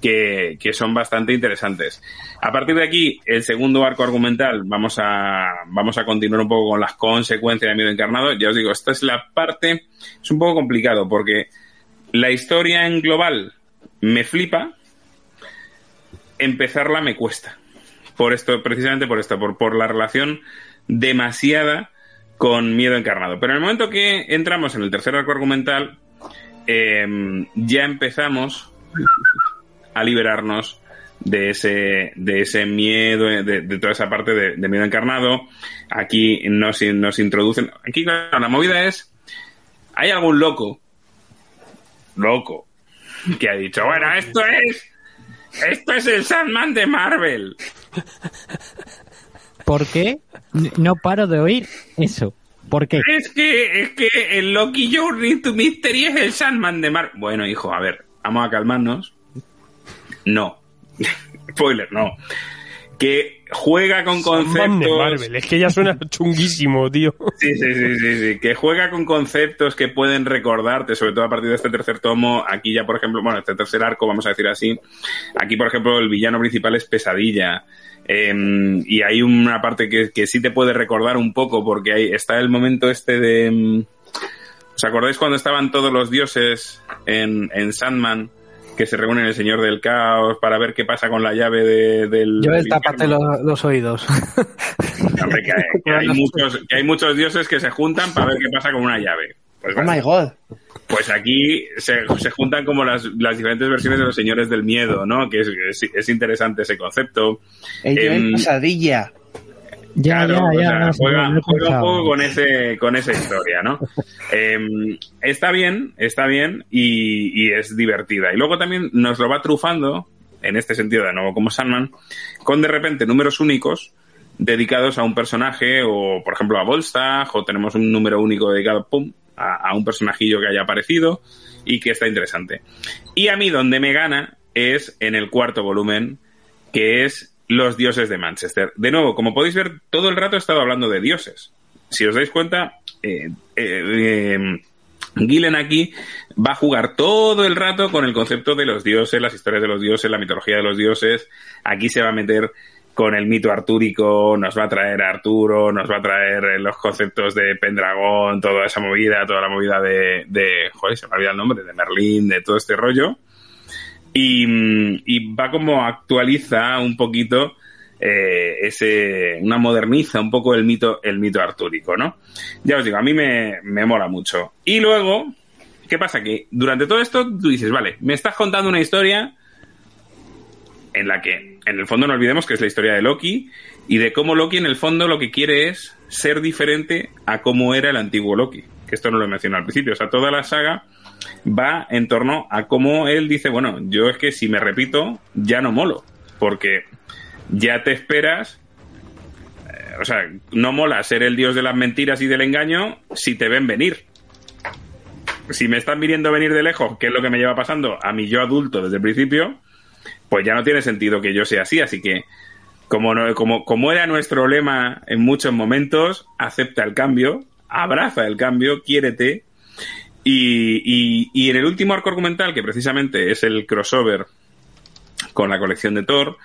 que, que son bastante interesantes. A partir de aquí, el segundo arco argumental, vamos a, vamos a continuar un poco con las consecuencias de miedo encarnado. Ya os digo, esta es la parte, es un poco complicado porque la historia en global me flipa, empezarla me cuesta. Por esto, precisamente por esto, por, por la relación demasiada con miedo encarnado. Pero en el momento que entramos en el tercer arco argumental, eh, ya empezamos a liberarnos de ese, de ese miedo, de, toda esa parte de, de miedo encarnado. Aquí nos, nos introducen. Aquí, claro, la movida es. Hay algún loco, loco, que ha dicho, bueno, esto es. Esto es el Sandman de Marvel. ¿Por qué? No paro de oír eso. ¿Por qué? Es que, es que el Loki Journey to Mystery es el Sandman de Mar. Bueno, hijo, a ver, vamos a calmarnos. No. <laughs> Spoiler, no. Que juega con Sandman de conceptos. Marvel. Es que ya suena <laughs> chunguísimo, tío. Sí, sí, sí, sí, sí, que juega con conceptos que pueden recordarte, sobre todo a partir de este tercer tomo. Aquí ya, por ejemplo, bueno, este tercer arco, vamos a decir así. Aquí, por ejemplo, el villano principal es Pesadilla. Eh, y hay una parte que, que sí te puede recordar un poco, porque ahí está el momento este de... mm, ¿Os acordáis cuando estaban todos los dioses en, en Sandman? Que se reúnen el Señor del Caos para ver qué pasa con la llave de- del... Yo del el tapate los, los oídos. Hombre, que hay, que hay muchos, que hay muchos dioses que se juntan para ver qué pasa con una llave. Pues, Oh my god. pues aquí se, se juntan como las, las diferentes versiones de los señores del miedo, ¿no? Que es, es, es interesante ese concepto. El Em, Joel Pesadilla. Ya, Claro, ya, o ya. sea, no sé, juega, no juega un poco con ese con esa historia, ¿no? <laughs> Em, está bien, está bien y, y es divertida. Y luego también nos lo va trufando, en este sentido de nuevo como Sandman, con de repente números únicos dedicados a un personaje o, por ejemplo, a Volstagg o tenemos un número único dedicado pum, a, a un personajillo que haya aparecido y que está interesante. Y a mí donde me gana es en el cuarto volumen, que es Los dioses de Manchester. De nuevo, como podéis ver, todo el rato he estado hablando de dioses. Si os dais cuenta, eh, eh, Gillen aquí va a jugar todo el rato con el concepto de los dioses, las historias de los dioses, la mitología de los dioses. Aquí se va a meter con el mito artúrico, nos va a traer a Arturo, nos va a traer eh, los conceptos de Pendragón, toda esa movida, toda la movida de, de joder, se me olvida el nombre, de Merlín, de todo este rollo. Y, y va como actualiza un poquito eh, ese, una moderniza un poco el mito, el mito artúrico, ¿no? Ya os digo, a mí me, me mola mucho. Y luego, ¿qué pasa? Que durante todo esto tú dices, vale, me estás contando una historia en la que, en el fondo, no olvidemos que es la historia de Loki y de cómo Loki, en el fondo, lo que quiere es ser diferente a cómo era el antiguo Loki. Que esto no lo he mencionado al principio. O sea, toda la saga va en torno a cómo él dice, bueno, yo es que si me repito, ya no molo. Porque ya te esperas. eh, o sea, no mola ser el dios de las mentiras y del engaño si te ven venir. Si me están viniendo venir de lejos, que es lo que me lleva pasando a mi yo adulto desde el principio, pues ya no tiene sentido que yo sea así. Así que, como, como, como era nuestro lema en muchos momentos, acepta el cambio, abraza el cambio, quiérete. Y, y, en el último arco argumental, que precisamente es el crossover con la colección de Thor,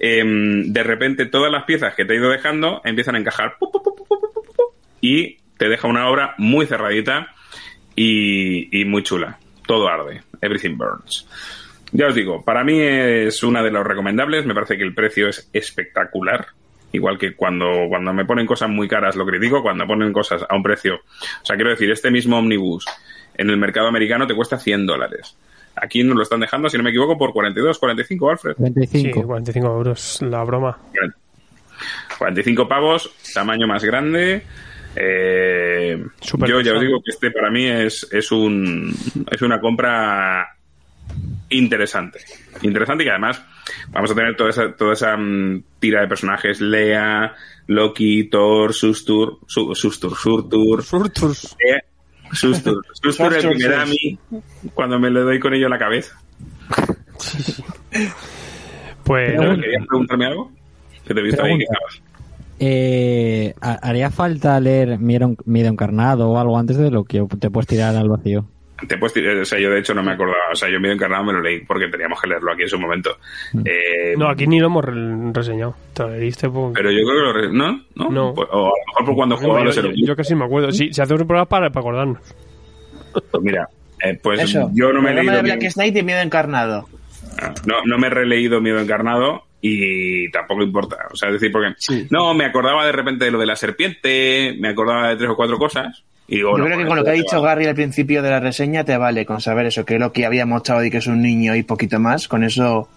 em, de repente todas las piezas que te he ido dejando empiezan a encajar y te deja una obra muy cerradita y, y muy chula. Todo arde. Everything burns. Ya os digo, para mí es una de las recomendables. Me parece que el precio es espectacular. Igual que cuando, cuando me ponen cosas muy caras lo critico, cuando ponen cosas a un precio. O sea, quiero decir, este mismo omnibus en el mercado americano te cuesta 100 dólares. Aquí nos lo están dejando, si no me equivoco, por 42, 45, Alfred. Sí, 25. 45 euros, la broma. 45 pavos, tamaño más grande. Eh, yo ya os digo que este para mí es, es un es una compra interesante. Interesante y que además vamos a tener toda esa, toda esa mm, tira de personajes. Lea, Loki, Thor, Sustur, Su- Sustur, Surtur, Surturs. eh, Sustur. <laughs> Sustur el que me da a mí cuando me le doy con ello en la cabeza. Pues ¿Querías preguntarme algo? Que te he visto ahí que estabas. Eh, ¿ha- ¿Haría falta leer Miedo, Miedo Encarnado o algo antes de lo que te puedes tirar al vacío? Te puedes tirar- o sea, yo de hecho no me acordaba, o sea, yo medio encarnado me lo leí porque teníamos que leerlo aquí en su momento. Eh, no, aquí ni lo hemos re- reseñado. Te lo leíste por... Pero yo creo que lo... re- ¿No? ¿No? No. Pues- o a lo mejor por cuando No, jugaba yo, los yo, Erasmus. yo casi me acuerdo. Sí, se hace un programa para, para acordarnos. Pues mira, eh, pues Eso. yo no me he leído... de Black Knight y Miedo Encarnado. No, no me he releído Miedo Encarnado y tampoco importa. O sea, es decir, porque... No, me acordaba de repente de lo de la serpiente, me acordaba de tres o cuatro cosas. Y digo, Yo creo que pues con lo que ha dicho. Gary al principio de la reseña te vale con saber eso, que lo que había mostrado y que es un niño y poquito más, con eso...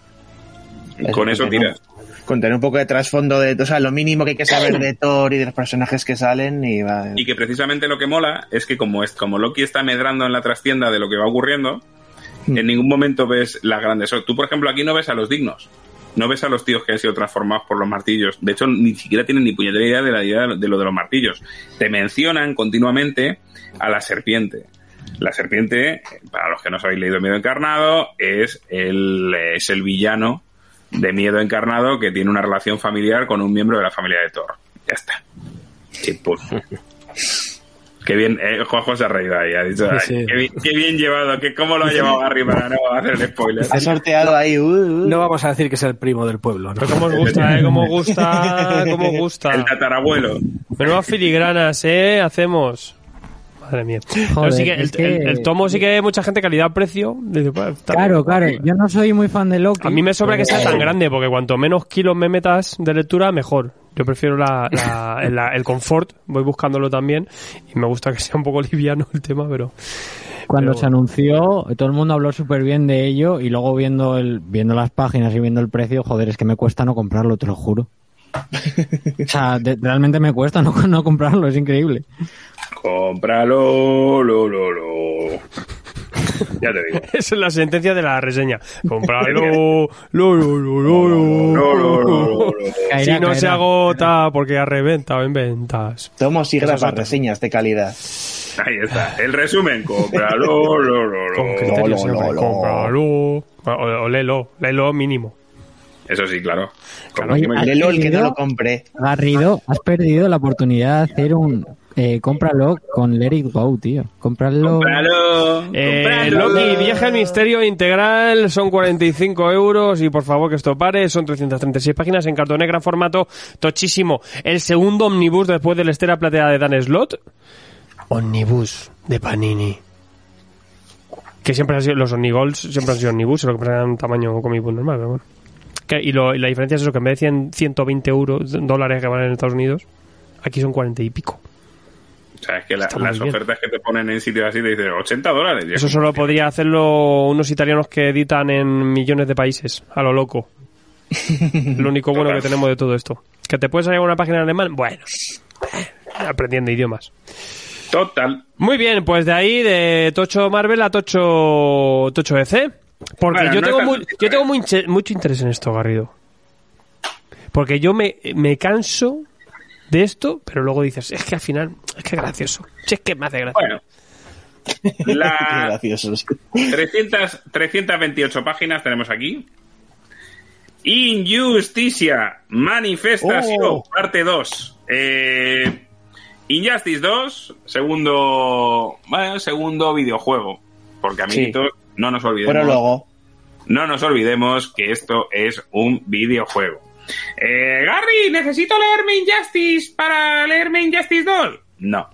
Con eso tiras. Con tener un poco de trasfondo de, o sea, lo mínimo que hay que saber de Thor y de los personajes que salen y va... Y que precisamente lo que mola es que como, es, como Loki está medrando en la trastienda de lo que va ocurriendo, Hmm. en ningún momento ves las grandes... Tú, por ejemplo, aquí no ves a los dignos. No ves a los tíos que han sido transformados por los martillos. De hecho, ni siquiera tienen ni puñetera idea de la idea de lo de los martillos. Te mencionan continuamente a la serpiente. La serpiente, para los que no os habéis leído Miedo Encarnado, es el, es el villano de Miedo Encarnado que tiene una relación familiar con un miembro de la familia de Thor. Ya está. <laughs> Qué bien, eh, Juanjo se ha reído ahí, ha dicho, "Ay, Sí. Qué, bien, qué bien llevado, que cómo lo ha llevado Gary para no hacer el spoiler. Ha sorteado ahí. uh, uh. No vamos a decir que es el primo del pueblo, ¿no? Pero cómo os gusta, ¿eh? Cómo os gusta, cómo gusta. El tatarabuelo. Menudas filigranas, ¿eh? Hacemos. Madre mía. Pero Joder, sí que el, que- el- el tomo sí que mucha gente calidad-precio. "Pues, Claro, bien". claro. Yo no soy muy fan de Loki. A mí me sobra que sea pero- tan grande, porque cuanto menos kilos me metas de lectura, mejor. Yo prefiero la, la- la- el confort, voy buscándolo también, y me gusta que sea un poco <laughs> liviano el tema, pero... Cuando pero se anunció, todo el mundo habló súper bien de ello y luego viendo el, viendo las páginas y viendo el precio, joder, es que me cuesta no comprarlo, te lo juro. o sea, de- realmente me cuesta no, <laughs> no comprarlo, es increíble. Cómpralo, lo, lo, lo. Ya te digo. <laughs> Esa es la sentencia de la reseña. Comprarlo... lo, lo, lo, lo, lo. Lo, lo, lo, lo. Caerá, Si no se agota porque ha reventado en ventas. Tomos y grapas, reseñas de calidad. Ahí está. El resumen, cómpralo, <laughs> lo, lo, Con lo. criterio lo, siempre. lo, lo. Cómpralo. O, o léelo, léelo mínimo. Eso sí, claro. Como Oye, que me- ¿has Lelo el que no lo compré. Garrido, has perdido la oportunidad de hacer un... Eh, cómpralo con Let It Go, tío. Cómpralo... Cómpralo. Eh, cómpralo. Loki, viaje al misterio integral, son 45 euros y por favor que esto pare, son 336 páginas en cartón gran formato, tochísimo. El segundo omnibus después de la estera plateada de Dan Slot. Omnibus de Panini. Que siempre han sido, los Omnigols siempre han sido omnibus, lo que pasa es un tamaño comic book normal, pero bueno. Que- y, lo- y la diferencia es eso, que en vez de 100, 120 euros, dólares que valen en Estados Unidos, aquí son 40 y pico. O sea, es que la- las bien. ofertas que te ponen en sitios así te dicen 80 dólares. Eso es solo podría hacerlo unos italianos que editan en millones de países, a lo loco. <laughs> Lo único bueno que tenemos de todo esto. ¿Que te puedes salir a una página en alemán? Bueno, aprendiendo idiomas. Total. Muy bien, pues de ahí, de Tocho Marvel a Tocho, Tocho EC. Porque Bueno, yo, no tengo es muy- yo tengo muy inche- mucho interés en esto, Garrido. Porque yo me, me canso de esto, pero luego dices, es que al final, es que es gracioso. Si es que me hace gracia. Bueno. <laughs> La gracioso. sí. 300, 328 páginas tenemos aquí. Injusticia, Manifestación, Oh. parte 2. Eh, Injustice 2, segundo, bueno, segundo videojuego. Porque, amiguitos, no nos olvidemos. Pero luego. No nos olvidemos que esto es un videojuego. Eh, Gary, necesito leerme Injustice para leerme Injustice 2. No.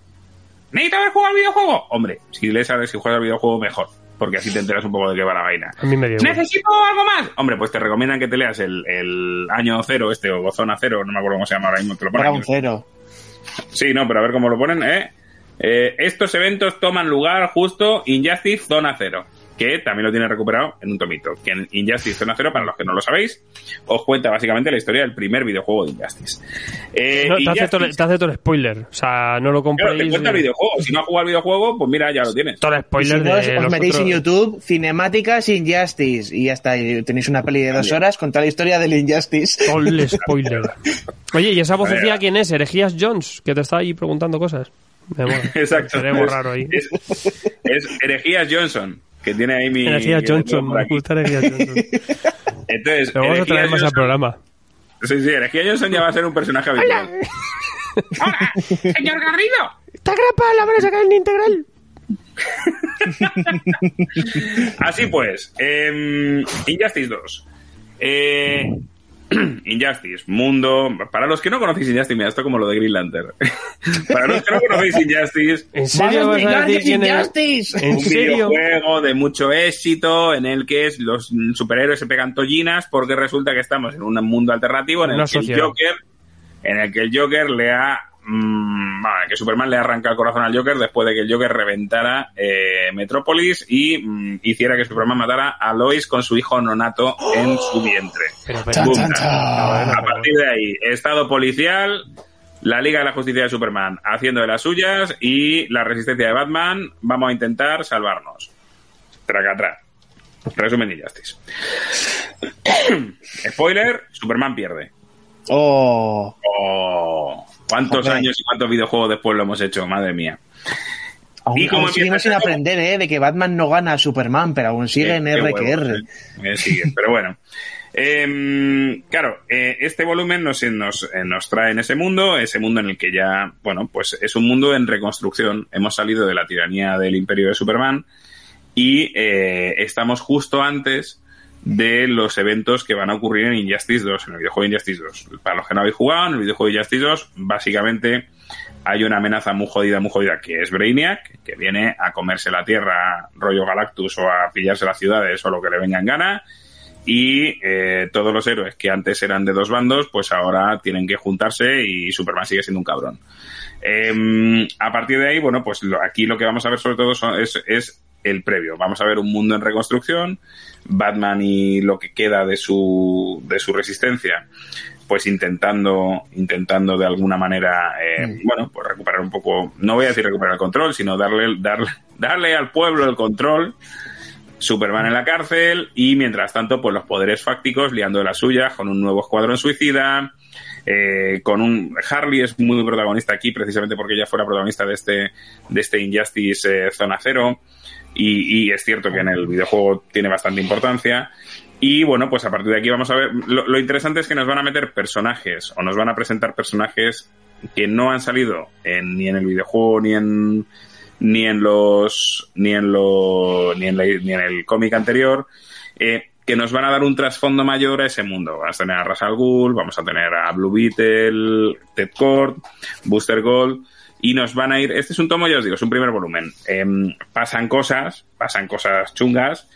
¿Necesito haber jugado al videojuego? Hombre, si lees a ver si juegas al videojuego, mejor. Porque así te enteras un poco de qué va la vaina. A mí me dio igual. ¿Necesito algo más? Hombre, pues te recomiendan que te leas el, el año cero este, o zona cero, no me acuerdo cómo se llama ahora mismo, te lo ponen cero. Sí, no, pero a ver cómo lo ponen, ¿eh? Eh, estos eventos toman lugar justo Injustice Zona Cero, que también lo tiene recuperado en un tomito. Que en Injustice Zona Cero, para los que no lo sabéis, os cuenta básicamente la historia del primer videojuego de Injustice. Eh, No, te, hace todo, el- Injustice- te hace todo el spoiler. O sea, no lo claro, te compréis. cuenta el videojuego. Si no has jugado al videojuego, pues mira, ya lo tienes. Todo el si spoiler de os, os los metéis en YouTube, cinemáticas Injustice, y ya está. y tenéis una peli de dos horas con toda la historia del Injustice. <laughs> Todo el spoiler. <laughs> Oye, ¿y esa vocecilla quién es? ¿Herejías Jones? Que te está ahí preguntando cosas. Me. <laughs> Exacto. Es- raro ahí. Es, es Herejías Johnson, que tiene ahí mi... Tengo Johnson. Me gusta Herejías Johnson. <laughs> Entonces, Lo vamos a traer más al programa. Sí, sí, Herejía Johnson ya va a ser un personaje habitual. <laughs> ¡Hola! ¡Señor Garrido! ¡Está grapa! ¡La van a sacar en integral! <laughs> Así pues, eh, Injustice 2. Eh, <clears throat> Injustice, mundo. Para los que no conocéis Injustice, mira, esto como lo de Green Lantern. <laughs> Para los que no conocéis Injustice, <laughs> ¿En serio vas a decir? Injustice! ¿En un serio? videojuego de mucho éxito en el que los superhéroes se pegan tollinas porque resulta que estamos en un mundo alternativo en el Una que el sociedad. Joker en el que el Joker le ha mm, bueno, que Superman le arranca el corazón al Joker después de que el Joker reventara eh, Metrópolis y mm, hiciera que Superman matara a Lois con su hijo nonato en su vientre. Pero, pero, Chan, Boom. chan, chan. A partir de ahí, Estado policial, la Liga de la Justicia de Superman haciendo de las suyas y la resistencia de Batman, vamos a intentar salvarnos. Tracatrá. Resumen Injustice. <coughs> Spoiler, Superman pierde. Oh, Oh, ¿Cuántos años y cuántos videojuegos después lo hemos hecho? Madre mía. aún, ¿Y cómo aún seguimos sin aprender, ¿eh? De que Batman no gana a Superman, pero aún sigue en Qué- R qué que huevos, R. eh. Eh, sigue, pero bueno. Em, claro, eh, este volumen nos, nos, nos trae en ese mundo, ese mundo en el que ya, bueno, pues es un mundo en reconstrucción. Hemos salido de la tiranía del imperio de Superman y eh, estamos justo antes de los eventos que van a ocurrir en Injustice 2, en el videojuego Injustice 2. Para los que no habéis jugado, en el videojuego Injustice 2, básicamente hay una amenaza muy jodida, muy jodida, que es Brainiac, que viene a comerse la Tierra, rollo Galactus, o a pillarse las ciudades, o lo que le venga en gana. Y eh, todos los héroes que antes eran de dos bandos, pues ahora tienen que juntarse y Superman sigue siendo un cabrón. Em, a partir de ahí, bueno, pues aquí lo que vamos a ver sobre todo son- es, es el previo. Vamos a ver un mundo en reconstrucción, Batman y lo que queda de su, de su resistencia, pues intentando, intentando de alguna manera, eh, bueno, pues recuperar un poco, no voy a decir recuperar el control, sino darle, darle, darle al pueblo el control. Superman en la cárcel y mientras tanto pues los poderes fácticos liando de las suyas con un nuevo escuadrón suicida eh, con un Harley es muy protagonista aquí precisamente porque ella fue la protagonista de este de este Injustice eh, Zona Cero y, y es cierto que en el videojuego tiene bastante importancia y bueno pues a partir de aquí vamos a ver lo, interesante es que nos van a meter personajes o nos van a presentar personajes que no han salido en- ni en el videojuego ni en ni en los ni en lo ni en, la- ni en el cómic anterior eh, que nos van a dar un trasfondo mayor a ese mundo. Vamos a tener a Ra's al vamos a tener a Blue Beetle, Ted Kord, Booster Gold y nos van a ir. Este es un tomo, ya os digo, es un primer volumen. Em, pasan cosas, pasan cosas chungas,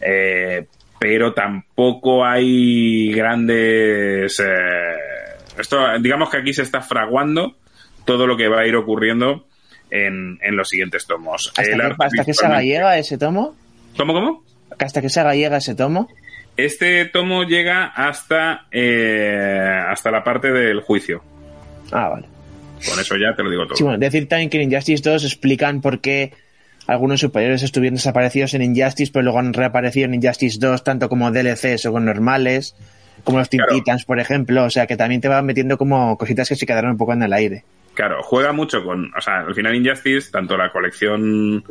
eh, pero tampoco hay grandes. eh, esto, digamos que aquí se está fraguando todo lo que va a ir ocurriendo en, en los siguientes tomos. ¿Hasta, El que, hasta que gallega ese tomo? ¿Cómo, cómo? ¿Hasta que se gallega ese tomo? Este tomo llega hasta, eh, hasta la parte del juicio. Ah, vale. Con eso ya te lo digo todo. Sí, bueno, decir también que en Injustice 2 explican por qué algunos superiores estuvieron desaparecidos en Injustice, pero luego han reaparecido en Injustice 2, tanto como DLCs o con normales, como los Teen Claro. Titans, por ejemplo. O sea, que también te van metiendo como cositas que se quedaron un poco en el aire. Claro, juega mucho con. O sea, al final Injustice, tanto la colección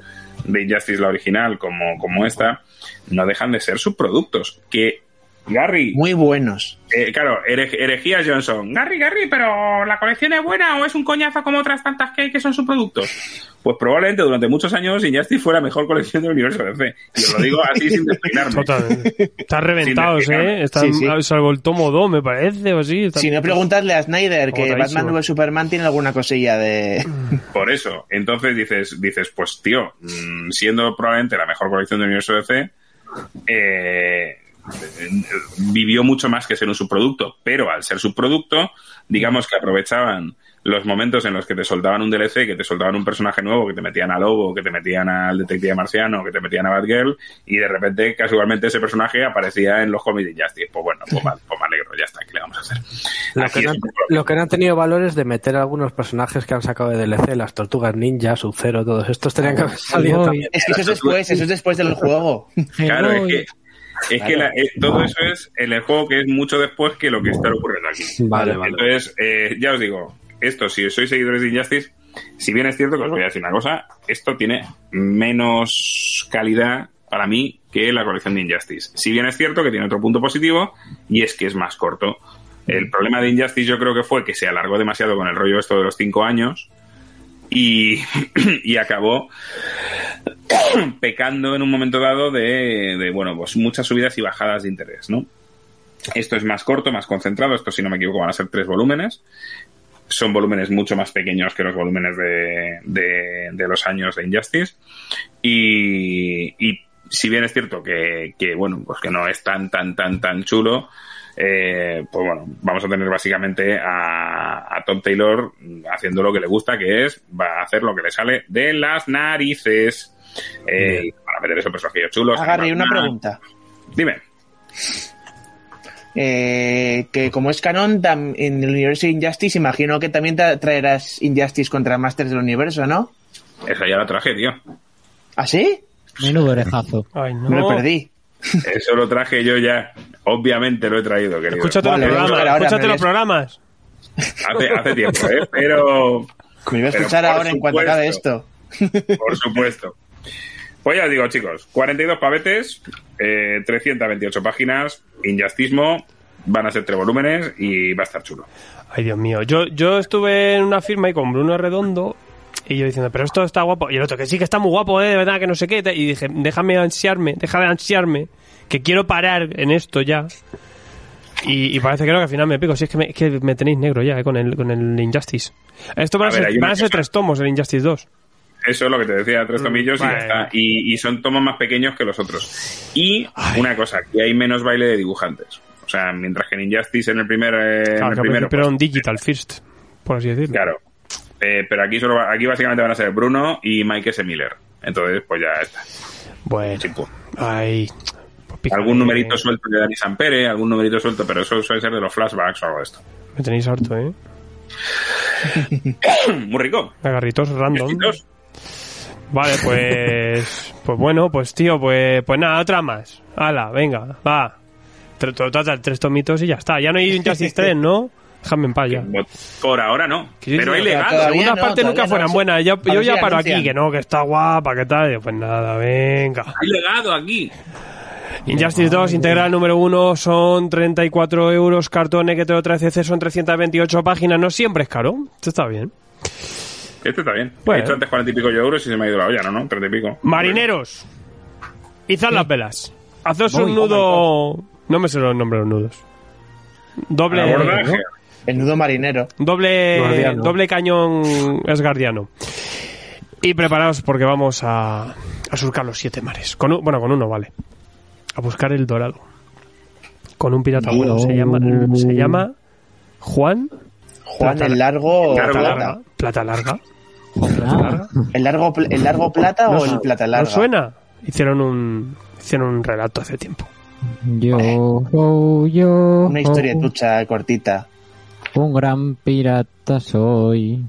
de Injustice, la original, como, como esta, no dejan de ser subproductos. Que, Gary, Muy buenos. eh, claro, herej- herejía Johnson. Gary, Gary, pero ¿la colección es buena o es un coñazo como otras tantas que hay que son subproductos? Pues probablemente durante muchos años Injustice fue la mejor colección del universo DC. Y os lo digo así sin despeinarme. Totalmente. Están reventados, ¿eh? Están, Sí, sí. salvo el tomo 2, me parece, o así. Están- Si no, preguntarle a Snyder que. Batman vs Superman tiene alguna cosilla de... Por eso, entonces dices, dices, pues tío, mm, siendo probablemente la mejor colección del universo DC, eh, vivió mucho más que ser un subproducto, pero al ser subproducto, digamos que aprovechaban los momentos en los que te soltaban un DLC, que te soltaban un personaje nuevo, que te metían a Lobo, que te metían al detective marciano, que te metían a Batgirl, y de repente, casualmente, ese personaje aparecía en los cómics de Injustice. Pues bueno, pues, mal- pues me alegro, ya está, ¿qué le vamos a hacer? Lo que, no, lo que han tenido valor es de meter algunos personajes que han sacado de DLC, las tortugas ninja, Sub-Zero, todos estos tenían que haber salido también. Es que eso es después, eso es después del juego. Claro, es que, es que la- eh, todo eso es en el juego que es mucho después que lo que está ocurriendo aquí. <laughs> Vale, vale. Entonces, eh, ya os digo, esto, si sois seguidores de Injustice, si bien es cierto que os voy a decir una cosa, esto tiene menos calidad para mí que la colección de Injustice. Si bien es cierto que tiene otro punto positivo, y es que es más corto. El problema de Injustice yo creo que fue que se alargó demasiado con el rollo esto de los cinco años y, <clears throat> y acabó <coughs> pecando en un momento dado de, bueno, pues muchas subidas y bajadas de interés, ¿no? Esto es más corto, más concentrado. Esto, si no me equivoco, van a ser tres volúmenes. Son volúmenes mucho más pequeños que los volúmenes de, de, de los años de Injustice. Y, y si bien es cierto que, que, bueno, pues que no es tan, tan, tan, tan chulo, eh, pues bueno, vamos a tener básicamente a, a Tom Taylor haciendo lo que le gusta, que es, va a hacer lo que le sale de las narices. Eh, y van a meter esos personajes chulos. Agarre, una Batman. pregunta. Dime. Eh, que como es canon en el universo de Injustice, imagino que también tra- traerás Injustice contra Masters del Universo, ¿no? Esa ya la traje, tío. ¿Ah, sí? Menudo orejazo. Ay, no. Me lo perdí. Eso lo traje yo ya. Obviamente lo he traído, querido. Escúchate Vale, los programas. ahora, Escúchate los programas. Hace, hace tiempo, ¿eh? Pero, Me voy a escuchar ahora en cuanto acabe esto. por supuesto. Pues ya os digo, chicos, 42 pavetes, eh, 328 páginas, Injustismo, van a ser tres volúmenes y va a estar chulo. Ay, Dios mío. Yo, yo estuve en una firma y con Bruno Redondo y yo diciendo, pero esto está guapo. Y el otro, que sí que está muy guapo, ¿eh? De verdad, que no sé qué. Y dije, déjame ansiarme, deja de ansiarme, que quiero parar en esto ya. Y, y parece que no, que al final me pico. Si es que me, es que me tenéis negro ya, eh, con el, con el Injustice. Esto van a, A ver, ser, van a ser tres tomos, el Injustice 2. Eso es lo que te decía, tres tomillos y ya está. Y, y son tomos más pequeños que los otros. Y una cosa, que hay menos baile de dibujantes. O sea, mientras que en Injustice en el primer, eh, en Claro, el que al primero, era pues, un digital first, por así decirlo. Claro. Eh, pero aquí solo va- aquí básicamente van a ser Bruno y Mike S. Miller. Entonces, pues ya está. Bueno, ay. Algún numerito suelto de Dani Sampere, algún numerito suelto, pero eso suele ser de los flashbacks o algo de esto. Me tenéis harto, ¿eh? <laughs> Muy rico. Agarritos random. Vale, pues. <laughs> Pues bueno, pues tío, pues, pues nada, otra más. Hala, venga, va. Total, tres tomitos y ya está. Ya no hay Injustice 3, ¿no? Déjame en paz ya. Por ahora no. Pero hay digo, legado. todavía Segundas no, partes nunca fueran buenas. Yo, ya paro aquí, que no, que está guapa, que tal. Pues nada, venga. Hay legado aquí. Injustice 2, integral número 1, son 34 euros. Cartón que te lo trae CC son 328 páginas. No siempre es caro. Esto está bien. Este está bien. Bueno. He hecho antes 40 y pico euros y se me ha ido la olla, ¿no? no? 30 y pico. Marineros, izad las velas. Voy, un nudo. No me sé los nombres de los nudos. Doble. El nudo marinero. Doble, Guardiano. doble cañón es guardiano. Y preparaos porque vamos a, a surcar los siete mares. Con un- bueno, con uno, vale. A buscar el dorado. Con un pirata bueno. Se llama, se llama Juan Juan Plata- el largo. Plata plata. Larga. Plata Larga. Ah, ¿El largo, el largo plata o el plata ¿No larga? suena? Hicieron un, hicieron un relato hace tiempo. yo, oh, yo, Una historia tucha, cortita. un gran pirata soy.